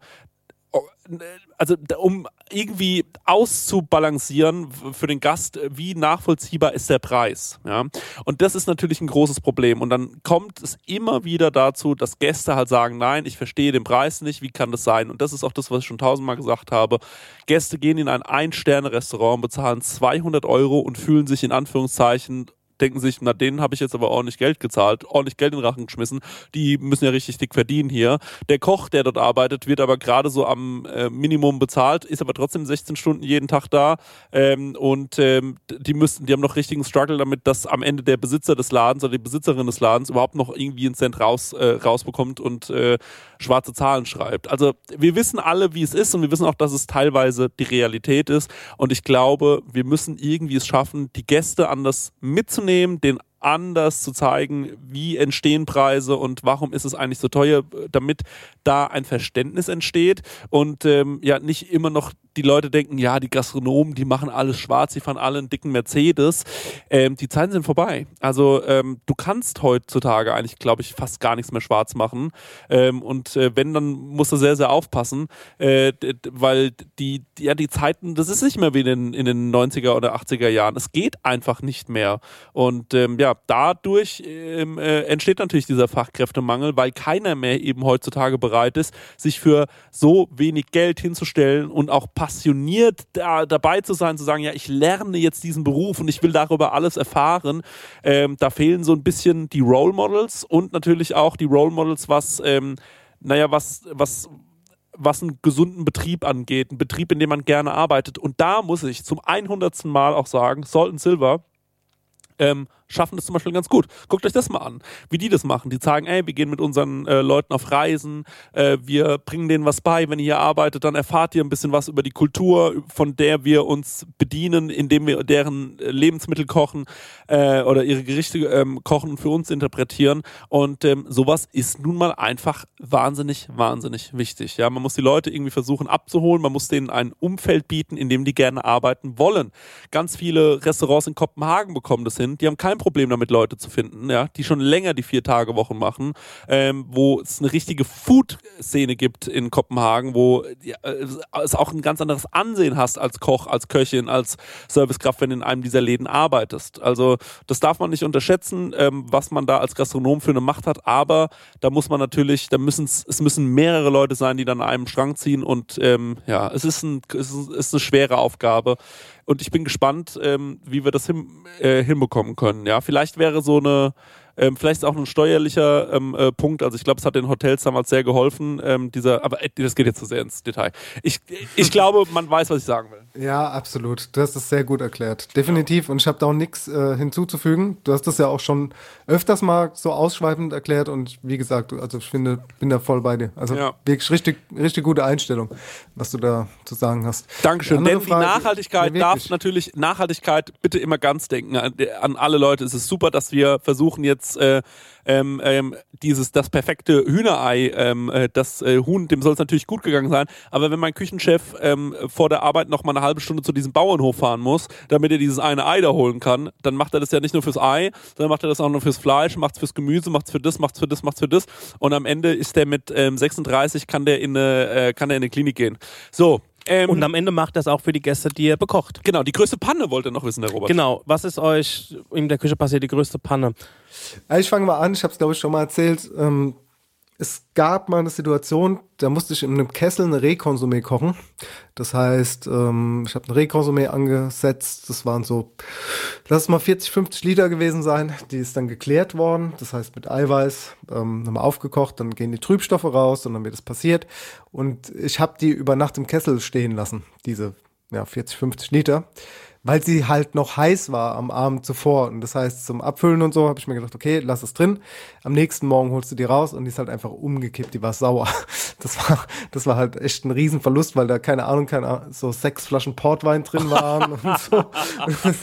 also um irgendwie auszubalancieren für den Gast, äh, wie nachvollziehbar ist der Preis. Ja? Und das ist natürlich ein großes Problem. Und dann kommt es immer wieder dazu, dass Gäste halt sagen, nein, ich verstehe den Preis nicht, wie kann das sein? Und das ist auch das, was ich schon tausendmal gesagt habe. Gäste gehen in ein Ein-Sterne-Restaurant, bezahlen 200 Euro und fühlen sich in Anführungszeichen denken sich, na denen habe ich jetzt aber ordentlich Geld gezahlt, ordentlich Geld in den Rachen geschmissen, die müssen ja richtig dick verdienen hier. Der Koch, der dort arbeitet, wird aber gerade so am äh, Minimum bezahlt, ist aber trotzdem 16 Stunden jeden Tag da ähm, und ähm, die müssen, die haben noch richtigen Struggle damit, dass am Ende der Besitzer des Ladens oder die Besitzerin des Ladens überhaupt noch irgendwie einen Cent raus, äh, rausbekommt und äh, schwarze Zahlen schreibt. Also wir wissen alle, wie es ist und wir wissen auch, dass es teilweise die Realität ist und ich glaube, wir müssen irgendwie es schaffen, die Gäste anders mitzunehmen, den anders zu zeigen, wie entstehen Preise und warum ist es eigentlich so teuer, damit da ein Verständnis entsteht und ähm, ja nicht immer noch die Leute denken, ja, die Gastronomen, die machen alles schwarz, die fahren alle einen dicken Mercedes. Ähm, die Zeiten sind vorbei. Also ähm, du kannst heutzutage eigentlich, glaube ich, fast gar nichts mehr schwarz machen. Ähm, und äh, wenn, dann musst du sehr, sehr aufpassen, äh, weil die, ja, die Zeiten, das ist nicht mehr wie in den, in den 90er oder 80er Jahren. Es geht einfach nicht mehr. Und ähm, ja, dadurch ähm, äh, entsteht natürlich dieser Fachkräftemangel, weil keiner mehr eben heutzutage bereit ist, sich für so wenig Geld hinzustellen und auch passioniert da, dabei zu sein, zu sagen, ja, ich lerne jetzt diesen Beruf und ich will darüber alles erfahren. Ähm, da fehlen so ein bisschen die Role Models und natürlich auch die Role Models, was, ähm, naja, was, was, was einen gesunden Betrieb angeht, einen Betrieb, in dem man gerne arbeitet. Und da muss ich zum 100. Mal auch sagen, Salt and Silver ähm, schaffen das zum Beispiel ganz gut. Guckt euch das mal an, wie die das machen. Die sagen, ey, wir gehen mit unseren äh, Leuten auf Reisen, äh, wir bringen denen was bei. Wenn ihr hier arbeitet, dann erfahrt ihr ein bisschen was über die Kultur, von der wir uns bedienen, indem wir deren äh, Lebensmittel kochen äh, oder ihre Gerichte ähm, kochen und für uns interpretieren. Und ähm, sowas ist nun mal einfach wahnsinnig, wahnsinnig wichtig. Ja, man muss die Leute irgendwie versuchen abzuholen, man muss denen ein Umfeld bieten, in dem die gerne arbeiten wollen. Ganz viele Restaurants in Kopenhagen bekommen das hin. Die haben kein Problem damit, Leute zu finden, ja, die schon länger die Vier-Tage-Wochen machen, ähm, wo es eine richtige Food-Szene gibt in Kopenhagen, wo ja, äh, es auch ein ganz anderes Ansehen hast als Koch, als Köchin, als Servicekraft, wenn du in einem dieser Läden arbeitest. Also das darf man nicht unterschätzen, ähm, was man da als Gastronom für eine Macht hat, aber da muss man natürlich, da müssen es müssen mehrere Leute sein, die dann an einem Strang ziehen und ähm, ja, es ist, ein, es ist eine schwere Aufgabe. Und ich bin gespannt, ähm, wie wir das hin, äh, hinbekommen können. Ja, vielleicht wäre so eine, ähm, vielleicht ist auch ein steuerlicher ähm, äh, Punkt. Also ich glaube, es hat den Hotels damals sehr geholfen. Ähm, dieser, aber äh, das geht jetzt zu sehr ins Detail. Ich, ich glaube, man weiß, was ich sagen will. Ja, absolut. Du hast es sehr gut erklärt. Definitiv. Und ich habe da auch nichts äh, hinzuzufügen. Du hast das ja auch schon öfters mal so ausschweifend erklärt. Und wie gesagt, also ich finde, bin da voll bei dir. Also Ja. wirklich richtig, richtig gute Einstellung, was du da zu sagen hast. Dankeschön. Die Denn andere die Frage- Nachhaltigkeit Ja, darf natürlich, Nachhaltigkeit bitte immer ganz denken an, an alle Leute. Es ist super, dass wir versuchen jetzt äh, ähm, ähm, dieses, das perfekte Hühnerei, ähm, äh, das äh, Huhn, dem soll es natürlich gut gegangen sein. Aber wenn mein Küchenchef ähm, vor der Arbeit nochmal eine halbe Stunde zu diesem Bauernhof fahren muss, damit er dieses eine Ei da holen kann, dann macht er das ja nicht nur fürs Ei, sondern macht er das auch noch fürs Fleisch, macht es fürs Gemüse, macht es für das, macht es für das, macht es für das. Und am Ende ist der mit ähm, 36, kann der in eine, äh, kann der in eine Klinik gehen. So. Ähm, Und am Ende macht er es auch für die Gäste, die er bekocht. genau, die größte Panne wollte er noch wissen, der Robert. Genau. Was ist euch in der Küche passiert, die größte Panne? Ich fange mal an, ich habe es glaube ich schon mal erzählt. Ähm, es gab mal eine Situation, da musste ich in einem Kessel eine Rehkonsumé kochen. Das heißt, ähm, ich habe eine Rehkonsumé angesetzt. Das waren so, lass es mal 40, 50 Liter gewesen sein. Die ist dann geklärt worden. Das heißt mit Eiweiß ähm, nochmal aufgekocht. Dann gehen die Trübstoffe raus und dann wird das passiert. Und ich habe die über Nacht im Kessel stehen lassen. Diese ja, 40, 50 Liter weil sie halt noch heiß war am Abend zuvor. Und das heißt, zum Abfüllen und so habe ich mir gedacht, okay, lass es drin. Am nächsten Morgen holst du die raus und die ist halt einfach umgekippt, die war sauer. Das war, das war halt echt ein Riesenverlust, weil da keine Ahnung, keine Ahnung, so sechs Flaschen Portwein drin waren und so.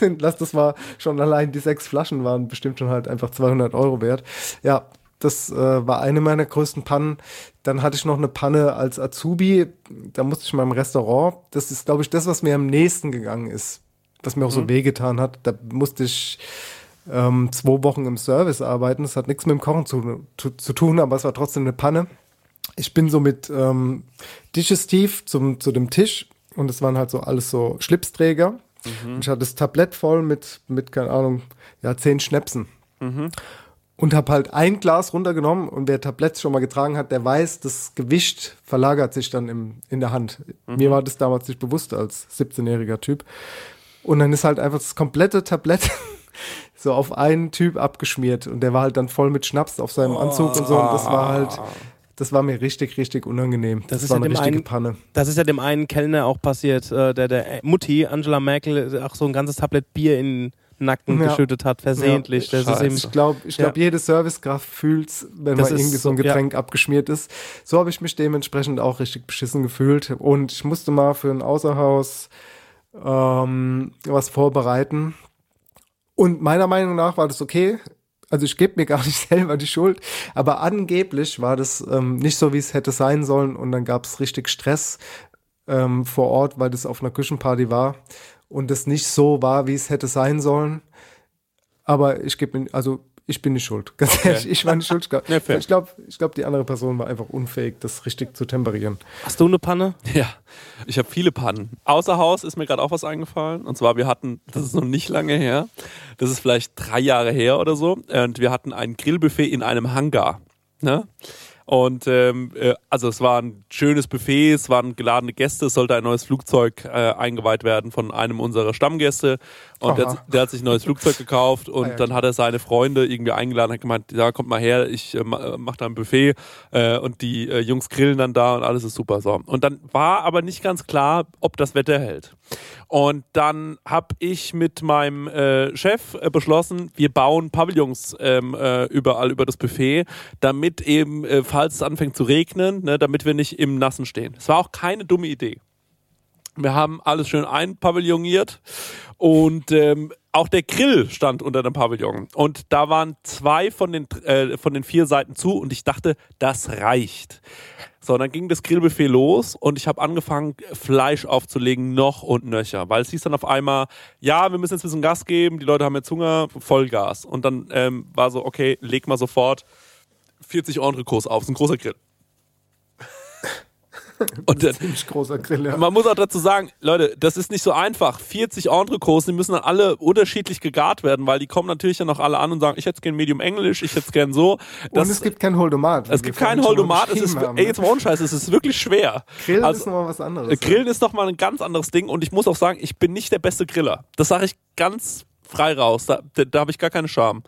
Und lass das mal schon allein die sechs Flaschen waren bestimmt schon halt einfach 200 Euro wert. Ja, das äh, war eine meiner größten Pannen. Dann hatte ich noch eine Panne als Azubi. Da musste ich mal im Restaurant. Das ist, glaube ich, das, was mir am nächsten gegangen ist was mir auch so wehgetan hat. Da musste ich ähm, zwei Wochen im Service arbeiten. Das hat nichts mit dem Kochen zu, zu, zu tun, aber es war trotzdem eine Panne. Ich bin so mit ähm, Digestiv zum, zu dem Tisch und es waren halt so alles so Schlipsträger. Und ich hatte das Tablett voll mit, mit, keine Ahnung, ja, zehn Schnäpsen. Und habe halt ein Glas runtergenommen und wer Tabletts schon mal getragen hat, der weiß, das Gewicht verlagert sich dann im, in der Hand. Mir war das damals nicht bewusst als 17-jähriger Typ. Und dann ist halt einfach das komplette Tablett so auf einen Typ abgeschmiert und der war halt dann voll mit Schnaps auf seinem Anzug und so und das war halt, das war mir richtig, richtig unangenehm. Das, ist war ja eine dem richtige einen- Panne. Das ist ja dem einen Kellner auch passiert, äh, der der Mutti, Angela Merkel, auch so ein ganzes Tablett Bier in den Nacken Ja. geschüttet hat, versehentlich. Ja, das ist ich glaube, ich glaub, jede Servicekraft fühlt's, wenn Das mal irgendwie so ein. Getränk abgeschmiert ist. So habe ich mich dementsprechend auch richtig beschissen gefühlt. Und ich musste mal für ein Außerhaus ähm, was vorbereiten. Und meiner Meinung nach war das okay. Also ich gebe mir gar nicht selber die Schuld, aber angeblich war das ähm, nicht so, wie es hätte sein sollen. Und dann gab es richtig Stress ähm, vor Ort, weil das auf einer Küchenparty war und das nicht so war, wie es hätte sein sollen. Aber ich gebe mir, also ich bin nicht schuld. Ganz ehrlich, ich war nicht schuld. Ich glaube, fair. ich glaube, ich glaub, die andere Person war einfach unfähig, das richtig zu temperieren. hast du eine Panne? Ja, ich habe viele Pannen. Außer Haus ist mir gerade auch was eingefallen. Und zwar, wir hatten, das ist noch nicht lange her, das ist vielleicht drei Jahre her oder so, und wir hatten ein Grillbuffet in einem Hangar. Ne? Und ähm, äh, also es war ein schönes Buffet, es waren geladene Gäste, es sollte ein neues Flugzeug äh, eingeweiht werden von einem unserer Stammgäste. Und der, der hat sich ein neues Flugzeug gekauft und Ah, ja, dann hat er seine Freunde irgendwie eingeladen, hat gemeint, ja, kommt mal her, ich äh, äh, mach da ein Buffet äh, und die äh, Jungs grillen dann da und alles ist super so. Und dann war aber nicht ganz klar, ob das Wetter hält. Und dann habe ich mit meinem äh, Chef äh, beschlossen, wir bauen Pavillons ähm, äh, überall über das Buffet, damit eben, äh, falls es anfängt zu regnen, ne, damit wir nicht im Nassen stehen. Es war auch keine dumme Idee. Wir haben alles schön einpavilloniert und ähm, auch der Grill stand unter dem Pavillon. Und da waren zwei von den, äh, von den vier Seiten zu und ich dachte, das reicht. So, dann ging das Grillbuffet los und ich habe angefangen, Fleisch aufzulegen, noch und nöcher. Weil es hieß dann auf einmal, ja, wir müssen jetzt ein bisschen Gas geben, die Leute haben jetzt Hunger, Vollgas. Und dann ähm, war so, okay, leg mal sofort 40 Entrecôts auf, das ist ein großer Grill. Und dann, Ziemlich großer Grill, ja. man muss auch dazu sagen, Leute, das ist nicht so einfach. 40 Entrecôts, die müssen dann alle unterschiedlich gegart werden, weil die kommen natürlich dann noch alle an und sagen, ich hätte gern Medium Englisch, ich hätte es gern so. Das, Und es gibt kein Holdomat. es gibt mal Holdomat, es ist, haben, ey, ne? jetzt mal ohne Scheiß, es ist wirklich schwer. Grillen Also, ist nochmal was anderes. Grillen ist noch mal ein ganz anderes Ding und ich muss auch sagen, ich bin nicht der beste Griller. Das sage ich ganz frei raus, da, da, da habe ich gar keine Scham.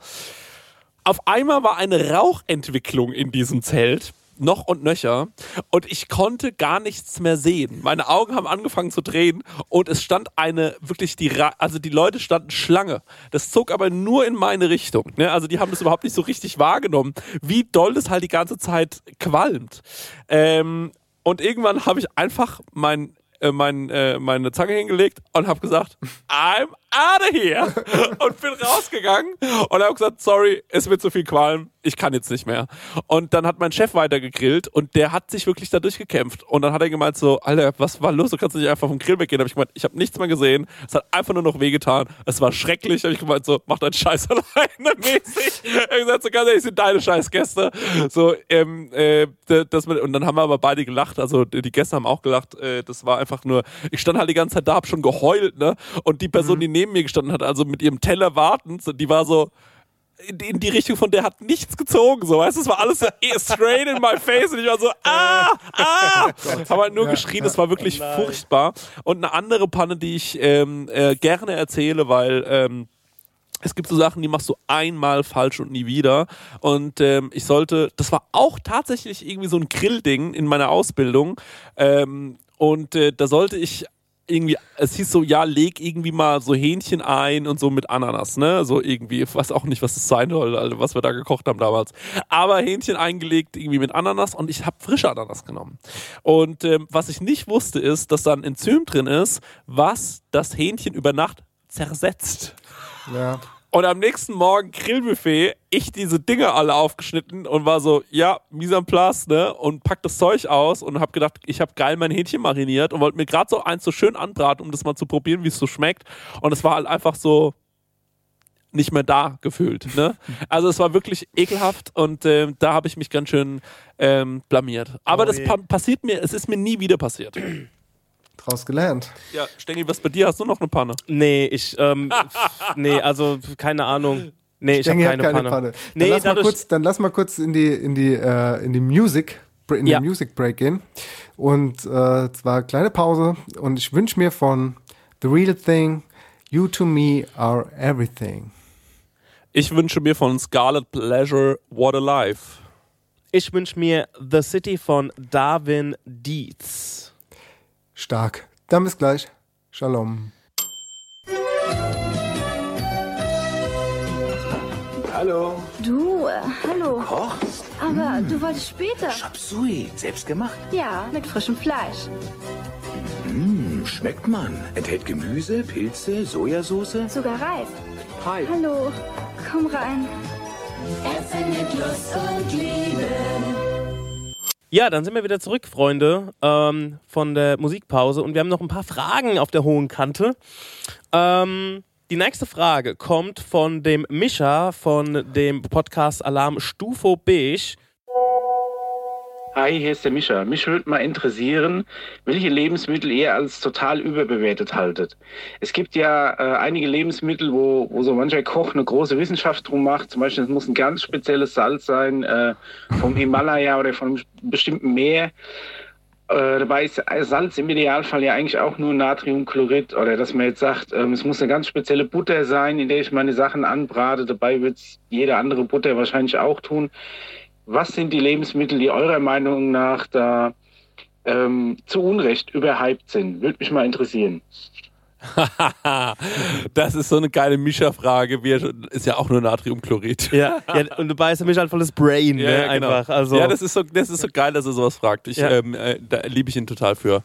Auf einmal war eine Rauchentwicklung in diesem Zelt, noch und nöcher, und ich konnte gar nichts mehr sehen. Meine Augen haben angefangen zu drehen und es stand eine, wirklich die, Ra also die Leute standen Schlange. Das zog aber nur in meine Richtung. Ne? Also die haben das überhaupt nicht so richtig wahrgenommen, wie doll das halt die ganze Zeit qualmt. Ähm, und irgendwann habe ich einfach mein, äh, mein, äh, meine Zange hingelegt und habe gesagt, I'm out of here. und bin rausgegangen und habe gesagt, sorry, es wird zu viel Qualm. Ich kann jetzt nicht mehr. Und dann hat mein Chef weiter gegrillt und der hat sich wirklich da durchgekämpft. Und dann hat er gemeint so, Alter, was war los? Du kannst nicht einfach vom Grill weggehen. Da hab ich gemeint, ich habe nichts mehr gesehen. Es hat einfach nur noch wehgetan. Es war schrecklich. Da hab ich gemeint so, mach deinen Scheiß alleine mäßig. Ich hab gesagt so, ganz ehrlich, sind deine Scheißgäste. So, ähm, äh, das, und dann haben wir aber beide gelacht. Also die Gäste haben auch gelacht. Äh, das war einfach nur, ich stand halt die ganze Zeit da, hab schon geheult, ne? Und die Person, die neben mir gestanden hat, also mit ihrem Teller wartend, die war so, in, in die Richtung von der hat nichts gezogen, so, weißt du, es war alles so straight in my face und ich war so, ah, ah, haben halt nur geschrien, es war wirklich furchtbar. Und eine andere Panne, die ich ähm, äh, gerne erzähle, weil ähm, es gibt so Sachen, die machst du einmal falsch und nie wieder. Und ähm, ich sollte, das war auch tatsächlich irgendwie so ein Grillding in meiner Ausbildung. Ähm, und äh, da sollte ich irgendwie, es hieß so, ja, leg irgendwie mal so Hähnchen ein und so mit Ananas, ne? So irgendwie, ich weiß auch nicht, was das sein soll, also was wir da gekocht haben damals. Aber Hähnchen eingelegt irgendwie mit Ananas und ich habe frische Ananas genommen. Und ähm, was ich nicht wusste, ist, dass da ein Enzym drin ist, was das Hähnchen über Nacht zersetzt. Ja. Und am nächsten Morgen Grillbuffet, ich diese Dinge alle aufgeschnitten und war so, ja, mise en place, ne? Und pack das Zeug aus und hab gedacht, ich hab geil mein Hähnchen mariniert und wollte mir gerade so eins so schön anbraten, um das mal zu probieren, wie es so schmeckt. Und es war halt einfach so nicht mehr da gefühlt, ne? Also es war wirklich ekelhaft und äh, da habe ich mich ganz schön ähm, blamiert. Aber Oh das pa passiert mir, es ist mir nie wieder passiert. Draus gelernt. Ja, Stengel, was bei dir? Hast du noch eine Panne? Nee, ich, ähm, nee, also keine Ahnung. Nee, ich habe Stengi keine, keine Panne. Panne. Dann, Nee, lass mal kurz, dann lass mal kurz in die, in die, äh, in die Music, in Ja. den Music Break gehen. Und äh, zwar kleine Pause. Und ich wünsche mir von The Real Thing, You to Me Are Everything. Ich wünsche mir von Scarlet Pleasure What a Life. ich wünsche mir The City von Darwin Dietz. Stark. Dann bis gleich. Shalom. Hallo. Du, äh, hallo. Kochst? Aber du wolltest später. Sui, selbst gemacht. Ja, mit frischem Fleisch. Mmh, schmeckt man. Enthält Gemüse, Pilze, Sojasauce. Sogar reif. Hi. Hallo, komm rein. Essen mit Lust und Liebe. Ja, dann sind wir wieder zurück, Freunde, ähm, von der Musikpause. Und wir haben noch ein paar Fragen auf der hohen Kante. Ähm, die nächste Frage kommt von dem Mischa von dem Podcast Alarm Stufo Beige. Hi, hier ist der Mischa. Mich würde mal interessieren, welche Lebensmittel ihr als total überbewertet haltet. Es gibt ja äh, einige Lebensmittel, wo, wo so mancher Koch eine große Wissenschaft drum macht. Zum Beispiel, es muss ein ganz spezielles Salz sein, äh, vom Himalaya oder von einem bestimmten Meer. Äh, dabei ist Salz im Idealfall ja eigentlich auch nur Natriumchlorid oder dass man jetzt sagt, ähm, es muss eine ganz spezielle Butter sein, in der ich meine Sachen anbrate. Dabei wird es jede andere Butter wahrscheinlich auch tun. Was sind die Lebensmittel, die eurer Meinung nach da ähm, zu Unrecht überhyped sind? Würde mich mal interessieren. das ist so eine geile Mischa-Frage. Ist ja auch nur Natriumchlorid. Ja, ja und du beißt mich halt volles Brain, ne? Ja, ja, genau. Einfach. Also, ja, das ist, so, das ist so geil, dass er sowas fragt. Ich, Ja. ähm, äh, da liebe ich ihn total für.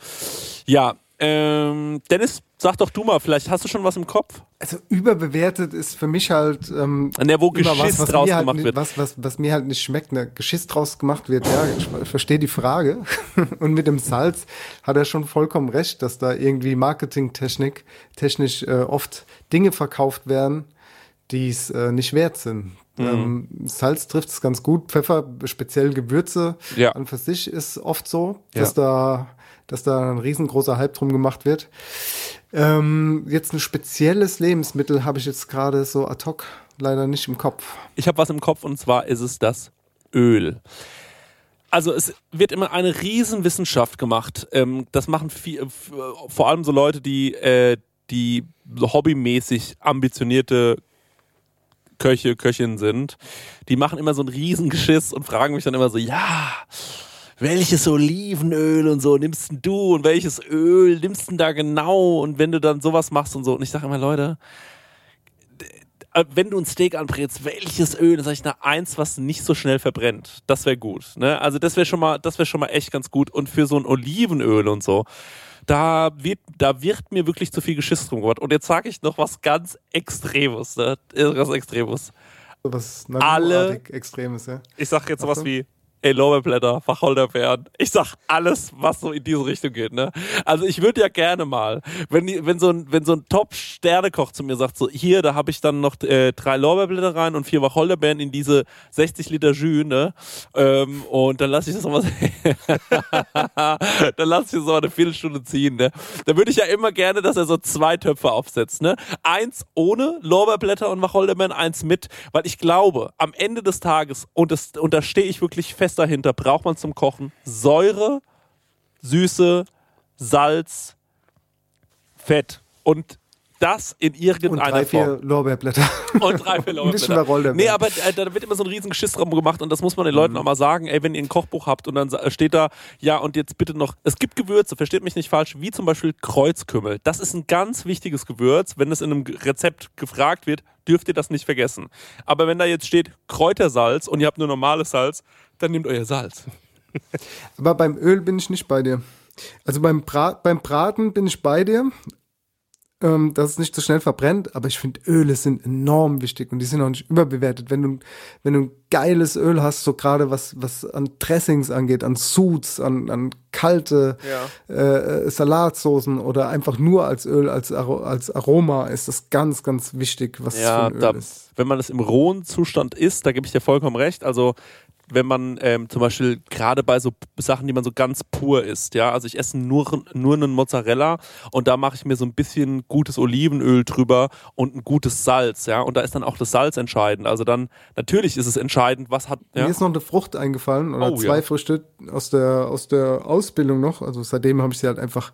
Ja, ähm, Dennis, sag doch du mal, vielleicht hast du schon was im Kopf? Also überbewertet ist für mich halt ähm, der, wo Geschiss was, was draus mir halt gemacht nicht, wird. Was, was, was mir halt nicht schmeckt, ne, Geschiss draus gemacht wird. Ja, ich verstehe die Frage. Und mit dem Salz hat er schon vollkommen recht, dass da irgendwie Marketingtechnik technisch äh, oft Dinge verkauft werden, die es äh, nicht wert sind. Mhm. Ähm, Salz trifft es ganz gut, Pfeffer, speziell Gewürze Ja. an für sich ist oft so, Ja. dass da dass da ein riesengroßer Hype drum gemacht wird. Ähm, jetzt ein spezielles Lebensmittel habe ich jetzt gerade so ad hoc leider nicht im Kopf. Ich habe was im Kopf und zwar ist es das Öl. Also es wird immer eine Riesenwissenschaft gemacht. Ähm, das machen viel, f- vor allem so Leute, die, äh, die hobbymäßig ambitionierte Köche, Köchinnen sind. Die machen immer so ein Riesengeschiss und fragen mich dann immer so, ja, welches Olivenöl und so nimmst denn du und welches Öl nimmst denn da genau und wenn du dann sowas machst und so. Und ich sage immer, Leute, äh, wenn du ein Steak anbrätst, welches Öl? Dann sag ich, na, eins, was nicht so schnell verbrennt. Das wäre gut. Ne? Also das wäre schon mal, das wäre schon mal echt ganz gut. Und für so ein Olivenöl und so, da wird, da wird mir wirklich zu viel Geschiss drum gemacht. Und jetzt sage ich noch was ganz Extremes, ne? Was Extremes. Was Alle- Extremes, ja. Ich sag jetzt sowas wie Ey, Lorbeerblätter, Wacholderbeeren. Ich sag alles, was so in diese Richtung geht, ne? Also ich würde ja gerne mal, wenn, die, wenn so ein, wenn so ein Top-Sternekoch zu mir sagt, so hier, da habe ich dann noch äh, drei Lorbeerblätter rein und vier Wacholderbeeren in diese 60 Liter Jus, ne? Ähm, und dann lasse ich das nochmal, dann lasse ich das mal eine Viertelstunde ziehen, ne? Da würde ich ja immer gerne, dass er so zwei Töpfe aufsetzt, ne? Eins ohne Lorbeerblätter und Wacholderbeeren, eins mit, weil ich glaube, am Ende des Tages, und, das, und da stehe ich wirklich fest dahinter, braucht man zum Kochen Säure, Süße, Salz, Fett. Und das in Und irgendeiner drei, Form. vier Lorbeerblätter. Und drei, vier Lorbeerblätter. Nee, aber äh, da wird immer so ein riesen Geschiss drum gemacht und das muss man den Leuten auch mal sagen. Ey, wenn ihr ein Kochbuch habt und dann sa- steht da, ja, und jetzt bitte noch, es gibt Gewürze, versteht mich nicht falsch, wie zum Beispiel Kreuzkümmel. Das ist ein ganz wichtiges Gewürz. Wenn es in einem Rezept gefragt wird, dürft ihr das nicht vergessen. Aber wenn da jetzt steht Kräutersalz und ihr habt nur normales Salz, dann nehmt euer Salz. Aber beim Öl bin ich nicht bei dir. Also beim, Bra beim Braten bin ich bei dir, ähm, dass es nicht so schnell verbrennt, aber ich finde Öle sind enorm wichtig und die sind auch nicht überbewertet. Wenn du, wenn du ein geiles Öl hast, so gerade was, was an Dressings angeht, an Suits, an, an kalte äh, Salatsoßen oder einfach nur als Öl, als, als Aroma, ist das ganz, ganz wichtig, was Ja, es für ein da, Öl ist. wenn man es im rohen Zustand isst, da gebe ich dir vollkommen recht. Also wenn man ähm, zum Beispiel gerade bei so Sachen, die man so ganz pur isst, ja, also ich esse nur, nur einen Mozzarella und da mache ich mir so ein bisschen gutes Olivenöl drüber und ein gutes Salz, ja, und da ist dann auch das Salz entscheidend. Also dann, natürlich ist es entscheidend, was hat, ja. Mir ist noch eine Frucht eingefallen oder Oh, zwei ja. Früchte aus der, aus der Ausbildung noch. Also seitdem habe ich sie halt einfach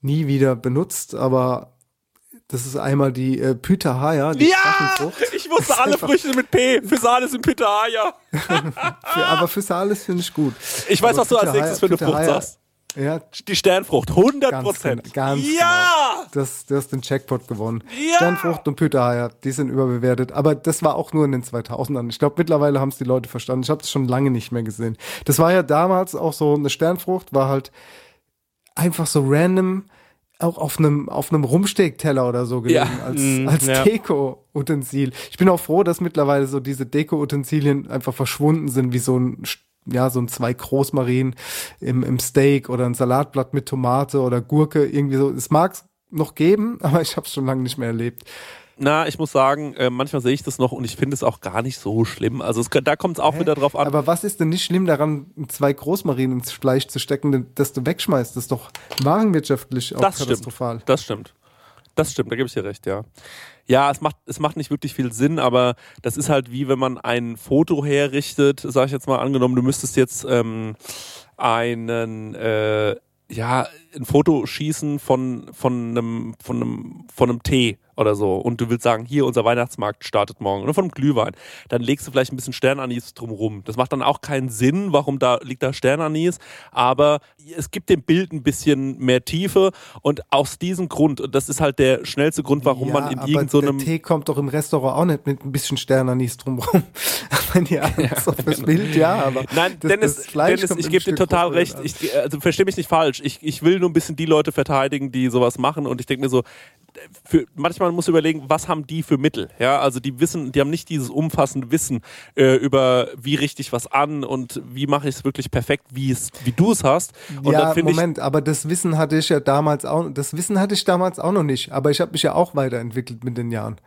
nie wieder benutzt, aber das ist einmal die äh, Pitahaya, die Ja! Ich wusste alle Früchte mit P. Sind Pitahaya. Für, aber für Salis finde ich gut. Ich weiß, Aber was du als nächstes für eine Frucht sagst. Ja, Die Sternfrucht, 100 ganz, Prozent. genau, ganz ja! genau. Das, du hast den Jackpot gewonnen. Ja! Sternfrucht und Pitahaya, die sind überbewertet. Aber das war auch nur in den 2000ern. Ich glaube, mittlerweile haben es die Leute verstanden. Ich habe das schon lange nicht mehr gesehen. Das war ja damals auch so, eine Sternfrucht war halt einfach so random auch auf einem auf einem Rumstegteller oder so gelegen Ja, als, mm, als ja. Deko-Utensil. Ich bin auch froh, dass mittlerweile so diese Deko-Utensilien einfach verschwunden sind, wie so ein ja, so ein zwei Großmarien im, im Steak oder ein Salatblatt mit Tomate oder Gurke, irgendwie so. Es mag es noch geben, aber ich habe es schon lange nicht mehr erlebt. Na, ich muss sagen, äh, manchmal sehe ich das noch und ich finde es auch gar nicht so schlimm. Also es, da kommt es auch wieder drauf an. Aber was ist denn nicht schlimm daran, zwei Großmarien ins Fleisch zu stecken, das du wegschmeißt? Das ist doch warenwirtschaftlich auch das katastrophal. stimmt. Das stimmt. Das stimmt, da gebe ich dir recht, ja. Ja, es macht, es macht nicht wirklich viel Sinn, aber das ist halt wie wenn man ein Foto herrichtet, sag ich jetzt mal angenommen, du müsstest jetzt ähm, einen äh, ja, ein Foto schießen von, von einem, von einem, von einem Tee oder so und du willst sagen, hier unser Weihnachtsmarkt startet morgen oder von einem Glühwein, dann legst du vielleicht ein bisschen Sternanis drumrum. Das macht dann auch keinen Sinn, warum da liegt da Sternanis, aber es gibt dem Bild ein bisschen mehr Tiefe und aus diesem Grund, und das ist halt der schnellste Grund, warum ja, man in irgendeinem der Tee kommt doch im Restaurant auch nicht mit ein bisschen Sternanis drumrum. Wenn ihr Angst auf das Bild, ja, aber Nein, das, Dennis, das Fleisch Dennis ich gebe dir total recht. Ich, also verstehe mich nicht falsch. Ich, ich will nur ein bisschen die Leute verteidigen, die sowas machen. Und ich denke mir so, für, manchmal muss man überlegen, was haben die für Mittel? Ja, also die wissen, die haben nicht dieses umfassende Wissen äh, über, wie richte ich was an und wie mache ich es wirklich perfekt, wie es, wie du es hast. Und ja, Moment, aber das Wissen hatte ich ja damals auch, das Wissen hatte ich damals auch noch nicht, aber ich habe mich ja auch weiterentwickelt mit den Jahren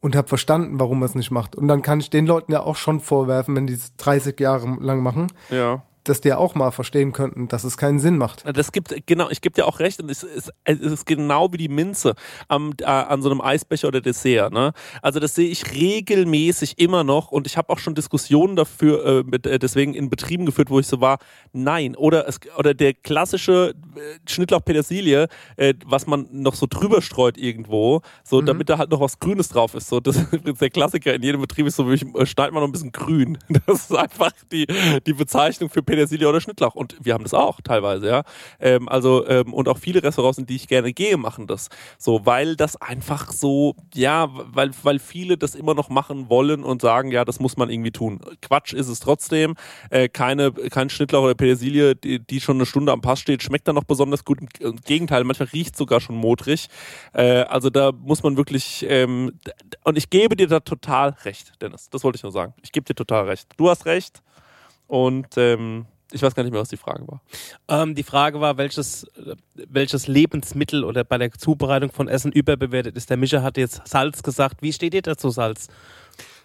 und habe verstanden, warum man es nicht macht. Und dann kann ich den Leuten ja auch schon vorwerfen, wenn die es 30 Jahre lang machen, ja. Dass die auch mal verstehen könnten, dass es keinen Sinn macht. Das gibt, genau, ich gebe dir auch recht und es ist, es ist genau wie die Minze am, äh, an so einem Eisbecher oder Dessert. Ne? Also das sehe ich regelmäßig immer noch und ich habe auch schon Diskussionen dafür äh, mit, äh, deswegen in Betrieben geführt, wo ich so war, nein. Oder, es, oder der klassische äh, Schnittlauch Petersilie, äh, was man noch so drüber streut irgendwo, so damit da halt noch was Grünes drauf ist. So, das ist der Klassiker in jedem Betrieb ist so, ich, äh, schneid mal noch ein bisschen grün. Das ist einfach die, die Bezeichnung für Petersilie Petersilie oder Schnittlauch. Und wir haben das auch teilweise, ja. Ähm, also, ähm, und auch viele Restaurants, in die ich gerne gehe, machen das. So, weil das einfach so, ja, weil, weil viele das immer noch machen wollen und sagen, ja, das muss man irgendwie tun. Quatsch ist es trotzdem. Äh, keine, kein Schnittlauch oder Petersilie, die, die schon eine Stunde am Pass steht, schmeckt dann noch besonders gut. Im Gegenteil, manchmal riecht sogar schon modrig. Äh, also da muss man wirklich, ähm, und ich gebe dir da total recht, Dennis. Das wollte ich nur sagen. Ich gebe dir total recht. Du hast recht. Und ähm, ich weiß gar nicht mehr, was die Frage war. Ähm, die Frage war, welches, welches Lebensmittel oder bei der Zubereitung von Essen überbewertet ist. Der Mischer hat jetzt Salz gesagt. Wie steht ihr dazu, Salz?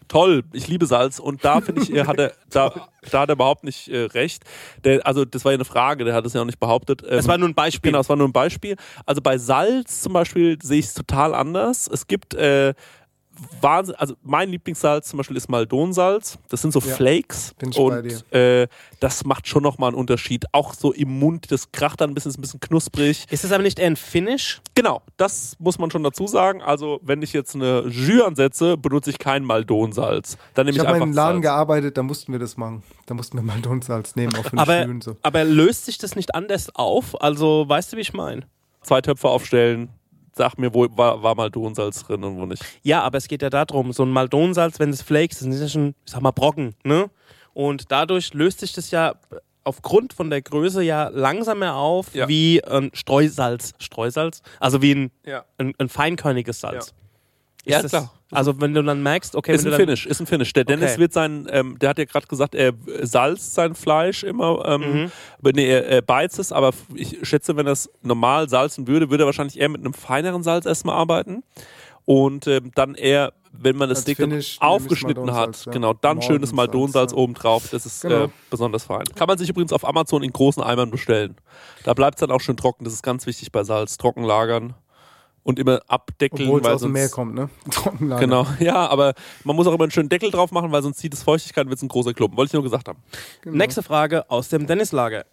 Toll, ich liebe Salz und da finde ich, er hatte, da, da hat er überhaupt nicht äh, recht. Der, also das war ja eine Frage, der hat es ja auch nicht behauptet. Es war nur ein Beispiel. Genau, es war nur ein Beispiel. Also bei Salz zum Beispiel sehe ich es total anders. Es gibt äh, Wahnsinn, also mein Lieblingssalz zum Beispiel ist Maldonsalz. Das sind so Ja, Flakes bin ich bei und äh, das macht schon nochmal einen Unterschied. Auch so im Mund, das kracht dann ein bisschen, ist ein bisschen knusprig. Ist das aber nicht eher ein Finish? Genau, das muss man schon dazu sagen. Also wenn ich jetzt eine Jus ansetze, benutze ich kein Maldonsalz. Dann nehme Ich ich, habe mal in einem Laden Salz. gearbeitet, da mussten wir das machen. Da mussten wir mal Salz nehmen, auch für den Aber, Schwülen so. aber löst sich das nicht anders auf? Also, weißt du, wie ich meine? Zwei Töpfe aufstellen, sag mir, wo war, war Maldonsalz drin und wo nicht. Ja, aber es geht ja darum, so ein Maldonsalz, wenn es Flakes, das sind ja schon, ich sag mal, Brocken, ne? Und dadurch löst sich das ja aufgrund von der Größe ja langsamer auf Ja. wie ein Streusalz. Streusalz? Also wie ein, Ja. ein, ein feinkörniges Salz. Ja, das, klar. Also wenn du dann merkst, okay, ist wenn ein du dann, Finish, ist ein Finish. Der Dennis Okay. wird sein, ähm, der hat ja gerade gesagt, er salzt sein Fleisch immer, ähm, Mhm. nee, er, er beizt es, aber ich schätze, wenn er es normal salzen würde, würde er wahrscheinlich eher mit einem feineren Salz erstmal arbeiten. Und ähm, dann eher, wenn man das Als Steak dann Finish aufgeschnitten hat, ja. genau, dann schönes Maldonsalz, Maldonsalz ja. obendrauf. Das ist Genau. äh, besonders fein. Kann man sich übrigens auf Amazon in großen Eimern bestellen. Da bleibt es dann auch schön trocken. Das ist ganz wichtig bei Salz. Trocken lagern und immer abdeckeln. Obwohl es weil aus dem sonst- Meer kommt, ne? Trockenlager. Genau, ja, aber man muss auch immer einen schönen Deckel drauf machen, weil sonst zieht es Feuchtigkeit und wird es ein großer Klumpen. Wollte ich nur gesagt haben. Genau. Nächste Frage aus dem Dennislager.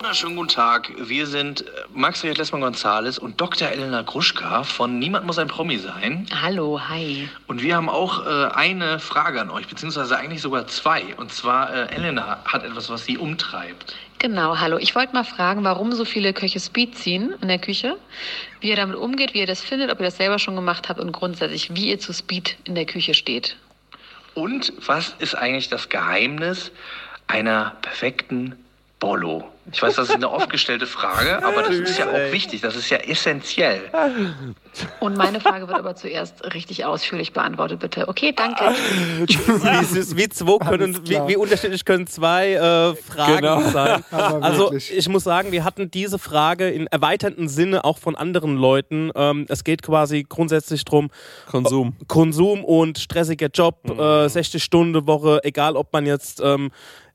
Wunderschönen guten Tag. Wir sind äh, Max Richard Lessmann Gonzales und Dr. Elena Gruschka von Niemand muss ein Promi sein. Hallo, hi. Und wir haben auch äh, eine Frage an euch, beziehungsweise eigentlich sogar zwei. Und zwar, äh, Elena hat etwas, was sie umtreibt. Genau, hallo. Ich wollte mal fragen, warum so viele Köche Speed ziehen in der Küche, wie ihr damit umgeht, wie ihr das findet, ob ihr das selber schon gemacht habt und grundsätzlich, wie ihr zu Speed in der Küche steht. Und was ist eigentlich das Geheimnis einer perfekten Bollo? Ich weiß, das ist eine oft gestellte Frage, aber das ist ja auch wichtig, das ist ja essentiell. Und meine Frage wird aber zuerst richtig ausführlich beantwortet, bitte. Okay, danke. wie, wie, zwei können, wie, wie unterschiedlich können zwei äh, Fragen Genau. sein? Also ich muss sagen, wir hatten diese Frage in erweiterten Sinne auch von anderen Leuten. Ähm, es geht quasi grundsätzlich drum Konsum. Konsum und stressiger Job, äh, 60 Stunden Woche, egal ob man jetzt ähm,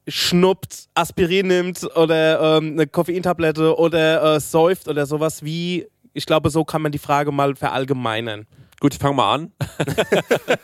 schnuppt, Aspirin nimmt oder ähm, eine Koffeintablette oder äh, säuft oder sowas. Wie, ich glaube, so kann man die Frage mal verallgemeinern. Gut, ich fange mal an.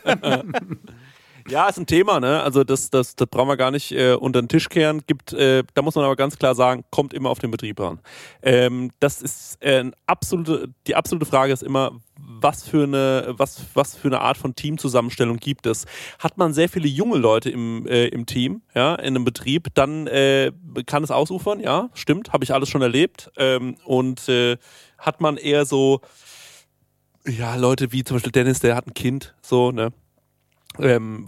ja, ist ein Thema, ne? Also das, das, das brauchen wir gar nicht äh, unter den Tisch kehren. Gibt, äh, da muss man aber ganz klar sagen, kommt immer auf den Betrieb an. Ähm, das ist äh, eine absolute, die absolute Frage ist immer, was für eine, was, was für eine Art von Teamzusammenstellung gibt es? Hat man sehr viele junge Leute im, äh, im Team, ja, in einem Betrieb, dann äh, kann es ausufern, ja, stimmt, habe ich alles schon erlebt. Ähm, und äh, hat man eher so, ja, Leute wie zum Beispiel Dennis, der hat ein Kind, so, ne? Ähm,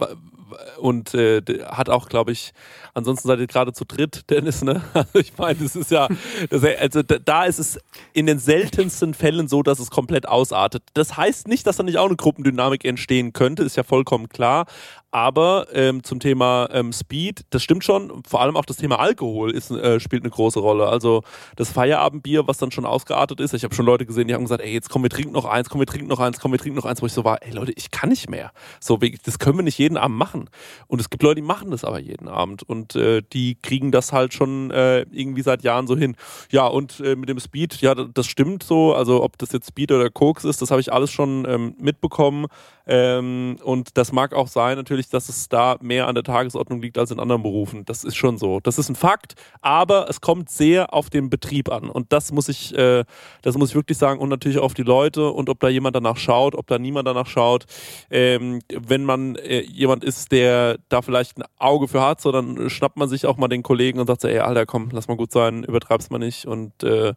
und äh, hat auch, glaube ich, ansonsten seid ihr gerade zu dritt, Dennis, ne? Also ich meine, das ist ja, das, also da ist es in den seltensten Fällen so, dass es komplett ausartet. Das heißt nicht, dass da nicht auch eine Gruppendynamik entstehen könnte, ist ja vollkommen klar. Aber ähm, zum Thema ähm, Speed, das stimmt schon. Vor allem auch das Thema Alkohol ist, äh, spielt eine große Rolle. Also das Feierabendbier, was dann schon ausgeartet ist. Ich habe schon Leute gesehen, die haben gesagt, ey, jetzt komm, wir trinken noch eins, komm, wir trinken noch eins, komm, wir trinken noch eins, wo ich so war, ey Leute, ich kann nicht mehr. So, das können wir nicht jeden Abend machen. Und es gibt Leute, die machen das aber jeden Abend und äh, die kriegen das halt schon äh, irgendwie seit Jahren so hin. Ja, und äh, mit dem Speed, ja, das stimmt so. Also ob das jetzt Speed oder Koks ist, das habe ich alles schon ähm, mitbekommen. Ähm, und das mag auch sein, natürlich, ich, dass es da mehr an der Tagesordnung liegt als in anderen Berufen. Das ist schon so. Das ist ein Fakt, aber es kommt sehr auf den Betrieb an. Und das muss ich, äh, das muss ich wirklich sagen und natürlich auf die Leute und ob da jemand danach schaut, ob da niemand danach schaut. Ähm, wenn man äh, jemand ist, der da vielleicht ein Auge für hat, so dann schnappt man sich auch mal den Kollegen und sagt so, ey, Alter, komm, lass mal gut sein, übertreib's mal nicht und äh,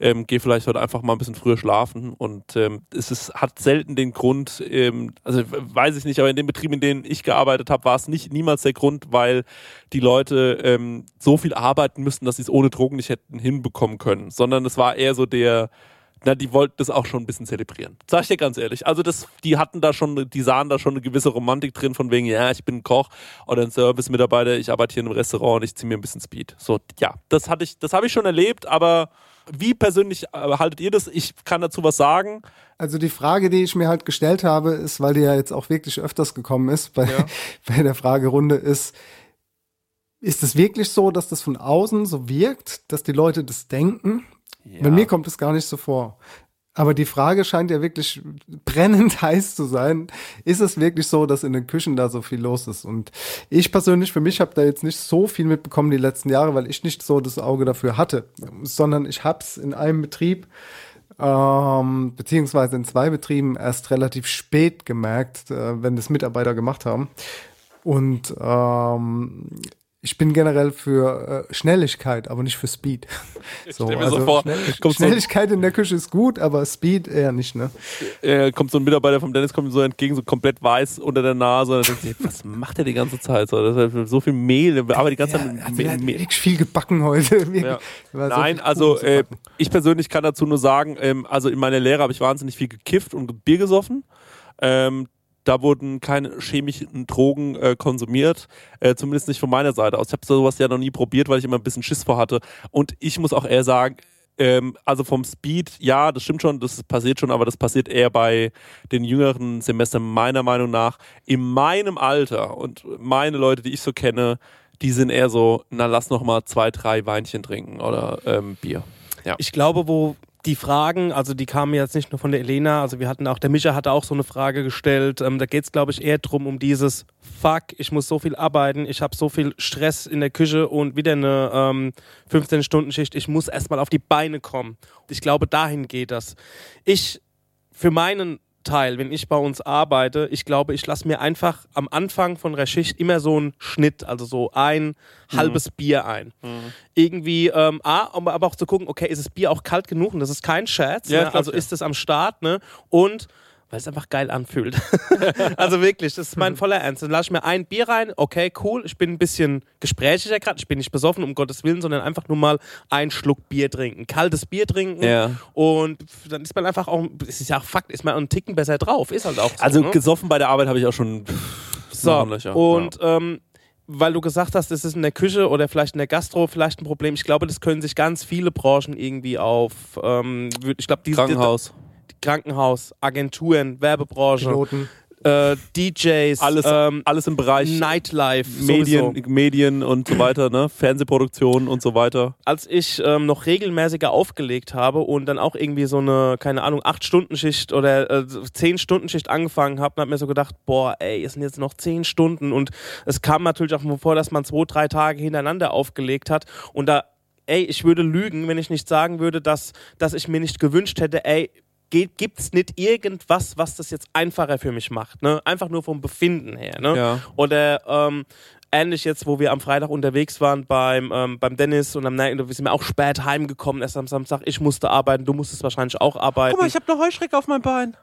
ähm, geh vielleicht heute einfach mal ein bisschen früher schlafen. Und ähm, es ist, hat selten den Grund, ähm, also weiß ich nicht, aber in den Betrieben, in denen ich gearbeitet habe, war es nicht niemals der Grund, weil die Leute ähm, so viel arbeiten müssten, dass sie es ohne Drogen nicht hätten hinbekommen können, sondern es war eher so der na, die wollten das auch schon ein bisschen zelebrieren. Sag ich dir ganz ehrlich. Also das, die hatten da schon, die sahen da schon eine gewisse Romantik drin, von wegen, ja, ich bin ein Koch oder ein Service-Mitarbeiter, ich arbeite hier in einem Restaurant und ich ziehe mir ein bisschen Speed. So, ja, das hatte ich, das habe ich schon erlebt, aber wie persönlich äh, haltet ihr das? Ich kann dazu was sagen. Also die Frage, die ich mir halt gestellt habe, ist, weil die ja jetzt auch wirklich öfters gekommen ist bei, ja. bei der Fragerunde, ist, ist es wirklich so, dass das von außen so wirkt, dass die Leute das denken? Ja. Bei mir kommt es gar nicht so vor. Aber die Frage scheint ja wirklich brennend heiß zu sein. Ist es wirklich so, dass in den Küchen da so viel los ist? Und ich persönlich, für mich, habe da jetzt nicht so viel mitbekommen die letzten Jahre, weil ich nicht so das Auge dafür hatte, sondern ich habe es in einem Betrieb ähm, beziehungsweise in zwei Betrieben erst relativ spät gemerkt, äh, wenn das Mitarbeiter gemacht haben. Und ähm, ich bin generell für äh, Schnelligkeit, aber nicht für Speed. So, mir also so vor, Schnell Schnelligkeit so in der Küche ist gut, aber Speed eher nicht, ne? Äh, kommt so ein Mitarbeiter vom Dennis, kommt ihm so entgegen, so komplett weiß unter der Nase. Und dann denkt was macht er die ganze Zeit? So, das ist so viel Mehl, aber die ganze ja, Zeit mit Mehl. Wirklich viel gebacken heute. Ja. Nein, so also äh, ich persönlich kann dazu nur sagen, ähm, also in meiner Lehre habe ich wahnsinnig viel gekifft und Bier gesoffen. Ähm, da wurden keine chemischen Drogen äh, konsumiert, äh, zumindest nicht von meiner Seite aus. Ich habe sowas ja noch nie probiert, weil ich immer ein bisschen Schiss vor hatte. Und ich muss auch eher sagen, ähm, also vom Speed, ja, das stimmt schon, das passiert schon, aber das passiert eher bei den jüngeren Semestern meiner Meinung nach. In meinem Alter und meine Leute, die ich so kenne, die sind eher so, na lass noch mal zwei, drei Weinchen trinken oder ähm, Bier. Ja. Ich glaube, wo die Fragen, also die kamen jetzt nicht nur von der Elena, also wir hatten auch, der Micha hatte auch so eine Frage gestellt. Ähm, da geht es, glaube ich, eher darum, um dieses Fuck, ich muss so viel arbeiten, ich habe so viel Stress in der Küche und wieder eine ähm, 15-Stunden-Schicht, ich muss erstmal auf die Beine kommen. Ich glaube, dahin geht das. Ich, für meinen Teil, wenn ich bei uns arbeite, ich glaube, ich lasse mir einfach am Anfang von der Schicht immer so einen Schnitt, also so ein mhm. halbes Bier ein. Mhm. Irgendwie, ähm, A, um aber auch zu gucken, okay, ist das Bier auch kalt genug? Und das ist kein Scherz. Ja, ne? Also ist es am Start, ne? Und weil es einfach geil anfühlt. also wirklich, das ist mein voller Ernst. Dann lasse ich mir ein Bier rein, okay, cool, ich bin ein bisschen gesprächiger gerade, ich bin nicht besoffen, um Gottes Willen, sondern einfach nur mal einen Schluck Bier trinken, kaltes Bier trinken ja. und dann ist man einfach auch, es ist ja auch Fakt, ist man einen Ticken besser drauf, ist halt auch so. Also ne? gesoffen bei der Arbeit habe ich auch schon so, und ja. ähm, weil du gesagt hast, es ist in der Küche oder vielleicht in der Gastro vielleicht ein Problem. Ich glaube, das können sich ganz viele Branchen irgendwie auf. Ähm, ich glaube, diese Krankenhaus. Krankenhaus, Agenturen, Werbebranche. Piloten. Äh, DJs, alles, ähm, alles im Bereich Nightlife, Medien, Medien und so weiter, ne? Fernsehproduktion und so weiter. Als ich ähm, noch regelmäßiger aufgelegt habe und dann auch irgendwie so eine, keine Ahnung, 8-Stunden-Schicht oder äh, 10-Stunden-Schicht angefangen habe, habe mir so gedacht, boah, ey, es sind jetzt noch 10 Stunden und es kam natürlich auch mal vor, dass man zwei, drei Tage hintereinander aufgelegt hat und da ey, ich würde lügen, wenn ich nicht sagen würde, dass, dass ich mir nicht gewünscht hätte, ey, gibt es nicht irgendwas, was das jetzt einfacher für mich macht. Ne? Einfach nur vom Befinden her. Ne? Ja. Oder ähm, ähnlich jetzt, wo wir am Freitag unterwegs waren beim, ähm, beim Dennis und am wir sind auch spät heimgekommen, erst am Samstag. Ich musste arbeiten, du musstest wahrscheinlich auch arbeiten. Guck mal, ich habe eine Heuschrecke auf meinem Bein.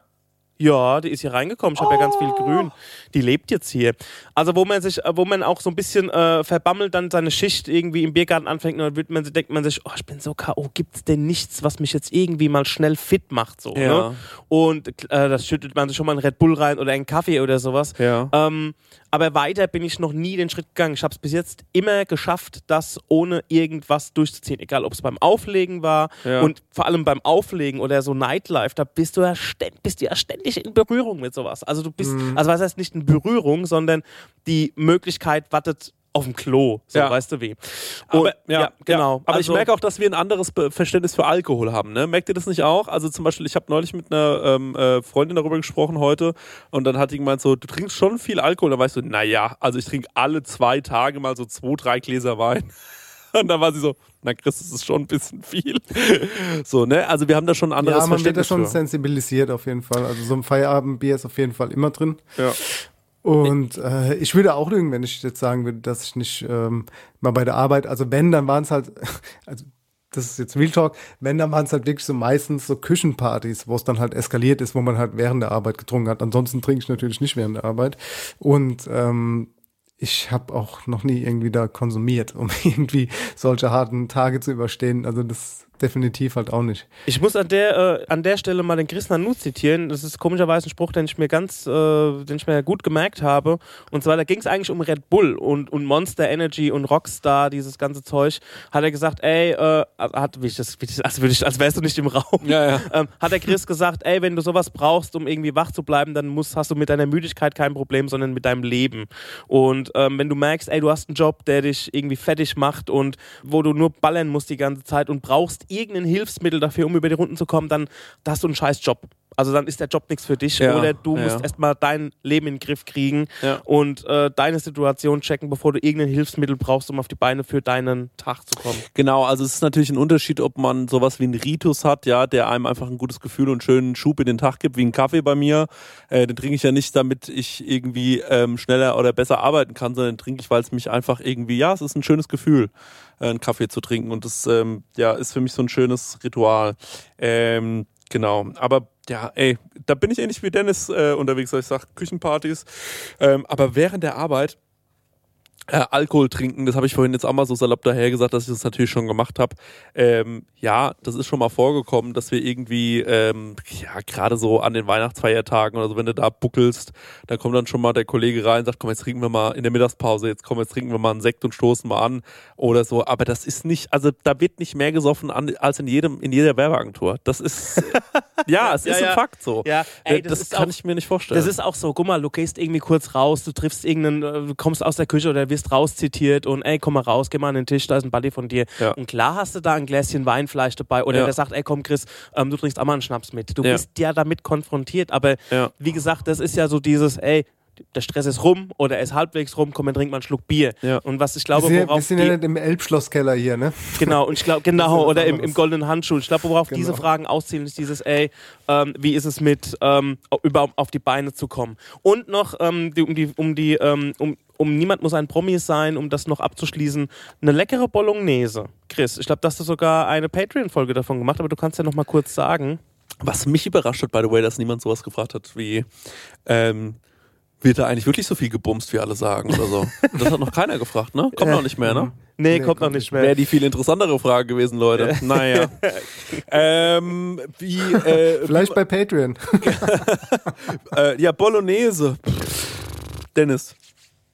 Ja, die ist hier reingekommen. Ich habe oh. ja ganz viel Oh. Grün. Die lebt jetzt hier. Also wo man sich, wo man auch so ein bisschen äh, verbammelt dann seine Schicht irgendwie im Biergarten anfängt, dann wird man, denkt man sich, oh, ich bin so K.O., gibt's denn nichts, was mich jetzt irgendwie mal schnell fit macht? So, Ja. ne? Und äh, das schüttet man sich schon mal einen Red Bull rein oder einen Kaffee oder sowas. Ja. Ähm, aber weiter bin ich noch nie den Schritt gegangen. Ich habe es bis jetzt immer geschafft, das ohne irgendwas durchzuziehen. Egal, ob es beim Auflegen war Ja. und vor allem beim Auflegen oder so Nightlife, da bist du ja ständig, bist du ja ständig in Berührung mit sowas. Also du bist, Mhm. also was heißt nicht in Berührung, sondern die Möglichkeit wartet auf dem Klo. So, Ja. weißt du wie. Aber, Und, ja, ja, genau. Aber Also- ich merke auch, dass wir ein anderes Be- Verständnis für Alkohol haben. Ne? Merkt ihr das nicht auch? Also zum Beispiel, ich habe neulich mit einer ähm, äh, Freundin darüber gesprochen heute und dann hat die gemeint so, du trinkst schon viel Alkohol. Da war ich so, naja, also ich trinke alle zwei Tage mal so zwei, drei Gläser Wein. Und dann war sie so, na Chris, das ist schon ein bisschen viel. So, ne? Also wir haben da schon ein anderes Ja, man wird da Verständnis schon für. sensibilisiert auf jeden Fall. Also so ein Feierabendbier ist auf jeden Fall immer drin. Ja. Und äh, ich würde auch lügen, wenn ich jetzt sagen würde, dass ich nicht ähm, mal bei der Arbeit, also wenn, dann waren es halt, also das ist jetzt Real Talk, wenn, dann waren es halt wirklich so meistens so Küchenpartys, wo es dann halt eskaliert ist, wo man halt während der Arbeit getrunken hat. Ansonsten trinke ich natürlich nicht während der Arbeit. Und ähm, ich habe auch noch nie irgendwie da konsumiert, um irgendwie solche harten Tage zu überstehen. Also das definitiv halt auch nicht. Ich muss an der, äh, an der Stelle mal den Chris Nanu zitieren. Das ist komischerweise ein Spruch, den ich mir ganz, äh, den ich mir gut gemerkt habe. Und zwar, da ging es eigentlich um Red Bull und, und Monster Energy und Rockstar, dieses ganze Zeug. Hat er gesagt, ey, äh, hat, wie ich das, wie ich, als, würde ich, als wärst du nicht im Raum. Ja, ja. Ähm, hat der Chris gesagt, ey, wenn du sowas brauchst, um irgendwie wach zu bleiben, dann musst, hast du mit deiner Müdigkeit kein Problem, sondern mit deinem Leben. Und ähm, wenn du merkst, ey, du hast einen Job, der dich irgendwie fertig macht und wo du nur ballern musst die ganze Zeit und brauchst irgendein Hilfsmittel dafür, um über die Runden zu kommen, dann da hast du einen scheiß Job. Also dann ist der Job nichts für dich. Ja, Oder du ja. musst erstmal dein Leben in den Griff kriegen Ja. und äh, deine Situation checken, bevor du irgendein Hilfsmittel brauchst, um auf die Beine für deinen Tag zu kommen. Genau, also es ist natürlich ein Unterschied, ob man sowas wie einen Ritus hat, ja, der einem einfach ein gutes Gefühl und einen schönen Schub in den Tag gibt, wie ein Kaffee bei mir. Äh, den trinke ich ja nicht, damit ich irgendwie ähm, schneller oder besser arbeiten kann, sondern den trinke ich, weil es mich einfach irgendwie, ja, es ist ein schönes Gefühl, einen Kaffee zu trinken. Und das ähm, ja, ist für mich so ein schönes Ritual. Ähm, genau, aber ja, ey, da bin ich ähnlich wie Dennis äh, unterwegs, ich sag Küchenpartys, ähm, aber während der Arbeit äh, Alkohol trinken, das habe ich vorhin jetzt auch mal so salopp daher gesagt, dass ich das natürlich schon gemacht habe. Ähm, ja, das ist schon mal vorgekommen, dass wir irgendwie, ähm, ja, gerade so an den Weihnachtsfeiertagen oder so, wenn du da buckelst, da kommt dann schon mal der Kollege rein und sagt, komm, jetzt trinken wir mal in der Mittagspause, jetzt komm, jetzt trinken wir mal einen Sekt und stoßen mal an oder so. Aber das ist nicht, also da wird nicht mehr gesoffen an, als in jedem, in jeder Werbeagentur. Das ist, ja, es Ja, ist ja. ein Fakt so. Ja, ey, das, das kann auch- ich mir nicht vorstellen. Das ist auch so, guck mal, du gehst irgendwie kurz raus, du triffst irgendeinen, äh, du kommst aus der Küche oder wirst rauszitiert und ey, komm mal raus, geh mal an den Tisch, da ist ein Buddy von dir. Ja. Und klar hast du da ein Gläschen Wein vielleicht dabei oder Ja. der sagt, ey, komm Chris, ähm, du trinkst auch mal einen Schnaps mit. Du bist ja damit konfrontiert, aber wie gesagt, das ist ja so dieses, ey, der Stress ist rum oder er ist halbwegs rum, komm, dann trink mal einen Schluck Bier. Ja. Und was ich Wir glaube, sind, ja- wir worauf sind ja nicht im Elbschlosskeller hier, ne? Genau, und ich glaube, genau, oder im, im goldenen Handschuh. Ich glaube, worauf Genau. diese Fragen auszielen, ist dieses, ey, ähm, wie ist es mit, ähm, über, auf die Beine zu kommen? Und noch, ähm, die, um die, um die, ähm, um, um niemand muss ein Promi sein, um das noch abzuschließen, eine leckere Bolognese. Chris, ich glaube, dass du sogar eine Patreon-Folge davon gemacht, aber du kannst ja noch mal kurz sagen. Was mich überrascht hat, by the way, dass niemand sowas gefragt hat wie, ähm, wird da eigentlich wirklich so viel gebumst, wie alle sagen oder so? Das hat noch keiner gefragt, ne? Kommt noch nicht mehr, ne? Nee, kommt noch nicht mehr. Wäre die viel interessantere Frage gewesen, Leute. Naja. ähm, wie, äh, Vielleicht bei Patreon. äh, ja, Bolognese. Dennis.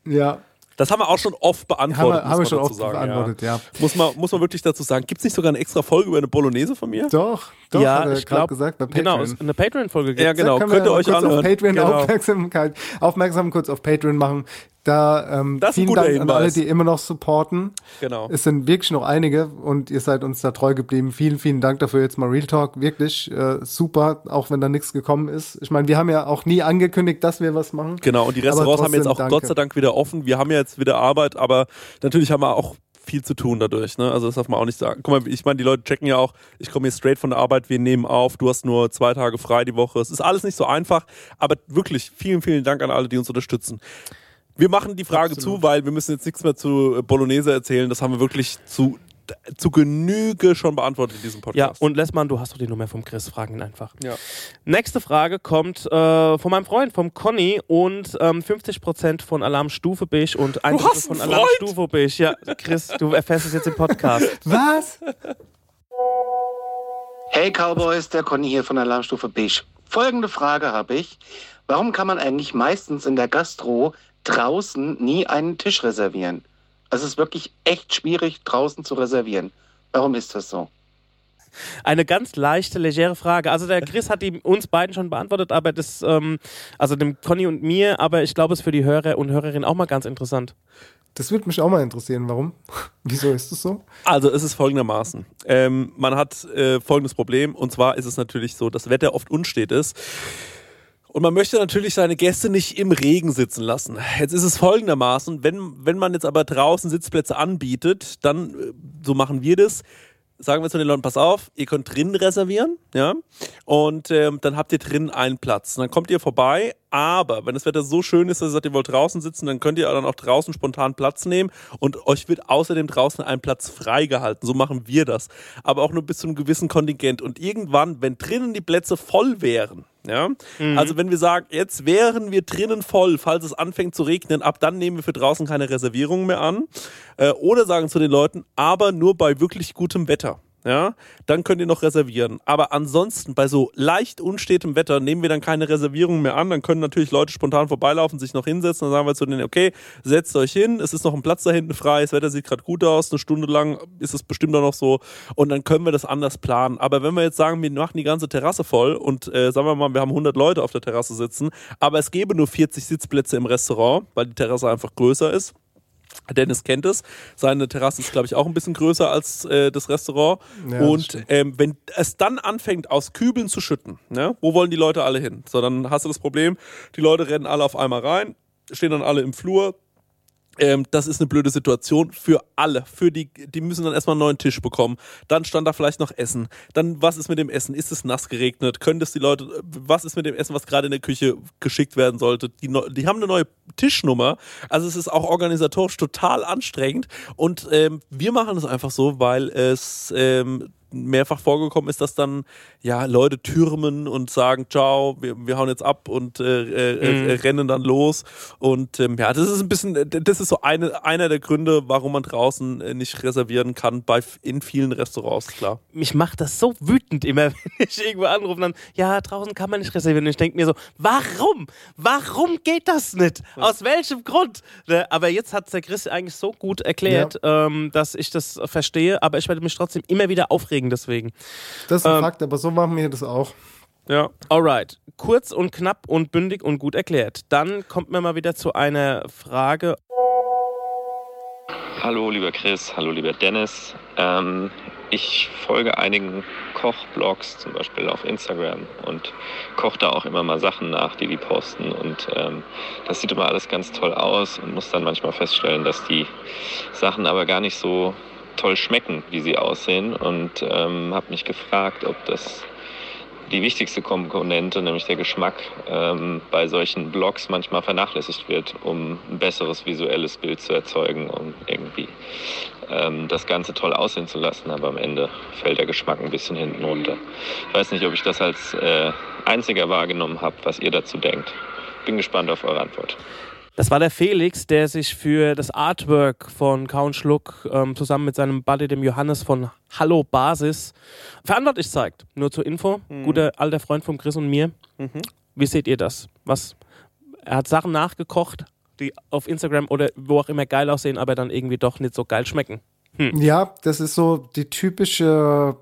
ja. Das haben wir auch schon oft beantwortet. Haben wir- haben wir muss man schon oft sagen, beantwortet, ja. Muss man, muss man wirklich dazu sagen. Gibt es nicht sogar eine extra Folge über eine Bolognese von mir? Doch, doch, ja, hat ich glaube, gesagt, bei genau, Patreon. es- eine Patreon-Folge Ja, genau. Könnt ihr euch kurz auf anhören. Patreon Genau. Aufmerksamkeit, aufmerksam kurz auf Patreon machen. Da ähm, Das ist ein vielen Dank an alle, Hinweis. die immer noch supporten. Genau. Es sind wirklich noch einige und ihr seid uns da treu geblieben. Vielen, vielen Dank dafür. Jetzt mal Real Talk. Wirklich äh, super, auch wenn da nichts gekommen ist. Ich meine, wir haben ja auch nie angekündigt, dass wir was machen. Genau, und die Restaurants haben jetzt auch trotzdem Gott danke. sei Dank wieder offen. Wir haben ja jetzt wieder Arbeit, aber natürlich haben wir auch viel zu tun dadurch. Ne? Also das darf man auch nicht sagen. Guck mal, ich meine, die Leute checken ja auch, ich komme hier straight von der Arbeit, wir nehmen auf, du hast nur zwei Tage frei die Woche. Es ist alles nicht so einfach, aber wirklich vielen, vielen Dank an alle, die uns unterstützen. Wir machen die Frage zu, weil wir müssen jetzt nichts mehr zu äh, Bolognese erzählen. Das haben wir wirklich zu, zu Genüge schon beantwortet in diesem Ja, Podcast. und Lessmann, du hast doch die Nummer vom Chris, fragen ihn einfach. Ja. Nächste Frage kommt äh, von meinem Freund, vom Conny und ähm, 50% von Alarmstufe Bisch und ein Drittel hast von einen Alarmstufe Bisch. Ja, Chris, du erfährst es jetzt im Podcast. Was? Hey Cowboys, der Conny hier von Alarmstufe Beige. Folgende Frage habe ich. Warum kann man eigentlich meistens in der Gastro draußen nie einen Tisch reservieren? Also es ist wirklich echt schwierig, draußen zu reservieren. Warum ist das so? Eine ganz leichte, legere Frage. Also der Chris hat die uns beiden schon beantwortet, aber das, ähm, also dem Conny und mir, aber ich glaube, es ist für die Hörer und Hörerinnen auch mal ganz interessant. Das würde mich auch mal interessieren. Warum? Wieso ist das so? Also es ist folgendermaßen. Ähm, man hat äh, folgendes Problem und zwar ist es natürlich so, dass Wetter oft unstet ist. Und man möchte natürlich seine Gäste nicht im Regen sitzen lassen. Jetzt ist es folgendermaßen, wenn, wenn man jetzt aber draußen Sitzplätze anbietet, dann, äh, so machen wir das, sagen wir zu den Leuten, pass auf, ihr könnt drinnen reservieren, ja, und ähm, dann habt ihr drinnen einen Platz. Und dann kommt ihr vorbei, aber wenn das Wetter so schön ist, dass ihr sagt, ihr wollt draußen sitzen, dann könnt ihr dann auch draußen spontan Platz nehmen und euch wird außerdem draußen ein Platz freigehalten. So machen wir das. Aber auch nur bis zu einem gewissen Kontingent. Und irgendwann, wenn drinnen die Plätze voll wären, ja, Mhm. also wenn wir sagen, jetzt wären wir drinnen voll, falls es anfängt zu regnen, ab dann nehmen wir für draußen keine Reservierungen mehr an. Äh, oder sagen zu den Leuten, aber nur bei wirklich gutem Wetter. Ja, dann könnt ihr noch reservieren. Aber ansonsten bei so leicht unstetem Wetter nehmen wir dann keine Reservierungen mehr an. Dann können natürlich Leute spontan vorbeilaufen, sich noch hinsetzen. Dann sagen wir zu denen, okay, setzt euch hin. Es ist noch ein Platz da hinten frei. Das Wetter sieht gerade gut aus. Eine Stunde lang ist es bestimmt auch noch so. Und dann können wir das anders planen. Aber wenn wir jetzt sagen, wir machen die ganze Terrasse voll und äh, sagen wir mal, wir haben 100 Leute auf der Terrasse sitzen, aber es gäbe nur 40 Sitzplätze im Restaurant, weil die Terrasse einfach größer ist. Dennis kennt es. Seine Terrasse ist, glaube ich, auch ein bisschen größer als äh, das Restaurant. Ja, das und stimmt. ähm, wenn es dann anfängt, aus Kübeln zu schütten, ne, wo wollen die Leute alle hin? So, dann hast du das Problem, die Leute rennen alle auf einmal rein, stehen dann alle im Flur. Ähm, das ist eine blöde Situation für alle. Für die, die müssen dann erstmal einen neuen Tisch bekommen. Dann stand da vielleicht noch Essen. Dann, was ist mit dem Essen? Ist es nass geregnet? Können das die Leute, was ist mit dem Essen, was gerade in der Küche geschickt werden sollte? Die, die haben eine neue Tischnummer. Also es ist auch organisatorisch total anstrengend. Und ähm, wir machen es einfach so, weil es ähm, mehrfach vorgekommen ist, dass dann ja Leute türmen und sagen, ciao, wir, wir hauen jetzt ab und äh, äh, Mhm. äh, rennen dann los. Und ähm, ja, das ist ein bisschen, äh, das ist so eine, einer der Gründe, warum man draußen äh, nicht reservieren kann, bei in vielen Restaurants, klar. Mich macht das so wütend immer, wenn ich irgendwo anrufe und dann, ja, draußen kann man nicht reservieren. Und ich denke mir so, warum? Warum geht das nicht? Aus welchem Grund? Ne, Aber jetzt hat der Chris eigentlich so gut erklärt, ähm, dass ich das verstehe, aber ich werde mich trotzdem immer wieder aufregen deswegen. Das ist ein Ähm, Fakt, aber so machen wir das auch. Ja. Alright. Kurz und knapp und bündig und gut erklärt. Dann kommt mir mal wieder zu einer Frage. Hallo lieber Chris, hallo lieber Dennis. Ähm, ich folge einigen Kochblogs, zum Beispiel auf Instagram und koche da auch immer mal Sachen nach, die die posten. Und ähm, das sieht immer alles ganz toll aus und muss dann manchmal feststellen, dass die Sachen aber gar nicht so toll schmecken, wie sie aussehen. Und ähm, habe mich gefragt, ob das die wichtigste Komponente, nämlich der Geschmack, ähm, bei solchen Blogs manchmal vernachlässigt wird, um ein besseres visuelles Bild zu erzeugen, um irgendwie ähm, das Ganze toll aussehen zu lassen. Aber am Ende fällt der Geschmack ein bisschen hinten runter. Ich weiß nicht, ob ich das als äh, einziger wahrgenommen habe, was ihr dazu denkt. Bin gespannt auf eure Antwort. Das war der Felix, der sich für das Artwork von Count Schluck ähm, zusammen mit seinem Buddy, dem Johannes von Hallo Basis, verantwortlich zeigt. Nur zur Info, guter alter Freund von Chris und mir. Mhm. Wie seht ihr das? Was? Er hat Sachen nachgekocht, die auf Instagram oder wo auch immer geil aussehen, aber dann irgendwie doch nicht so geil schmecken. Hm. Ja, das ist so die typische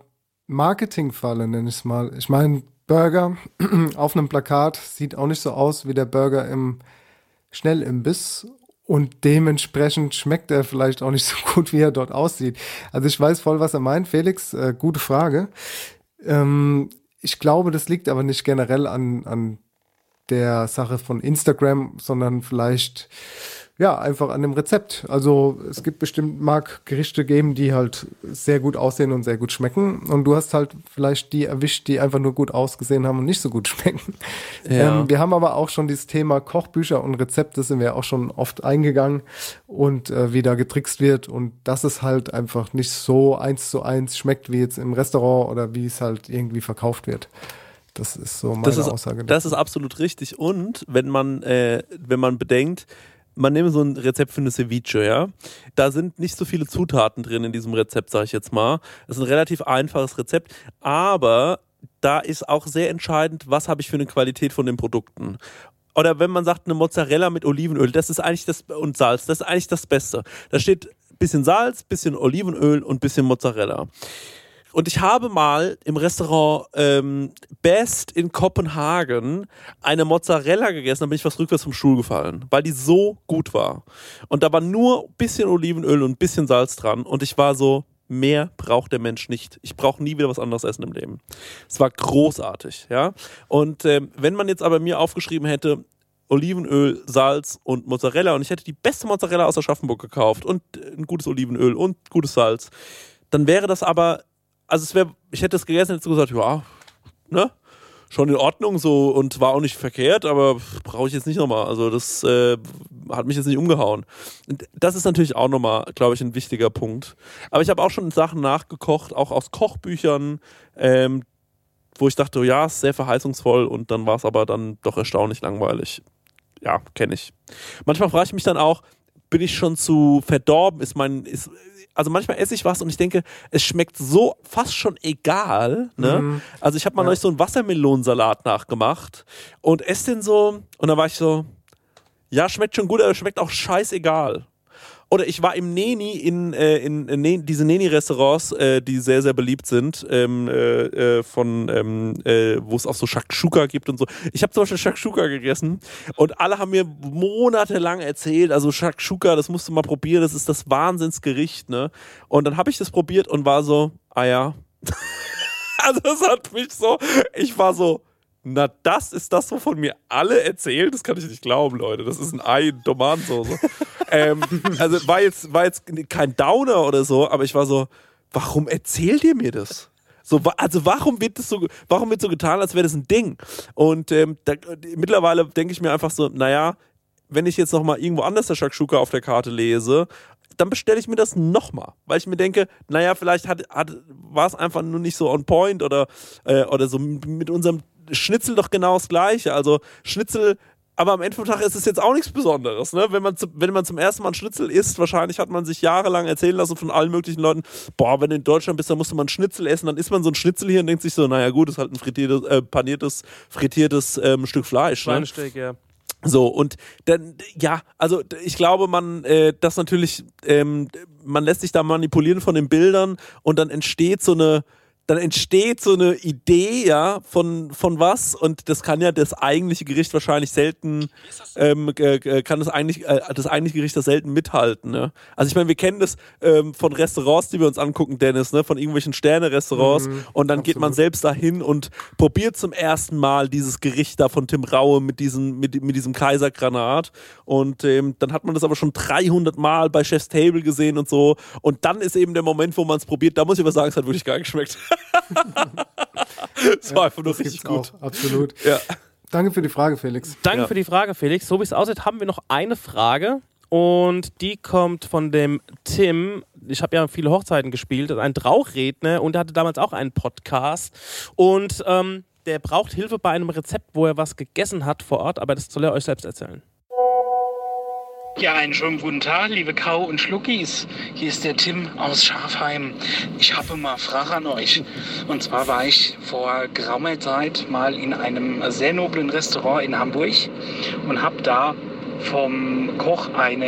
Marketingfalle, nenne ich es mal. Ich meine, Burger auf einem Plakat sieht auch nicht so aus wie der Burger im Schnellimbiss und dementsprechend schmeckt er vielleicht auch nicht so gut, wie er dort aussieht. Also ich weiß voll, was er meint. Felix, äh, gute Frage. Ähm, ich glaube, das liegt aber nicht generell an, an der Sache von Instagram, sondern vielleicht ja einfach an dem Rezept. Also es gibt bestimmt mag Gerichte geben, die halt sehr gut aussehen und sehr gut schmecken. Und du hast halt vielleicht die erwischt, die einfach nur gut ausgesehen haben und nicht so gut schmecken. Ja. Ähm, wir haben aber auch schon dieses Thema Kochbücher und Rezepte sind wir auch schon oft eingegangen und äh, wie da getrickst wird und dass es halt einfach nicht so eins zu eins schmeckt wie jetzt im Restaurant oder wie es halt irgendwie verkauft wird. Das ist so meine das ist, Aussage. Das ist absolut richtig. Und wenn man, äh, wenn man bedenkt, man nimmt so ein Rezept für eine Ceviche, ja. Da sind nicht so viele Zutaten drin in diesem Rezept, sage ich jetzt mal. Das ist ein relativ einfaches Rezept, aber da ist auch sehr entscheidend, was habe ich für eine Qualität von den Produkten. Oder wenn man sagt, eine Mozzarella mit Olivenöl, das ist eigentlich das und Salz, das ist eigentlich das Beste. Da steht bisschen Salz, bisschen Olivenöl und bisschen Mozzarella. Und ich habe mal im Restaurant ähm, Best in Kopenhagen eine Mozzarella gegessen, da bin ich fast rückwärts vom Stuhl gefallen, weil die so gut war. Und da war nur ein bisschen Olivenöl und ein bisschen Salz dran und ich war so, mehr braucht der Mensch nicht. Ich brauche nie wieder was anderes essen im Leben. Es war großartig, ja. Und ähm, wenn man jetzt aber mir aufgeschrieben hätte, Olivenöl, Salz und Mozzarella und ich hätte die beste Mozzarella aus Aschaffenburg gekauft und ein gutes Olivenöl und gutes Salz, dann wäre das aber, also es wäre, ich hätte es gegessen hätte gesagt, ja, ne? Schon in Ordnung so und war auch nicht verkehrt, aber brauche ich jetzt nicht nochmal. Also das äh, hat mich jetzt nicht umgehauen. Das ist natürlich auch nochmal, glaube ich, ein wichtiger Punkt. Aber ich habe auch schon Sachen nachgekocht, auch aus Kochbüchern, ähm, wo ich dachte, ja, ist sehr verheißungsvoll und dann war es aber dann doch erstaunlich langweilig. Ja, kenne ich. Manchmal frage ich mich dann auch, bin ich schon zu verdorben? Ist mein, ist, also manchmal esse ich was und ich denke, es schmeckt so fast schon egal. Ne? Mhm. Also ich habe mal Ja. neulich so einen Wassermelonensalat nachgemacht und esse den so und dann war ich so, ja, schmeckt schon gut, aber schmeckt auch scheißegal. Oder ich war im Neni in, äh, in, in Ne- diese Neni-Restaurants, äh, die sehr, sehr beliebt sind, ähm, äh, äh, von ähm, äh, wo es auch so Shakshuka gibt und so. Ich habe zum Beispiel Shakshuka gegessen und alle haben mir monatelang erzählt, also Shakshuka, das musst du mal probieren, das ist das Wahnsinnsgericht, ne? Und dann habe ich das probiert und war so, ah ja. also das hat mich so, ich war so, na, das ist das, wovon mir alle erzählen. Das kann ich nicht glauben, Leute. Das ist ein Ei in Tomatensauce. ähm, also war jetzt, war jetzt kein Downer oder so, aber ich war so, warum erzählt ihr mir das? So, also warum wird das so, warum wird so getan, als wäre das ein Ding? Und ähm, da, mittlerweile denke ich mir einfach so, naja, wenn ich jetzt nochmal irgendwo anders der Shakshuka auf der Karte lese, dann bestelle ich mir das nochmal, weil ich mir denke, naja, vielleicht hat, hat, war es einfach nur nicht so on point oder, äh, oder so mit unserem Schnitzel doch genau das Gleiche. Also Schnitzel, aber am Ende vom Tag ist es jetzt auch nichts Besonderes. Ne? Wenn, man zu, wenn man zum ersten Mal ein Schnitzel isst, wahrscheinlich hat man sich jahrelang erzählen lassen von allen möglichen Leuten, boah, wenn du in Deutschland bist, dann musst du mal ein Schnitzel essen, dann isst man so ein Schnitzel hier und denkt sich so, naja gut, ist halt ein frittiertes, äh, paniertes, frittiertes ähm, Stück Fleisch. Ne? Schweinesteak, ja. So, und dann, ja, also ich glaube, man, äh, das natürlich, ähm, man lässt sich da manipulieren von den Bildern und dann entsteht so eine, dann entsteht so eine Idee, ja, von, von was. Und das kann ja das eigentliche Gericht wahrscheinlich selten, ähm, äh, äh, kann das eigentlich, äh, das eigentliche Gericht das selten mithalten, ne? Also ich meine, wir kennen das ähm, von Restaurants, die wir uns angucken, Dennis, ne, von irgendwelchen Sterne-Restaurants. Mhm, und dann geht man selbst dahin und probiert zum ersten Mal dieses Gericht da von Tim Raue mit diesem, mit, mit diesem Kaisergranat. Und ähm, dann hat man das aber schon 300 Mal bei Chef's Table gesehen und so. Und dann ist eben der Moment, wo man es probiert, da muss ich aber sagen, es hat wirklich gar nicht geschmeckt. Es war einfach nur das richtig gut. Auch, absolut. Ja. Danke für die Frage, Felix. Danke Ja. für die Frage, Felix. So wie es aussieht, haben wir noch eine Frage. Und die kommt von dem Tim. Ich habe ja viele Hochzeiten gespielt, ein Trauchredner und er hatte damals auch einen Podcast. Und ähm, der braucht Hilfe bei einem Rezept, wo er was gegessen hat vor Ort, aber das soll er euch selbst erzählen. Ja, einen schönen guten Tag, liebe Kau und Schluckis. Hier ist der Tim aus Schafheim. Ich habe mal Frage an euch. Und zwar war ich vor geraumer Zeit mal in einem sehr noblen Restaurant in Hamburg und habe da vom Koch eine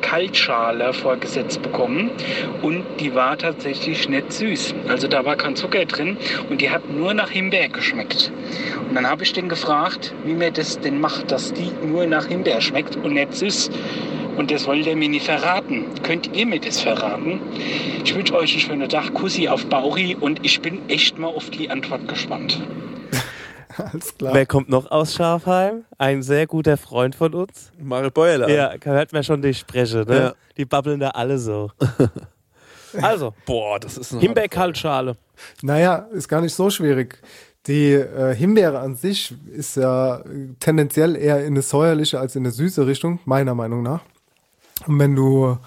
Himbeer-Kaltschale vorgesetzt bekommen. Und die war tatsächlich nicht süß. Also da war kein Zucker drin und die hat nur nach Himbeer geschmeckt. Und dann habe ich den gefragt, wie mir das denn macht, dass die nur nach Himbeer schmeckt und nicht süß. Und das wollte er mir nicht verraten. Könnt ihr mir das verraten? Ich wünsche euch einen schönen Tag, Kussi auf Bauchi und ich bin echt mal auf die Antwort gespannt. Alles klar. Wer kommt noch aus Schafheim? Ein sehr guter Freund von uns. Marit Beuerler. Ja, hört man schon die Spreche, ne? Ja. Die babbeln da alle so. Also, Boah, das ist ein Himbeerkaltschale. Naja, ist gar nicht so schwierig. Die äh, Himbeere an sich ist ja äh, tendenziell eher in eine säuerliche als in eine süße Richtung, meiner Meinung nach. Und wenn du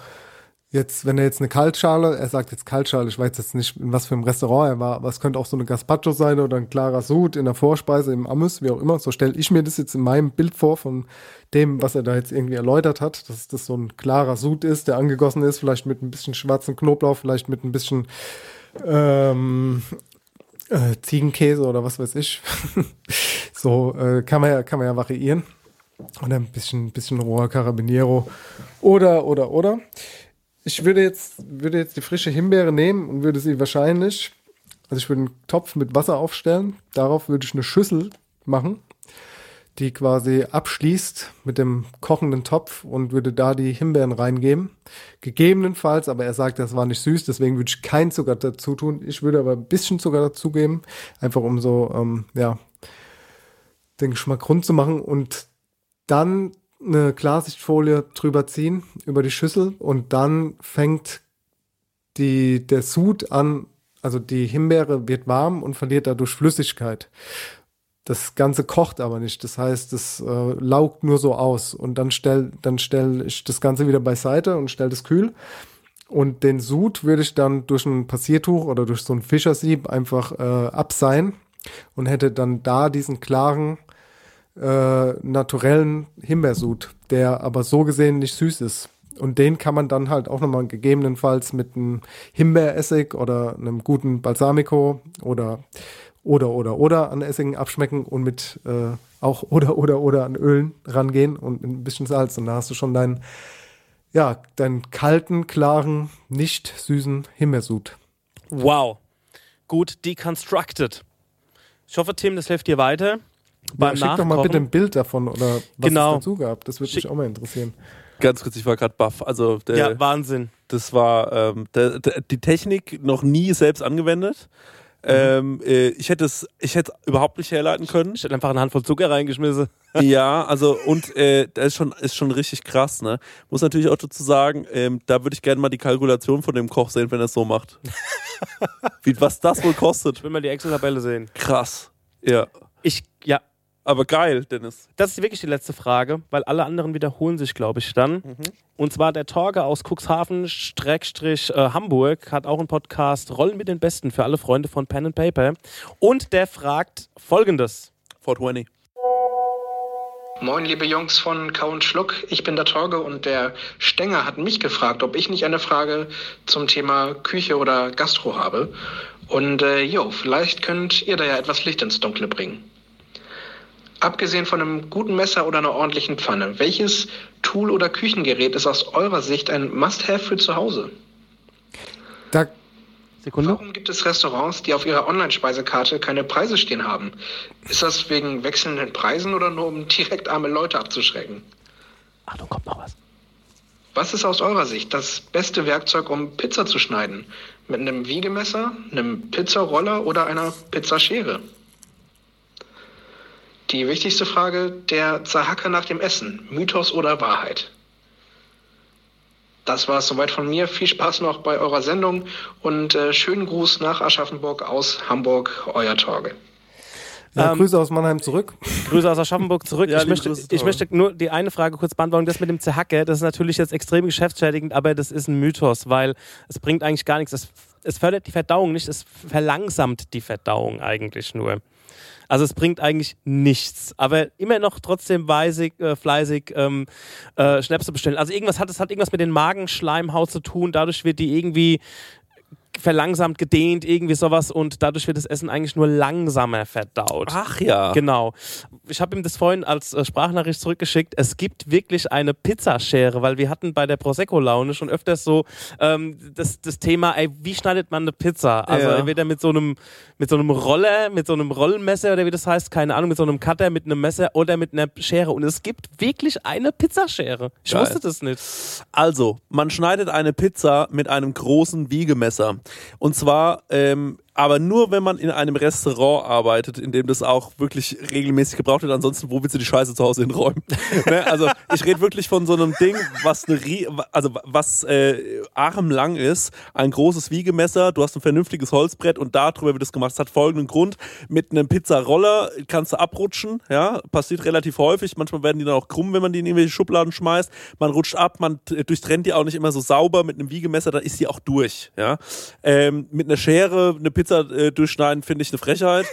jetzt, wenn er jetzt eine Kaltschale, er sagt jetzt Kaltschale, ich weiß jetzt nicht, in was für einem Restaurant er war, aber es könnte auch so eine Gazpacho sein oder ein klarer Sud in der Vorspeise, im Amüs, wie auch immer. So stelle ich mir das jetzt in meinem Bild vor von dem, was er da jetzt irgendwie erläutert hat, dass das so ein klarer Sud ist, der angegossen ist, vielleicht mit ein bisschen schwarzen Knoblauch, vielleicht mit ein bisschen ähm, äh, Ziegenkäse oder was weiß ich. so äh, kann man ja, kann man ja variieren. Oder ein bisschen, bisschen roher Carabiniero. Oder, oder, oder. Ich würde jetzt, würde jetzt die frische Himbeere nehmen und würde sie wahrscheinlich Also ich würde einen Topf mit Wasser aufstellen. Darauf würde ich eine Schüssel machen, die quasi abschließt mit dem kochenden Topf und würde da die Himbeeren reingeben. Gegebenenfalls, aber er sagt, das war nicht süß, deswegen würde ich keinen Zucker dazu tun. Ich würde aber ein bisschen Zucker dazugeben, einfach um so, ähm, ja, den Geschmack rund zu machen und dann eine Klarsichtfolie drüber ziehen über die Schüssel und dann fängt die, der Sud an, also die Himbeere wird warm und verliert dadurch Flüssigkeit. Das Ganze kocht aber nicht. Das heißt, es äh, laugt nur so aus. Und dann stell, dann stell ich das Ganze wieder beiseite und stell das kühl. Und den Sud würde ich dann durch ein Passiertuch oder durch so ein Fischersieb einfach äh, abseihen und hätte dann da diesen klaren, äh, naturellen Himbeersud, der aber so gesehen nicht süß ist. Und den kann man dann halt auch nochmal gegebenenfalls mit einem Himbeeressig oder einem guten Balsamico oder oder oder oder an Essigen abschmecken und mit äh, auch oder oder oder an Ölen rangehen und ein bisschen Salz. Und da hast du schon deinen, ja, deinen kalten, klaren, nicht süßen Himbeersud. Wow. Gut deconstructed. Ich hoffe, Tim, das hilft dir weiter. Ja, schick doch mal bitte ein Bild davon oder was Genau. es dazu gab. Das würde mich auch mal interessieren. Ganz kurz, ich war gerade baff. Also der, Ja, Wahnsinn. Das war ähm, der, der, die Technik noch nie selbst angewendet. Ähm, äh, ich hätte es, ich hätte es überhaupt nicht herleiten können. Ich hätte einfach eine Handvoll Zucker reingeschmissen. ja, also und äh, das ist schon, ist schon richtig krass, ne? Muss natürlich auch dazu sagen, ähm, da würde ich gerne mal die Kalkulation von dem Koch sehen, wenn er es so macht. Wie, was das wohl kostet. Ich will mal die Excel-Tabelle sehen. Krass. Ja. Ich, ja. Aber geil, Dennis. Das ist wirklich die letzte Frage, weil alle anderen wiederholen sich, glaube ich, dann. Und zwar der Torge aus Cuxhaven, Streckstrich äh, Hamburg, hat auch einen Podcast Rollen mit den Besten für alle Freunde von Pen and Paper. Und der fragt folgendes. 420. Moin, liebe Jungs von Kau und Schluck. Ich bin der Torge und der Stenger hat mich gefragt, ob ich nicht eine Frage zum Thema Küche oder Gastro habe. Und äh, jo, vielleicht könnt ihr da ja etwas Licht ins Dunkle bringen. Abgesehen von einem guten Messer oder einer ordentlichen Pfanne, welches Tool oder Küchengerät ist aus eurer Sicht ein Must-Have für zu Hause? Da Sekunde. Warum gibt es Restaurants, die auf ihrer Online-Speisekarte keine Preise stehen haben? Ist das wegen wechselnden Preisen oder nur um direkt arme Leute abzuschrecken? Achtung, kommt noch was. Was ist aus eurer Sicht das beste Werkzeug, um Pizza zu schneiden? Mit einem Wiegemesser, einem Pizzaroller oder einer Pizzaschere? Die wichtigste Frage, der Zerhacker nach dem Essen, Mythos oder Wahrheit? Das war es soweit von mir. Viel Spaß noch bei eurer Sendung und äh, schönen Gruß nach Aschaffenburg aus Hamburg, euer Torge. Ja, Ähm, Grüße aus Mannheim zurück. Grüße aus Aschaffenburg zurück. Ja, ich, möchte, Grüße, ich möchte nur die eine Frage kurz beantworten. Das mit dem Zerhacke, das ist natürlich jetzt extrem geschäftsschädigend, aber das ist ein Mythos, weil es bringt eigentlich gar nichts. Es, es fördert die Verdauung nicht, es verlangsamt die Verdauung eigentlich nur. Also es bringt eigentlich nichts. Aber immer noch trotzdem weisig, äh, fleißig ähm, äh, Schnäpse bestellen. Also irgendwas hat, es hat irgendwas mit den Magenschleimhaut zu tun. Dadurch wird die irgendwie verlangsamt, gedehnt, irgendwie sowas und dadurch wird das Essen eigentlich nur langsamer verdaut. Ach ja. Genau. Ich habe ihm das vorhin als äh, Sprachnachricht zurückgeschickt. Es gibt wirklich eine Pizzaschere, weil wir hatten bei der Prosecco-Laune schon öfters so ähm, das, das Thema, ey, wie schneidet man eine Pizza? Also Ja. entweder mit so einem mit so einem Roller, mit so einem Rollmesser oder wie das heißt, keine Ahnung, mit so einem Cutter, mit einem Messer oder mit einer Schere. Und es gibt wirklich eine Pizzaschere. Ich Geil. wusste das nicht. Also, man schneidet eine Pizza mit einem großen Wiegemesser. Und zwar, ähm, aber nur, wenn man in einem Restaurant arbeitet, in dem das auch wirklich regelmäßig gebraucht wird. Ansonsten, wo willst du die Scheiße zu Hause hinräumen? ne? Also, ich rede wirklich von so einem Ding, was eine, also was äh, armlang ist, ein großes Wiegemesser, du hast ein vernünftiges Holzbrett und darüber wird es gemacht. Es hat folgenden Grund: Mit einem Pizzaroller kannst du abrutschen, ja, passiert relativ häufig. Manchmal werden die dann auch krumm, wenn man die in irgendwelche Schubladen schmeißt. Man rutscht ab, man t- durchtrennt die auch nicht immer so sauber. Mit einem Wiegemesser, da ist die auch durch, ja. Ähm, mit einer Schere eine Pizza äh, durchschneiden, finde ich eine Frechheit.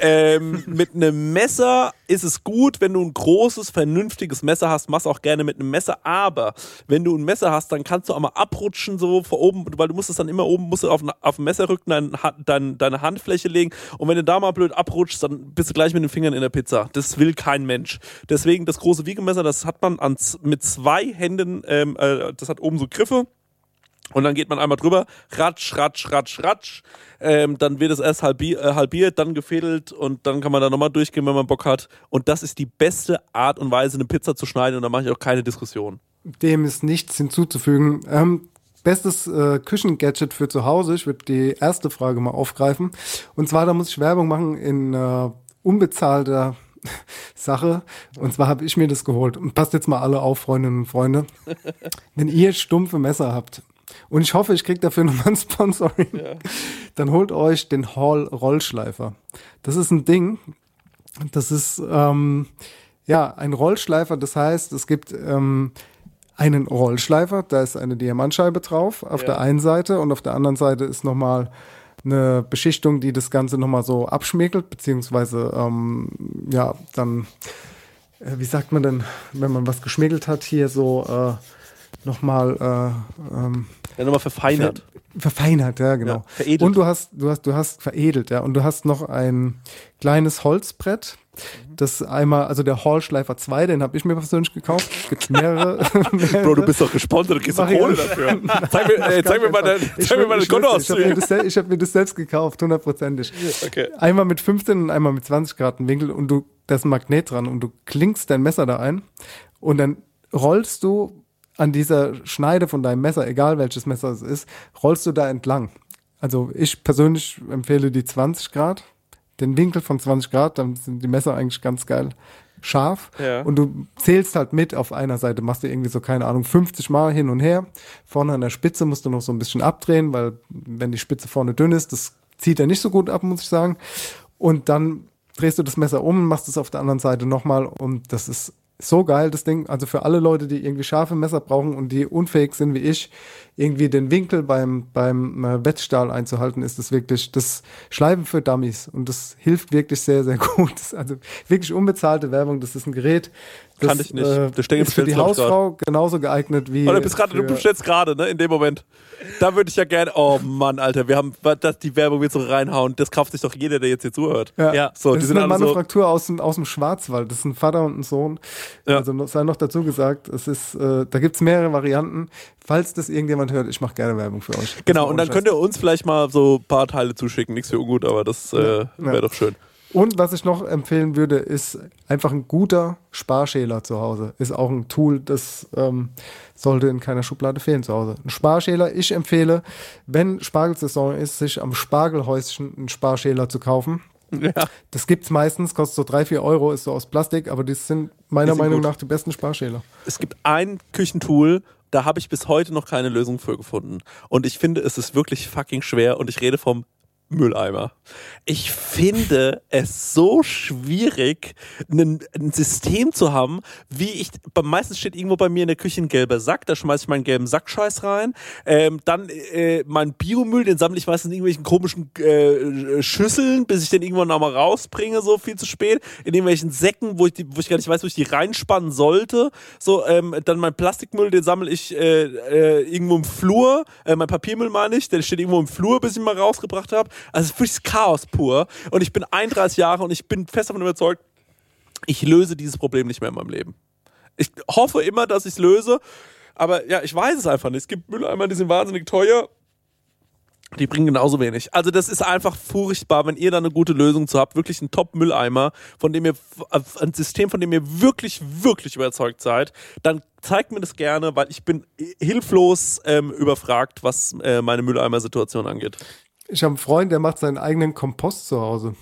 ähm, mit einem Messer ist es gut, wenn du ein großes, vernünftiges Messer hast, machst auch gerne mit einem Messer, aber wenn du ein Messer hast, dann kannst du auch mal abrutschen, so vor oben, weil du musst es dann immer oben, musst du auf, auf dem Messerrücken dein, dein, deine Handfläche legen und wenn du da mal blöd abrutschst, dann bist du gleich mit den Fingern in der Pizza. Das will kein Mensch. Deswegen das große Wiegemesser, das hat man an, z- mit zwei Händen, ähm, äh, das hat oben so Griffe Und dann geht man einmal drüber, ratsch, ratsch, ratsch, ratsch. Ähm, dann wird es erst halbi äh, halbiert, dann gefädelt und dann kann man da nochmal durchgehen, wenn man Bock hat. Und das ist die beste Art und Weise, eine Pizza zu schneiden und da mache ich auch keine Diskussion. Dem ist nichts hinzuzufügen. Ähm, bestes äh, Küchengadget für zu Hause. Ich würde die erste Frage mal aufgreifen. Und zwar, da muss ich Werbung machen in äh, unbezahlter Sache. Und zwar habe ich mir das geholt. Und passt jetzt mal alle auf, Freundinnen und Freunde. Wenn ihr stumpfe Messer habt, und ich hoffe, ich kriege dafür nochmal ein Sponsoring, dann holt euch den Hall Rollschleifer. Das ist ein Ding, das ist ähm, ja ein Rollschleifer, das heißt, es gibt ähm, einen Rollschleifer, da ist eine Diamantscheibe drauf auf Ja. der einen Seite. Und auf der anderen Seite ist nochmal eine Beschichtung, die das Ganze nochmal so abschmäkelt, beziehungsweise ähm, ja, dann, äh, wie sagt man denn, wenn man was geschmäkelt hat, hier so äh, nochmal äh, ähm, Ja, nochmal verfeinert. Ver verfeinert, ja, genau. Ja, veredelt. Und du hast, du hast, du hast veredelt, ja. Und du hast noch ein kleines Holzbrett. Das einmal, also der Hallschleifer 2, den habe ich mir persönlich gekauft. Es gibt mehrere. Bro, du bist doch gesponsert, du kriegst doch Kohle dafür. Zeig mir, ey, zeig mir mal dein, Ich zeig mir mal ich Ich habe mir, hab mir das selbst gekauft, hundertprozentig. Okay. Einmal mit 15 und einmal mit 20 Grad Winkel und du, da ist ein Magnet dran und du klingst dein Messer da ein und dann rollst du an dieser Schneide von deinem Messer, egal welches Messer es ist, rollst du da entlang. Also ich persönlich empfehle die 20 Grad, den Winkel von 20 Grad, dann sind die Messer eigentlich ganz geil scharf. Ja. Und du zählst halt mit auf einer Seite, machst du irgendwie so, keine Ahnung, 50 Mal hin und her. Vorne an der Spitze musst du noch so ein bisschen abdrehen, weil wenn die Spitze vorne dünn ist, das zieht er nicht so gut ab, muss ich sagen. Und dann drehst du das Messer um, und machst es auf der anderen Seite nochmal und das ist so geil, das Ding. Also für alle Leute, die irgendwie scharfe Messer brauchen und die unfähig sind wie ich, irgendwie den Winkel beim, beim äh, Wettstahl einzuhalten, ist das wirklich das Schleifen für Dummies. Und das hilft wirklich sehr, sehr gut. Das also wirklich unbezahlte Werbung. Das ist ein Gerät. Das, Kannte ich nicht. Äh, Der Stengel ist für die Hausfrau genauso geeignet wie. Oh, du bist gerade, du bestellst gerade, ne, in dem Moment. Da würde ich ja gerne, oh Mann, Alter, wir haben, das, die Werbung wird so reinhauen, das kauft sich doch jeder, der jetzt hier zuhört. Ja, so, das die ist sind eine alle so, Manufaktur aus, dem- aus dem Schwarzwald. Das ist ein Vater und ein Sohn. Also noch- sei noch dazu gesagt, es ist, äh, da gibt's mehrere Varianten. Falls das irgendjemand hört, ich mache gerne Werbung für euch. genau, und dann könnt ihr uns vielleicht mal so ein paar Teile zuschicken, nichts für ungut, aber das äh, wäre ja. doch schön. Und was ich noch empfehlen würde, ist einfach ein guter Sparschäler zu Hause. Ist auch ein Tool, das ähm, sollte in keiner Schublade fehlen zu Hause. Ein Sparschäler, ich empfehle, wenn Spargelsaison ist, sich am Spargelhäuschen einen Sparschäler zu kaufen. Ja. Das gibt's meistens, kostet so drei, vier Euro, ist so aus Plastik, aber die sind meiner sind Meinung gut. nach die besten Sparschäler. Es gibt ein Küchentool, da habe ich bis heute noch keine Lösung für gefunden. Und ich finde, es ist wirklich fucking schwer und ich rede vom Mülleimer. Ich finde es so schwierig, ein, ein System zu haben, wie ich, beim meisten steht irgendwo bei mir in der Küche ein gelber Sack, da schmeiße ich meinen gelben Sackscheiß rein. Ähm, dann äh, mein Biomüll, den sammle ich meistens in irgendwelchen komischen äh, Schüsseln, bis ich den irgendwann auch mal rausbringe, so viel zu spät. In irgendwelchen Säcken, wo ich, die, wo ich gar nicht weiß, wo ich die reinspannen sollte. So, ähm, dann mein Plastikmüll, den sammle ich äh, äh, irgendwo im Flur. Äh, mein Papiermüll meine ich, der steht irgendwo im Flur, bis ich ihn mal rausgebracht habe. Also es ist wirklich Chaos pur. Und ich bin 31 Jahre und ich bin fest davon überzeugt, ich löse dieses Problem nicht mehr in meinem Leben. Ich hoffe immer, dass ich es löse, aber ja, ich weiß es einfach nicht. Es gibt Mülleimer, die sind wahnsinnig teuer. Die bringen genauso wenig. Also das ist einfach furchtbar, wenn ihr da eine gute Lösung zu habt, wirklich ein Top-Mülleimer, von dem ihr ein System, von dem ihr wirklich, wirklich überzeugt seid, dann zeigt mir das gerne, weil ich bin hilflos ähm, überfragt, was äh, meine Mülleimer-Situation angeht. Ich habe einen Freund, der macht seinen eigenen Kompost zu Hause.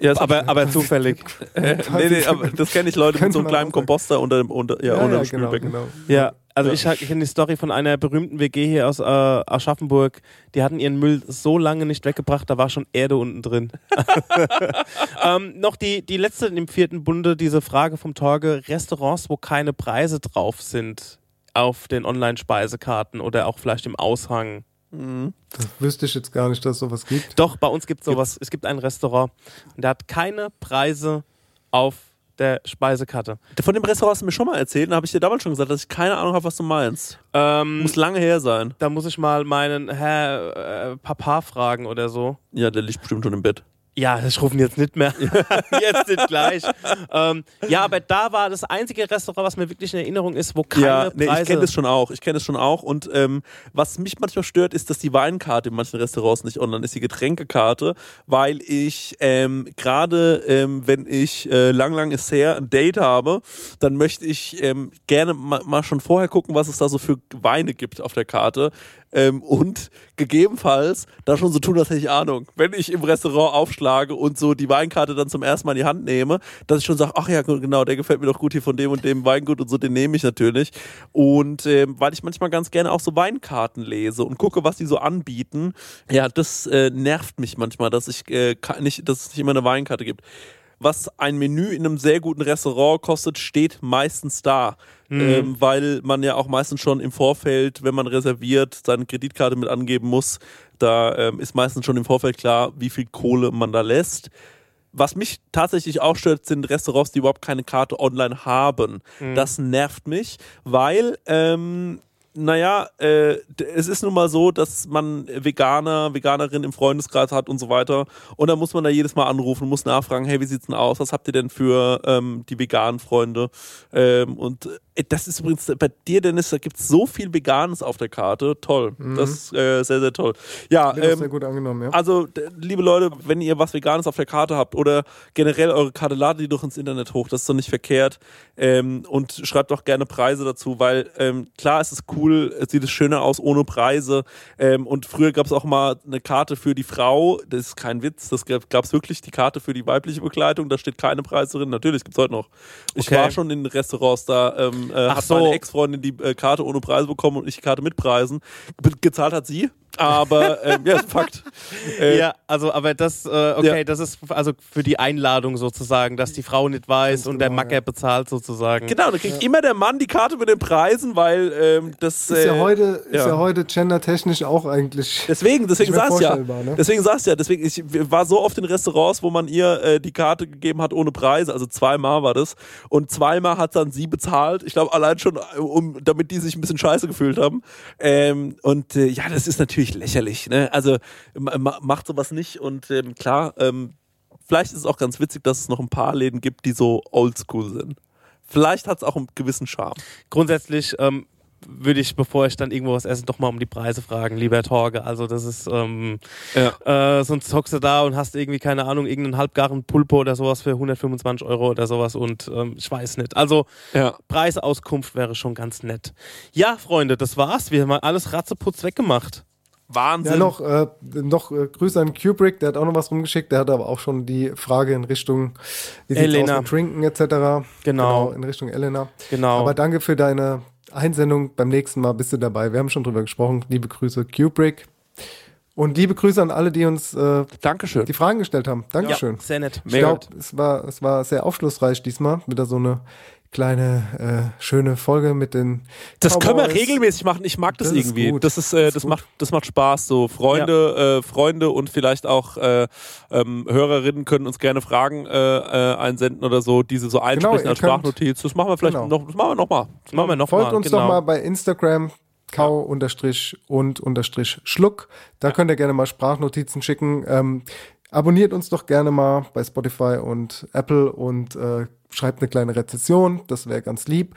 Ja, aber, aber zufällig. Äh, nee, nee, aber das kenne ich Leute mit so einem kleinen. Komposter unter dem, unter, ja, Ja, unter ja, dem genau, Spülbecken. genau. Ja, also Ja. ich, ich kenne die Story von einer berühmten WG hier aus äh, Aschaffenburg. Die hatten ihren Müll so lange nicht weggebracht, da war schon Erde unten drin. ähm, noch die, die letzte im vierten Bunde, diese Frage vom Torge. Restaurants, wo keine Preise drauf sind auf den Online-Speisekarten oder auch vielleicht im Aushang. Das wüsste ich jetzt gar nicht, dass es sowas gibt. Doch, bei uns gibt es sowas. Es gibt ein Restaurant und der hat keine Preise auf der Speisekarte. Von dem Restaurant hast du mir schon mal erzählt, da habe ich dir damals schon gesagt, dass ich keine Ahnung habe, was du meinst. Ähm, Muss lange her sein. Da muss ich mal meinen Herr äh, Papa fragen oder so. Ja, der liegt bestimmt schon im Bett. Ja, ich rufe ihn jetzt nicht mehr. jetzt nicht gleich. ähm, ja, aber da war das einzige Restaurant, was mir wirklich in Erinnerung ist, wo keine ja, nee, Preise... ich kenne das schon auch. Ich kenne das schon auch. Und ähm, was mich manchmal stört, ist, dass die Weinkarte in manchen Restaurants nicht online ist, die Getränkekarte, weil ich ähm, gerade, ähm, wenn ich äh, lang, lang ist her ein Date habe, dann möchte ich ähm, gerne ma mal schon vorher gucken, was es da so für Weine gibt auf der Karte. Ähm, und gegebenenfalls da schon so tun, als hätte ich Ahnung. Wenn ich im Restaurant aufschlage und so die Weinkarte dann zum ersten Mal in die Hand nehme, dass ich schon sage, ach ja, genau, der gefällt mir doch gut hier von dem und dem Weingut und so, den nehme ich natürlich. Und ähm, weil ich manchmal ganz gerne auch so Weinkarten lese und gucke, was die so anbieten, ja, das äh, nervt mich manchmal, dass ich äh, nicht, dass es nicht immer eine Weinkarte gibt was ein Menü in einem sehr guten Restaurant kostet, steht meistens da. Mhm. Ähm, weil man ja auch meistens schon im Vorfeld, wenn man reserviert, seine Kreditkarte mit angeben muss. Da ähm, ist meistens schon im Vorfeld klar, wie viel Kohle man da lässt. Was mich tatsächlich auch stört, sind Restaurants, die überhaupt keine Karte online haben. Mhm. Das nervt mich, weil ähm, naja, äh, es ist nun mal so, dass man Veganer, Veganerin im Freundeskreis hat und so weiter. Und dann muss man da jedes Mal anrufen, muss nachfragen, hey, wie sieht's denn aus? Was habt ihr denn für ähm, die veganen Freunde? Ähm, und das ist übrigens bei dir, Dennis, da gibt's so viel Veganes auf der Karte. Toll. Mhm. Das ist äh, sehr, sehr toll. Ja, ähm, sehr gut angenommen, ja. also, liebe Leute, wenn ihr was Veganes auf der Karte habt oder generell eure Karte, ladet die doch ins Internet hoch. Das ist doch nicht verkehrt. Ähm, und schreibt doch gerne Preise dazu, weil ähm, klar, es ist cool, es sieht es schöner aus ohne Preise. Ähm, und früher gab es auch mal eine Karte für die Frau. Das ist kein Witz. Das gab es wirklich, die Karte für die weibliche Begleitung. Da steht keine Preise drin. Natürlich gibt es heute noch. Ich Okay. war schon in Restaurants, da ähm, äh, Ach hat so. meine Ex-Freundin die äh, Karte ohne Preise bekommen und ich die Karte mit Preisen. Be gezahlt hat sie. Aber ähm, ja, ist Fakt. Äh, ja, also, aber das, äh, okay, Ja. das ist also für die Einladung sozusagen, dass die Frau nicht weiß und der Macker bezahlt sozusagen. Genau, da kriegt immer der Mann die Karte mit den Preisen, weil ähm, das. Ist ja, äh, heute, ist ja heute gendertechnisch auch eigentlich. Deswegen, deswegen nicht mehr sag's ja. Ne? Deswegen sag's ja. Deswegen, ich war so oft in Restaurants, wo man ihr äh, die Karte gegeben hat ohne Preise. Also zweimal war das. Und zweimal hat dann sie bezahlt. Ich glaube, allein schon, äh, um, damit die sich ein bisschen scheiße gefühlt haben. Ähm, und äh, ja, das ist natürlich lächerlich. Ne? Also ma- ma- macht sowas nicht. Und ähm, klar, ähm, vielleicht ist es auch ganz witzig, dass es noch ein paar Läden gibt, die so oldschool sind. Vielleicht hat es auch einen gewissen Charme. Grundsätzlich ähm, würde ich, bevor ich dann irgendwo was esse, doch mal um die Preise fragen, lieber Torge. Also das ist, ähm, äh, sonst hockst du da und hast irgendwie, keine Ahnung, irgendeinen halbgaren Pulpo oder sowas für 125 Euro oder sowas und ähm, ich weiß nicht. Also Preisauskunft wäre schon ganz nett. Ja, Freunde, das war's. Wir haben alles ratzeputz weggemacht. Wahnsinn. Ja, noch, äh, noch äh, Grüße an Kubrick, der hat auch noch was rumgeschickt. Der hat aber auch schon die Frage in Richtung, wie Elena. aus mit Trinken etc. Genau. In Richtung Elena. Genau. Aber danke für deine Einsendung. Beim nächsten Mal bist du dabei. Wir haben schon drüber gesprochen. Liebe Grüße, Kubrick. Und liebe Grüße an alle, die uns äh, Dankeschön. die Fragen gestellt haben. Dankeschön. Ja, sehr nett. Ich glaube, es war, es war sehr aufschlussreich diesmal. Wieder so eine kleine, äh, schöne Folge mit den Das können wir regelmäßig machen. Ich mag das, Das ist irgendwie. gut. Das ist, äh, das, macht, das macht Spaß. So Freunde, äh, Freunde und vielleicht auch äh, ähm, Hörerinnen können uns gerne Fragen äh, äh, einsenden oder so, diese so einsprechen Genau, als Sprachnotiz. Das machen wir vielleicht Genau. noch. Das machen wir noch mal. Das machen wir noch Folgt mal, uns genau. doch mal bei Instagram kau unterstrich und unterstrich schluck. Da könnt ihr gerne mal Sprachnotizen schicken. Ähm, abonniert uns doch gerne mal bei Spotify und Apple und äh, schreibt eine kleine Rezension. Das wäre ganz lieb.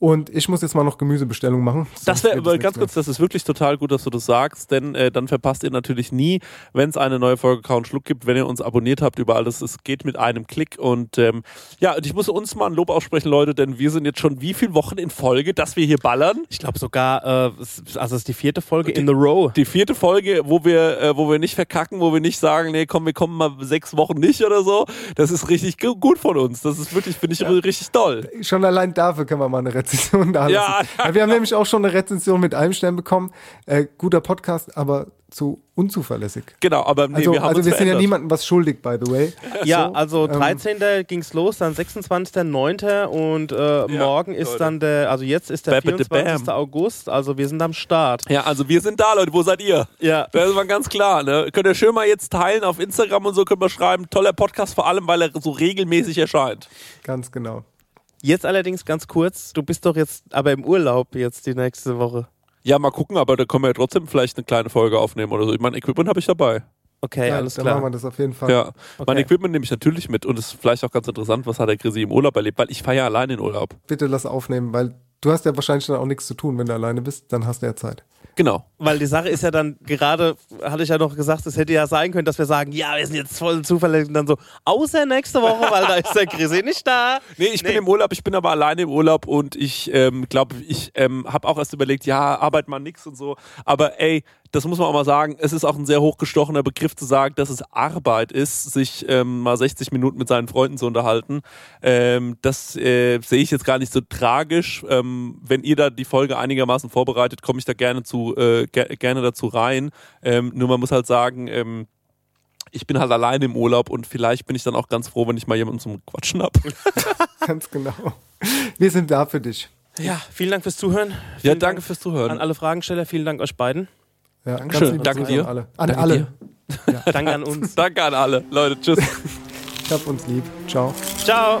Und ich muss jetzt mal noch Gemüsebestellung machen. Das wäre ganz kurz, das ist wirklich total gut, dass du das sagst, denn äh, dann verpasst ihr natürlich nie, wenn es eine neue Folge Count Schluck gibt, wenn ihr uns abonniert habt über alles. Es geht mit einem Klick und ähm, ja, und ich muss uns mal ein Lob aussprechen, Leute, denn wir sind jetzt schon wie viele Wochen in Folge, dass wir hier ballern? Ich glaube sogar, äh, also es ist die vierte Folge in the row. Die vierte Folge, wo wir, äh, wo wir nicht verkacken, wo wir nicht sagen, nee, komm, wir kommen mal sechs Wochen nicht oder so. Das ist richtig gu- gut von uns. Das ist wirklich, finde ich, richtig toll. Schon allein dafür können wir mal eine Rezension da Ja, lassen. Weil Wir haben nämlich auch schon eine Rezension mit einem Stern bekommen. Äh, guter Podcast, aber zu unzuverlässig. Genau, aber nee, also wir haben also uns wir sind ja niemandem was schuldig, by the way. Ja, So, also ähm, 13. ging's los, dann 26.09. und äh, morgen ist Leute. dann der, also jetzt ist der Bam, bam, 24. bam. August, also wir sind am Start. Ja, also wir sind da, Leute. Wo seid ihr? Ja. Das ist mal ganz klar. Ne? Könnt ihr schön mal jetzt teilen auf Instagram und so, könnt ihr schreiben. Toller Podcast, vor allem, weil er so regelmäßig erscheint. Ganz genau. Jetzt allerdings ganz kurz, du bist doch jetzt aber im Urlaub jetzt die nächste Woche. Ja, mal gucken, aber da können wir ja trotzdem vielleicht eine kleine Folge aufnehmen oder so. Ich meine, Equipment habe ich dabei. Okay, Ja, alles dann klar. machen wir das auf jeden Fall. Ja, mein Okay. Equipment nehme ich natürlich mit und es ist vielleicht auch ganz interessant, was hat der Chrissy im Urlaub erlebt, weil ich feiere allein in Urlaub. Bitte lass aufnehmen, weil du hast ja wahrscheinlich dann auch nichts zu tun, wenn du alleine bist, dann hast du ja Zeit. Genau. Weil die Sache ist ja dann, gerade hatte ich ja noch gesagt, es hätte ja sein können, dass wir sagen, ja, wir sind jetzt voll zuverlässig und dann so, außer nächste Woche, weil da ist der Chrissy nicht da. Nee, ich bin im Urlaub, ich bin aber alleine im Urlaub und ich ähm, glaube, ich ähm, habe auch erst überlegt, ja, arbeit mal nix und so. Aber ey, das muss man auch mal sagen, es ist auch ein sehr hochgestochener Begriff zu sagen, dass es Arbeit ist, sich ähm, mal 60 Minuten mit seinen Freunden zu unterhalten. Ähm, das äh, sehe ich jetzt gar nicht so tragisch. Ähm, wenn ihr da die Folge einigermaßen vorbereitet, komme ich da gerne zu äh, ge gerne dazu rein. Ähm, nur man muss halt sagen, ähm, ich bin halt alleine im Urlaub und vielleicht bin ich dann auch ganz froh, wenn ich mal jemanden zum Quatschen habe. Ganz genau. Wir sind da für dich. Ja, vielen Dank fürs Zuhören. Ja, Vielen danke Dank fürs Zuhören. An alle Fragensteller, vielen Dank euch beiden. Ja, Dankeschön. Danke Dank dir. An alle. An Danke alle. dir. Danke an uns. Danke an alle. Leute, tschüss. Ich hab uns lieb. Ciao. Ciao.